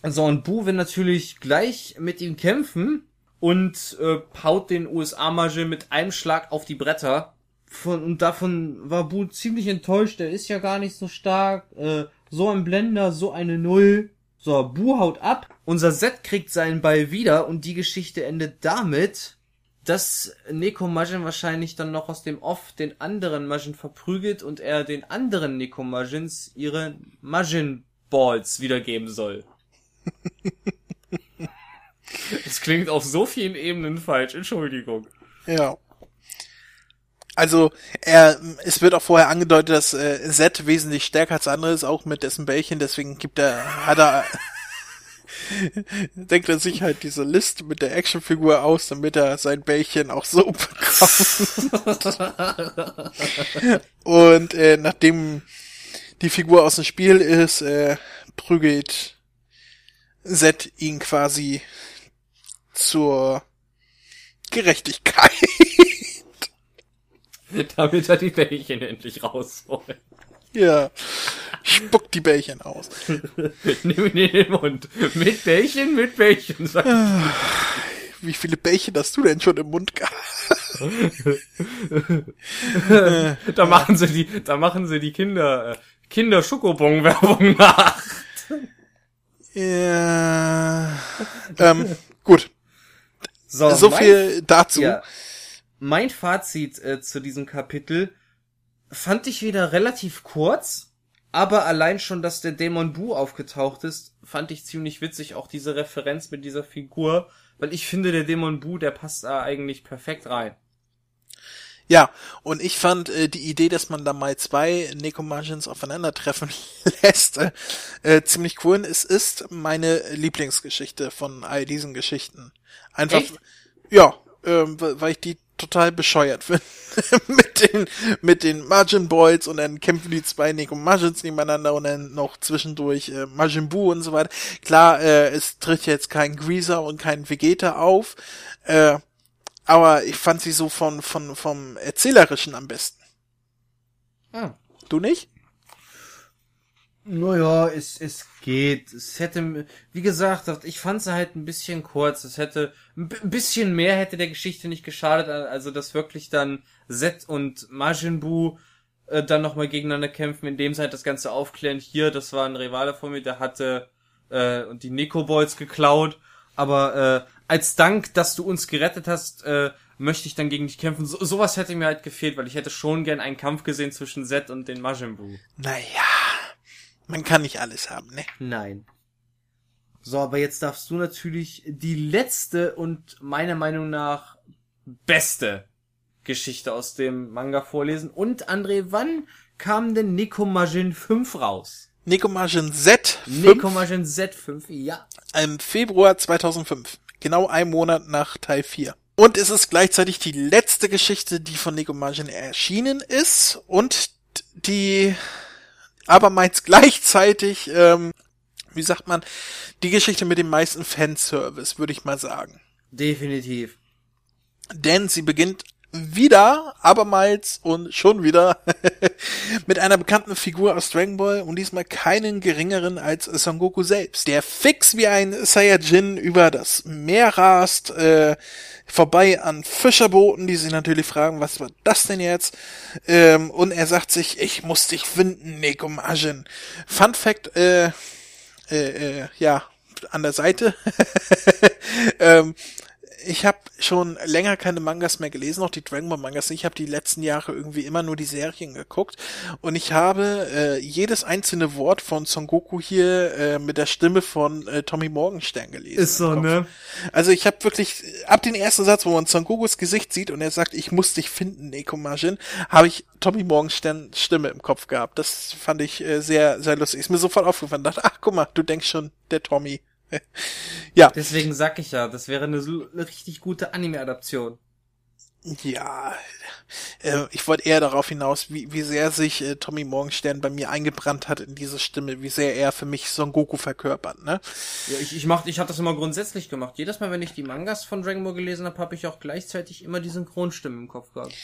So, und Buu will natürlich gleich mit ihm kämpfen und äh, haut den USA Majin mit einem Schlag auf die Bretter. Von, und davon war Buu ziemlich enttäuscht, der ist ja gar nicht so stark, äh, so ein Blender, so eine Null. So, Bu haut ab. Unser Set kriegt seinen Ball wieder und die Geschichte endet damit, dass Neko Majin wahrscheinlich dann noch aus dem Off den anderen Majin verprügelt und er den anderen Neko Majins ihre Majin Balls wiedergeben soll. Das klingt auf so vielen Ebenen falsch, Entschuldigung. ja. Also, er, es wird auch vorher angedeutet, dass äh, Z wesentlich stärker als andere ist, auch mit dessen Bällchen, deswegen gibt er, hat er, denkt er sich halt diese Liste mit der Actionfigur aus, damit er sein Bällchen auch so bekommt. Und äh, nachdem die Figur aus dem Spiel ist, äh, prügelt Z ihn quasi zur Gerechtigkeit. Damit er die Bällchen endlich rausholt. Ja. Spuckt die Bällchen aus. Nimm ihn in den Mund. Mit Bällchen, mit Bällchen. sagt Wie viele Bällchen hast du denn schon im Mund gehabt? Da machen sie die, da machen sie die Kinder, äh, Kinder Schokobon Werbung nach. Ja. Ähm, gut. So, So mein- viel dazu. Ja. Mein Fazit äh, zu diesem Kapitel fand ich wieder relativ kurz, aber allein schon, dass der Dämon Bu aufgetaucht ist, fand ich ziemlich witzig. Auch diese Referenz mit dieser Figur weil ich finde, der Dämon Bu, der passt da eigentlich perfekt rein. Ja, und ich fand äh, die Idee, dass man da mal zwei Necomagins aufeinandertreffen lässt, äh, äh, ziemlich cool. Es ist meine Lieblingsgeschichte von all diesen Geschichten. Einfach, Echt? ja, ähm, weil ich die total bescheuert finde. mit den, mit den Margin Boys und dann kämpfen die zwei Necomagins nebeneinander und dann noch zwischendurch äh, Majin Buu und so weiter. Klar, äh, es tritt jetzt kein Greaser und kein Vegeta auf, äh, aber ich fand sie so von, von, vom Erzählerischen am besten. Ah. Du nicht? Naja, es, es geht. Es hätte, wie gesagt, ich fand sie halt ein bisschen kurz. Es hätte, ein bi- ein bisschen mehr hätte der Geschichte nicht geschadet. Also, dass wirklich dann Zed und Majin Buu äh, dann nochmal gegeneinander kämpfen, indem sie halt das Ganze aufklären. Hier, das war ein Rivale von mir, der hatte äh, und die Nico Boys geklaut. Aber äh, als Dank, dass du uns gerettet hast, äh, möchte ich dann gegen dich kämpfen. So, sowas hätte mir halt gefehlt, weil ich hätte schon gern einen Kampf gesehen zwischen Zed und den Majin Buu. Naja, man kann nicht alles haben, ne? Nein. So, aber jetzt darfst du natürlich die letzte und meiner Meinung nach beste Geschichte aus dem Manga vorlesen. Und André, wann kam denn Nekomajin 5 raus? Necomagin Z 5 Nekomajin Z5, ja. im Februar 2005. Genau ein Monat nach Teil 4. Und es ist gleichzeitig die letzte Geschichte, die von Necomagin erschienen ist und die abermals gleichzeitig, ähm, wie sagt man, die Geschichte mit dem meisten Fanservice, würde ich mal sagen. Definitiv. Denn sie beginnt wieder, abermals und schon wieder mit einer bekannten Figur aus Dragon Ball und diesmal keinen geringeren als Son Goku selbst, der fix wie ein Saiyajin über das Meer rast, äh, vorbei an Fischerbooten, die sich natürlich fragen, was war das denn jetzt? Ähm, und er sagt sich, ich muss dich finden, Nekomajin. Fun Fact, äh, äh, äh, ja, an der Seite. ähm, ich habe schon länger keine Mangas mehr gelesen, auch die Dragon Ball Mangas. Ich habe die letzten Jahre irgendwie immer nur die Serien geguckt und ich habe äh, jedes einzelne Wort von Son Goku hier äh, mit der Stimme von äh, Tommy Morgenstern gelesen. Ist so, ne? Also ich habe wirklich ab den ersten Satz, wo man Son Gokus Gesicht sieht und er sagt, ich muss dich finden, Nekomajin, habe ich Tommy Morgenstern Stimme im Kopf gehabt. Das fand ich äh, sehr sehr lustig. Ist mir sofort aufgefallen. Dachte, ach guck mal, du denkst schon, der Tommy. Ja, Deswegen sag ich ja, das wäre eine, eine richtig gute Anime-Adaption. Ja, äh, ich wollte eher darauf hinaus, wie, wie sehr sich äh, Tommy Morgenstern bei mir eingebrannt hat in diese Stimme, wie sehr er für mich Son Goku verkörpert, ne? Ja, ich, ich mach, ich habe das immer grundsätzlich gemacht. Jedes Mal, wenn ich die Mangas von Dragon Ball gelesen habe, habe ich auch gleichzeitig immer die Synchronstimme im Kopf gehabt.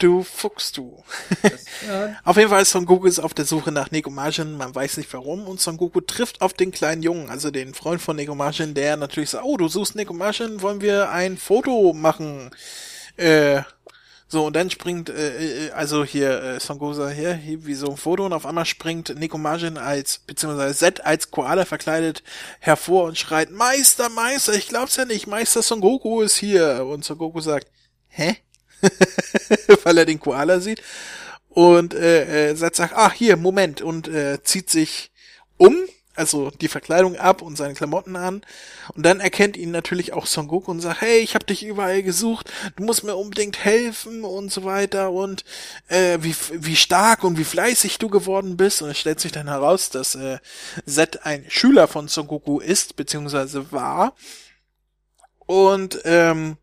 Du Fuchs, du. Das, ja, Auf jeden Fall ist Son Goku ist auf der Suche nach Nekomajin, man weiß nicht warum, und Son Goku trifft auf den kleinen Jungen, also den Freund von Nekomajin, der natürlich sagt, oh, du suchst Nekomajin, wollen wir ein Foto machen? Äh, so, und dann springt, äh, äh, also hier, äh, Son Goku sagt, hier, hier, wie so ein Foto, und auf einmal springt Nekomajin als, beziehungsweise Zed als Koala verkleidet hervor und schreit, Meister, Meister, ich glaub's ja nicht, Meister Son Goku ist hier. Und Son Goku sagt, hä? weil er den Koala sieht. Und äh, äh, Zed sagt, ach hier, Moment, und äh, zieht sich um, also die Verkleidung ab und seine Klamotten an. Und dann erkennt ihn natürlich auch Son Goku und sagt, hey, ich hab dich überall gesucht, du musst mir unbedingt helfen und so weiter und äh, wie, wie stark und wie fleißig du geworden bist. Und es stellt sich dann heraus, dass äh, Zed ein Schüler von Son Goku ist, beziehungsweise war. Und ähm,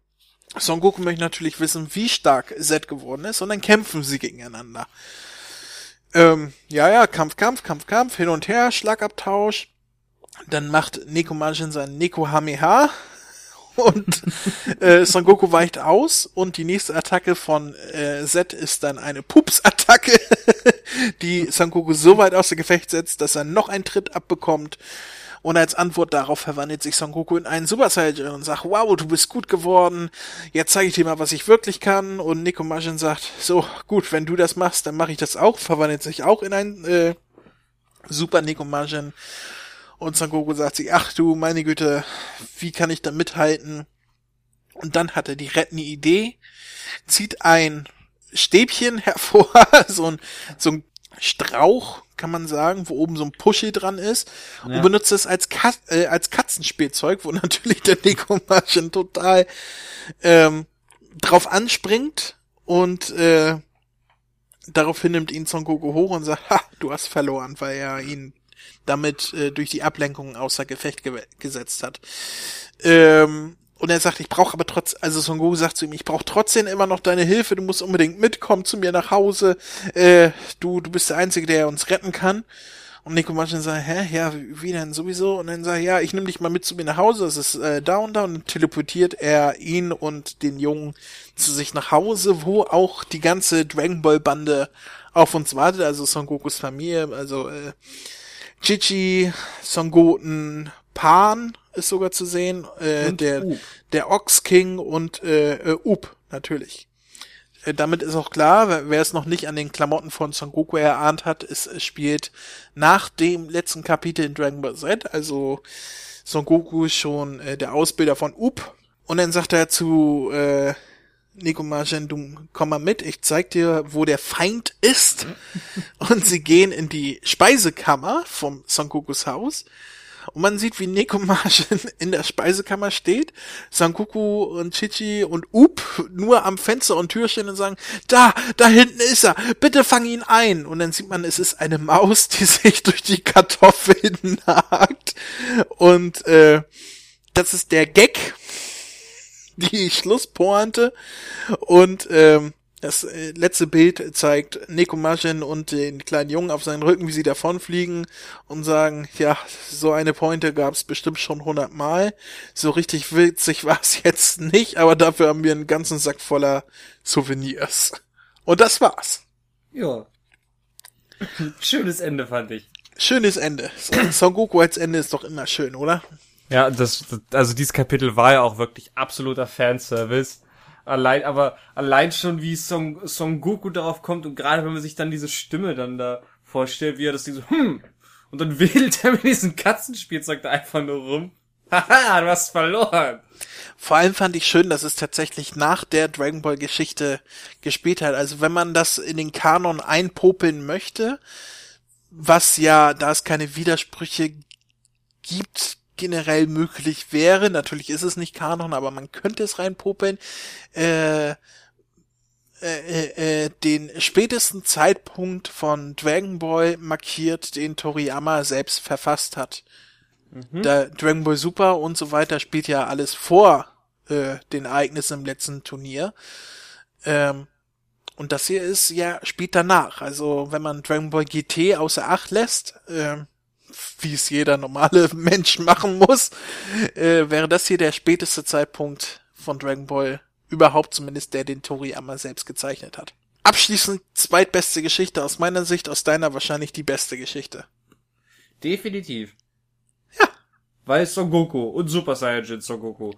Son Goku möchte natürlich wissen, wie stark Zed geworden ist, und dann kämpfen sie gegeneinander. Ähm, ja, ja, Kampf, Kampf, Kampf, Kampf, hin und her, Schlagabtausch. Dann macht Nekomajin sein Nekohameha und äh, Son Goku weicht aus und die nächste Attacke von äh, Z ist dann eine Pups-Attacke, die Son Goku so weit außer Gefecht setzt, dass er noch einen Tritt abbekommt. Und als Antwort darauf verwandelt sich Son Goku in einen Super Saiyan und sagt, wow, du bist gut geworden, jetzt zeige ich dir mal, was ich wirklich kann. Und Nekomajin sagt, so, gut, wenn du das machst, dann mache ich das auch, verwandelt sich auch in einen äh, Super Nekomajin. Und Son Goku sagt sich, ach du, meine Güte, wie kann ich da mithalten? Und dann hat er die rettende Idee, zieht ein Stäbchen hervor, so ein, so ein Strauch, kann man sagen, wo oben so ein Pushy dran ist Ja. und benutzt es als, Kat äh, als Katzenspielzeug, wo natürlich der Nekomaschen total ähm, drauf anspringt und äh, daraufhin nimmt ihn Son Goku hoch und sagt, ha, du hast verloren, weil er ihn damit äh, durch die Ablenkung außer Gefecht ge gesetzt hat. Ähm, und er sagt, ich brauche aber trotz, also Son Goku sagt zu ihm, ich brauche trotzdem immer noch deine Hilfe, du musst unbedingt mitkommen zu mir nach Hause, äh, du, du bist der Einzige, der uns retten kann. Und Nico Martin sagt, hä, ja, wie denn sowieso? Und dann sagt er, ja, ich nehme dich mal mit zu mir nach Hause, das ist äh, da und da. Und dann teleportiert er ihn und den Jungen zu sich nach Hause, wo auch die ganze Dragon Ball Bande auf uns wartet, also Son Gokus Familie, also äh, Chichi, Son Goten, Pan ist sogar zu sehen, äh, Und der, Up. der Ox King und äh, äh, Up, natürlich. Äh, damit ist auch klar, wer- wer es noch nicht an den Klamotten von Son Goku erahnt hat, es spielt nach dem letzten Kapitel in Dragon Ball Z, also Son Goku ist schon äh, der Ausbilder von Up. Und dann sagt er zu äh, Nico Margen, du komm mal mit, ich zeig dir, wo der Feind ist. Und sie gehen in die Speisekammer vom Son Gokus Haus. Und man sieht, wie Nico Margen in der Speisekammer steht, Son Goku und Chichi und Up nur am Fenster und Tür stehen und sagen, da, da hinten ist er, bitte fang ihn ein. Und dann sieht man, es ist eine Maus, die sich durch die Kartoffeln nagt. Und äh, das ist der Gag, die Schlusspointe und ähm, das äh, letzte Bild zeigt Nekomajin und den kleinen Jungen auf seinen Rücken, wie sie davonfliegen und sagen, ja, so eine Pointe gab es bestimmt schon hundertmal. So richtig witzig war es jetzt nicht, aber dafür haben wir einen ganzen Sack voller Souvenirs. Und das war's. Ja. Schönes Ende fand ich. Schönes Ende. Son Goku als Ende ist doch immer schön, oder? Ja, das- also dieses Kapitel war ja auch wirklich absoluter Fanservice. Allein, aber allein schon wie Son, Son Goku darauf kommt und gerade wenn man sich dann diese Stimme dann da vorstellt, wie er das Ding so, hm, und dann wedelt er mit diesem Katzenspielzeug da einfach nur rum. Haha, du hast verloren. Vor allem fand ich schön, dass es tatsächlich nach der Dragon Ball Geschichte gespielt hat. Also wenn man das in den Kanon einpopeln möchte, was ja, da es keine Widersprüche gibt, generell möglich wäre. Natürlich ist es nicht Kanon, aber man könnte es reinpopeln. Äh, äh, äh, den spätesten Zeitpunkt von Dragon Ball markiert, den Toriyama selbst verfasst hat. Da Dragon Ball Super und so weiter spielt ja alles vor äh, den Ereignissen im letzten Turnier. Ähm, und das hier ist ja spielt danach. Also wenn man Dragon Ball GT außer Acht lässt, ähm, wie es jeder normale Mensch machen muss, äh, wäre das hier der späteste Zeitpunkt von Dragon Ball überhaupt zumindest, der den Toriyama selbst gezeichnet hat. Abschließend zweitbeste Geschichte aus meiner Sicht, aus deiner wahrscheinlich die beste Geschichte. Definitiv. Ja. Weil Son Goku und Super Saiyajin Son Goku.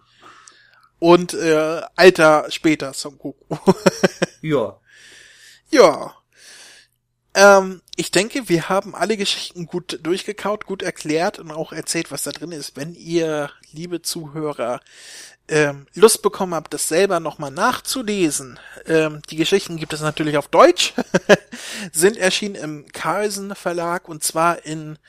Und äh, alter später Son Goku. Ja. ja. Ähm, ich denke, wir haben alle Geschichten gut durchgekaut, gut erklärt und auch erzählt, was da drin ist. Wenn ihr, liebe Zuhörer, ähm, Lust bekommen habt, das selber nochmal nachzulesen, ähm, die Geschichten gibt es natürlich auf Deutsch, sind erschienen im Carlsen Verlag und zwar in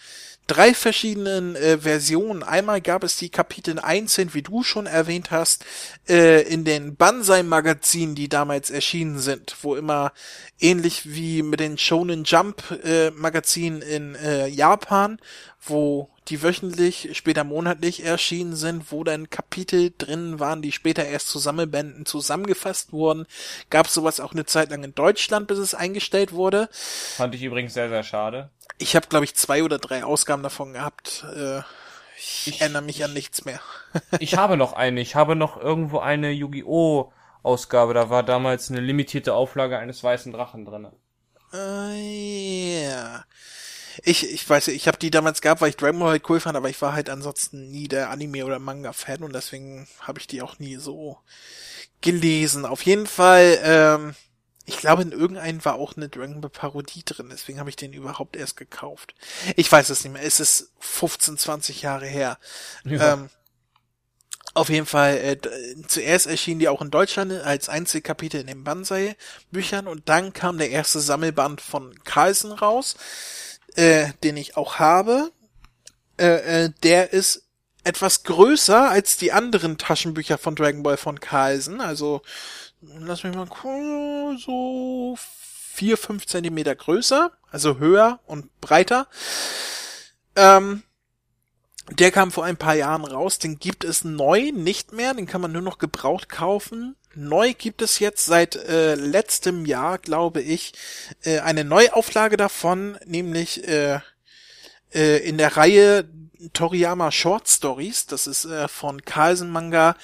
drei verschiedenen äh, Versionen. Einmal gab es die Kapitel einzeln, wie du schon erwähnt hast, äh, in den Banzai-Magazinen, die damals erschienen sind, wo immer ähnlich wie mit den Shonen Jump äh, in äh, Japan, wo die wöchentlich, später monatlich erschienen sind, wo dann Kapitel drin waren, die später erst zu Sammelbänden zusammengefasst wurden. Gab sowas auch eine Zeit lang in Deutschland, bis es eingestellt wurde. Fand ich übrigens sehr, sehr schade. Ich habe, glaube ich, zwei oder drei Ausgaben davon gehabt. Äh, ich, Ich- erinnere mich an nichts mehr. Ich habe noch eine. Ich habe noch irgendwo eine Yu-Gi-Oh! Ausgabe. Da war damals eine limitierte Auflage eines weißen Drachen drinne. Äh, ja. Ich, ich weiß, ich habe die damals gehabt, weil ich Dragon Ball halt cool fand, aber ich war halt ansonsten nie der Anime- oder Manga-Fan und deswegen habe ich die auch nie so gelesen. Auf jeden Fall, ähm, ich glaube, in irgendeinem war auch eine Dragon Ball Parodie drin, deswegen habe ich den überhaupt erst gekauft. Ich weiß es nicht mehr, es ist 15, 20 Jahre her. Ja. Ähm, auf jeden Fall, äh, zuerst erschienen die auch in Deutschland als Einzelkapitel in den Banzai-Büchern und dann kam der erste Sammelband von Carlsen raus. Äh, den ich auch habe, äh, äh, der ist etwas größer als die anderen Taschenbücher von Dragon Ball von Carlsen. Also, lass mich mal gucken, so vier, fünf Zentimeter größer, also höher und breiter. Ähm, der kam vor ein paar Jahren raus, den gibt es neu nicht mehr, den kann man nur noch gebraucht kaufen. Neu gibt es jetzt seit äh, letztem Jahr, glaube ich, äh, eine Neuauflage davon, nämlich äh, äh, in der Reihe Toriyama Short Stories. Das ist äh, von Carlsen Manga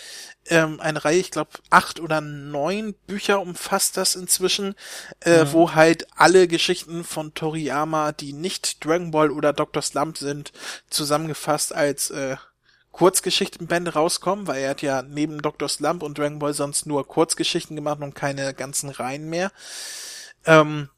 ähm, eine Reihe, ich glaube acht oder neun Bücher umfasst das inzwischen, äh, mhm. wo halt alle Geschichten von Toriyama, die nicht Dragon Ball oder Dr. Slump sind, zusammengefasst als äh, Kurzgeschichtenbände rauskommen, weil er hat ja neben Dr. Slump und Dragon Ball sonst nur Kurzgeschichten gemacht und keine ganzen Reihen mehr. Ähm,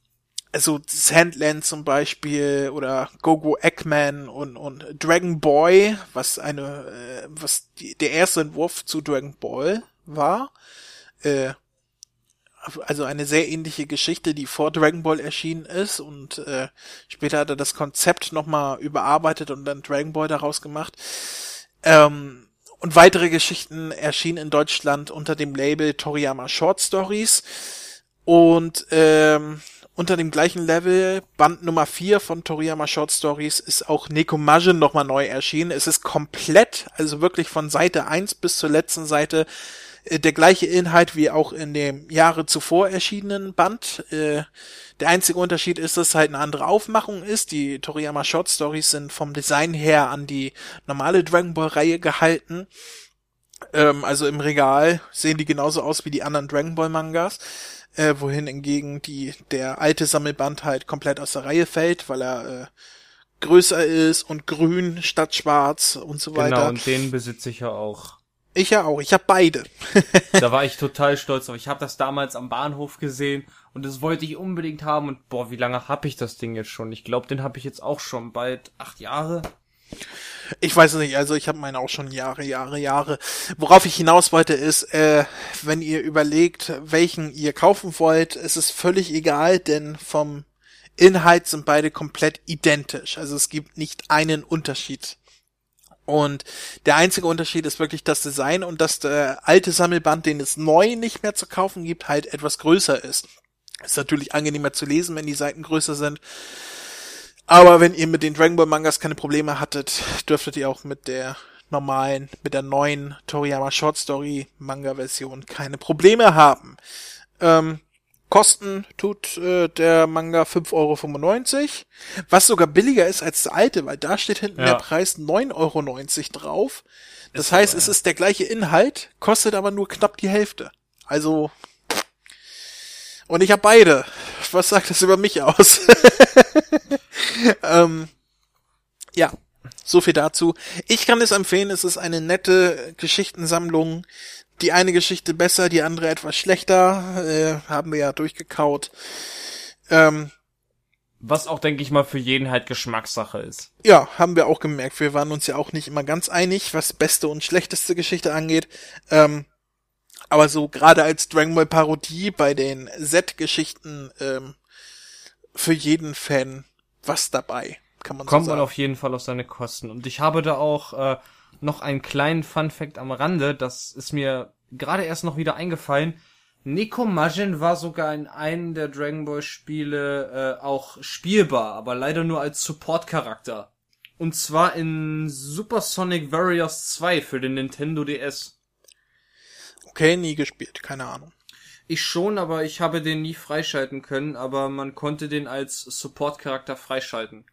also Sandland zum Beispiel oder Gogo Eggman und, und Dragon Boy, was eine, äh, was die, der erste Entwurf zu Dragon Ball war. Äh, also eine sehr ähnliche Geschichte, die vor Dragon Ball erschienen ist und äh, später hat er das Konzept nochmal überarbeitet und dann Dragon Ball daraus gemacht. Ähm, und weitere Geschichten erschienen in Deutschland unter dem Label Toriyama Short Stories. Und ähm, unter dem gleichen Level, Band Nummer 4 von Toriyama Short Stories, ist auch Nekomajin nochmal neu erschienen. Es ist komplett, also wirklich von Seite 1 bis zur letzten Seite, der gleiche Inhalt wie auch in dem Jahre zuvor erschienenen Band. Äh, der einzige Unterschied ist, dass es halt eine andere Aufmachung ist. Die Toriyama Short Stories sind vom Design her an die normale Dragon Ball Reihe gehalten. Ähm, also im Regal sehen die genauso aus wie die anderen Dragon Ball Mangas äh, wohin hingegen die, der alte Sammelband halt komplett aus der Reihe fällt, weil er äh, größer ist und grün statt schwarz und so weiter. Genau, und den besitze ich ja auch. Ich ja auch, ich habe beide. da war ich total stolz drauf. Ich habe das damals am Bahnhof gesehen und das wollte ich unbedingt haben und boah, wie lange habe ich das Ding jetzt schon? Ich glaube, den habe ich jetzt auch schon bald acht Jahre. Ich weiß nicht, also ich habe meine auch schon Jahre, Jahre, Jahre. Worauf ich hinaus wollte ist, äh, wenn ihr überlegt, welchen ihr kaufen wollt, ist es völlig egal, denn vom Inhalt sind beide komplett identisch. Also es gibt nicht einen Unterschied. Und der einzige Unterschied ist wirklich das Design und dass der alte Sammelband, den es neu nicht mehr zu kaufen gibt, halt etwas größer ist. Ist natürlich angenehmer zu lesen, wenn die Seiten größer sind. Aber wenn ihr mit den Dragon Ball Mangas keine Probleme hattet, dürftet ihr auch mit der normalen, mit der neuen Toriyama Short Story Manga Version keine Probleme haben. Ähm, Kosten tut äh, der Manga 5,95 Euro, was sogar billiger ist als der alte, weil da steht hinten ja. der Preis 9,90 Euro drauf. Das ist heißt, aber, es ist der gleiche Inhalt, kostet aber nur knapp die Hälfte. Also und ich habe beide. Was sagt das über mich aus? ähm, ja, so viel dazu. Ich kann es empfehlen, es ist eine nette Geschichtensammlung. Die eine Geschichte besser, die andere etwas schlechter. Äh, haben wir ja durchgekaut. Ähm, was auch, denke ich mal, für jeden halt Geschmackssache ist. Ja, haben wir auch gemerkt. Wir waren uns ja auch nicht immer ganz einig, was beste und schlechteste Geschichte angeht. Ähm, aber so gerade als Dragon Ball Parodie bei den Z-Geschichten ähm, für jeden Fan was dabei, kann man Kommt so sagen. man auf jeden Fall auf seine Kosten. Und ich habe da auch äh, noch einen kleinen Fun Fact am Rande, das ist mir gerade erst noch wieder eingefallen. Nico Majin war sogar in einem der Dragon Ball Spiele äh, auch spielbar, aber leider nur als Support-Charakter. Und zwar in Super Sonic Warriors 2 für den Nintendo DS. Okay, nie gespielt, keine Ahnung. Ich schon, aber ich habe den nie freischalten können, aber man konnte den als Support-Charakter freischalten.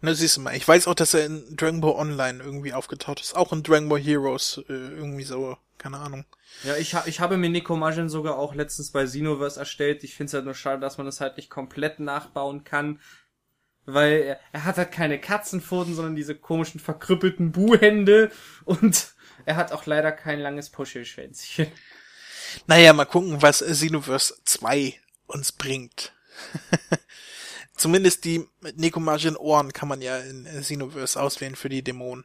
Na, siehst du mal, ich weiß auch, dass er in Dragon Ball Online irgendwie aufgetaucht ist. Auch in Dragon Ball Heroes, äh, irgendwie so, keine Ahnung. Ja, ich, ha ich habe mir Nico Majin sogar auch letztens bei Xenoverse erstellt. Ich finde es halt nur schade, dass man das halt nicht komplett nachbauen kann. Weil er, er hat halt keine Katzenpfoten, sondern diese komischen verkrüppelten Buhhände und er hat auch leider kein langes Puschelschwänzchen. Naja, mal gucken, was Xenoverse 2 uns bringt. Zumindest die Nekomagin Ohren kann man ja in Xenoverse auswählen für die Dämonen.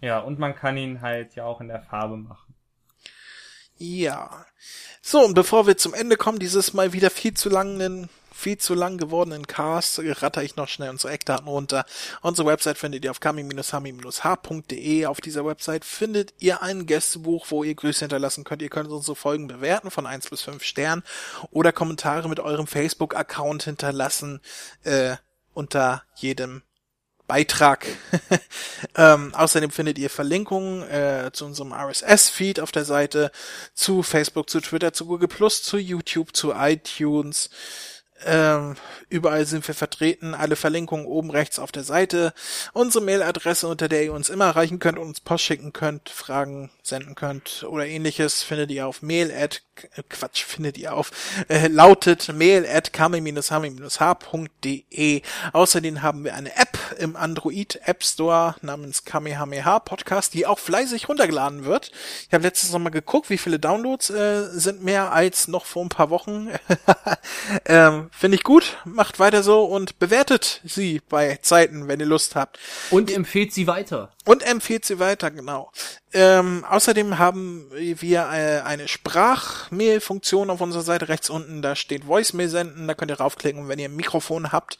Ja, und man kann ihn halt ja auch in der Farbe machen. Ja. So, und bevor wir zum Ende kommen, dieses mal wieder viel zu langen viel zu lang gewordenen Cast ratter ich noch schnell unsere Eckdaten runter. Unsere Website findet ihr auf kami-hami-h.de. Auf dieser Website findet ihr ein Gästebuch, wo ihr Grüße hinterlassen könnt. Ihr könnt unsere Folgen bewerten von 1 bis 5 Sternen oder Kommentare mit eurem Facebook-Account hinterlassen äh, unter jedem Beitrag. ähm, außerdem findet ihr Verlinkungen äh, zu unserem RSS-Feed auf der Seite, zu Facebook, zu Twitter, zu Google Plus, zu YouTube, zu iTunes, ähm, überall sind wir vertreten, alle Verlinkungen oben rechts auf der Seite. Unsere Mailadresse, unter der ihr uns immer erreichen könnt und uns Post schicken könnt, Fragen senden könnt oder ähnliches, findet ihr auf mail at, Quatsch, findet ihr auf, äh, lautet mail at kame-hame-h.de. Außerdem haben wir eine App im Android App Store namens Kamehameha Podcast, die auch fleißig runtergeladen wird. Ich habe letztens noch mal geguckt, wie viele Downloads äh, sind mehr als noch vor ein paar Wochen. ähm, Finde ich gut, macht weiter so und bewertet sie bei Zeiten, wenn ihr Lust habt. Und empfehlt sie weiter. Und empfiehlt sie weiter, genau. Ähm, außerdem haben wir äh, eine Sprachmail-Funktion auf unserer Seite rechts unten. Da steht Voicemail senden. Da könnt ihr raufklicken, wenn ihr ein Mikrofon habt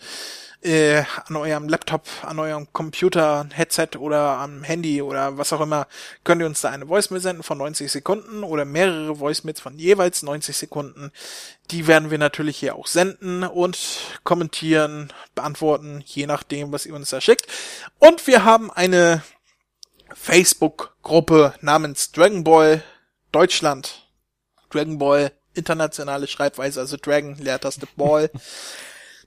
äh, an eurem Laptop, an eurem Computer, Headset oder am Handy oder was auch immer, könnt ihr uns da eine Voicemail senden von 90 Sekunden oder mehrere Voicemails von jeweils 90 Sekunden. Die werden wir natürlich hier auch senden und kommentieren, beantworten, je nachdem, was ihr uns da schickt. Und wir haben eine Facebook-Gruppe namens Dragon Ball Deutschland. Dragon Ball internationale Schreibweise, also Dragon, Leertaste Ball.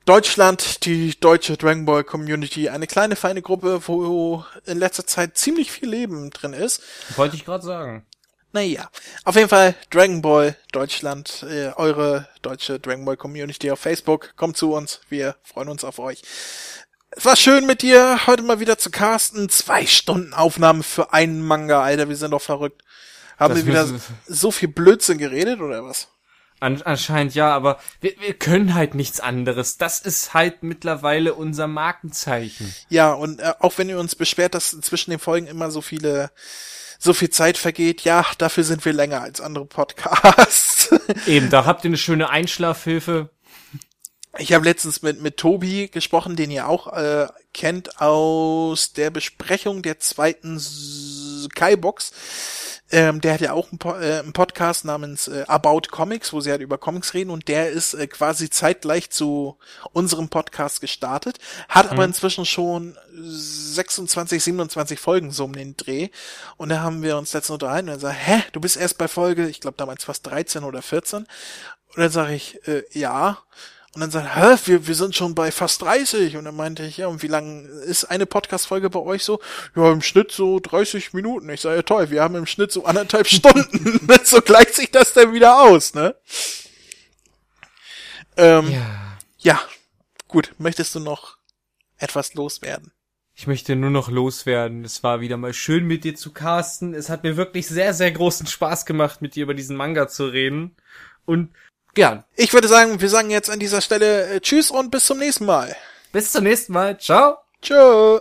Deutschland, die deutsche Dragon Ball Community, eine kleine feine Gruppe, wo in letzter Zeit ziemlich viel Leben drin ist. Wollte ich gerade sagen. Naja, auf jeden Fall Dragon Ball Deutschland, äh, eure deutsche Dragon Ball Community auf Facebook. Kommt zu uns, wir freuen uns auf euch. Es war schön mit dir, heute mal wieder zu casten. Zwei Stunden Aufnahme für einen Manga, Alter, wir sind doch verrückt. Haben Das wir wieder so viel Blödsinn geredet oder was? An, anscheinend ja, aber wir, wir können halt nichts anderes. Das ist halt mittlerweile unser Markenzeichen. Ja, und äh, auch wenn ihr uns beschwert, dass zwischen den Folgen immer so viele, so viel Zeit vergeht, ja, dafür sind wir länger als andere Podcasts. Eben, da habt ihr eine schöne Einschlafhilfe. Ich habe letztens mit, mit Tobi gesprochen, den ihr auch äh, kennt aus der Besprechung der zweiten Skybox. Ähm, der hat ja auch einen, po äh, einen Podcast namens äh, About Comics, wo sie halt über Comics reden. Und der ist äh, quasi zeitgleich zu unserem Podcast gestartet, hat aber inzwischen schon 26, 27 Folgen so um den Dreh. Und da haben wir uns letztens unterhalten und er sagt, hä, du bist erst bei Folge, ich glaube damals fast 13 oder 14 und dann sage ich, äh, ja. Und dann sagt hä, wir, wir sind schon bei fast 30. Und dann meinte ich, ja, und wie lang ist eine Podcast-Folge bei euch so? Ja, im Schnitt so 30 Minuten. Ich sage, ja toll, wir haben im Schnitt so anderthalb Stunden. so gleicht sich das dann wieder aus, ne? Ähm, ja. Ja. gut. Möchtest du noch etwas loswerden? Ich möchte nur noch loswerden. Es war wieder mal schön mit dir zu casten. Es hat mir wirklich sehr, sehr großen Spaß gemacht, mit dir über diesen Manga zu reden. Und gern. Ich würde sagen, wir sagen jetzt an dieser Stelle äh, Tschüss und bis zum nächsten Mal. Bis zum nächsten Mal. Ciao. Tschö.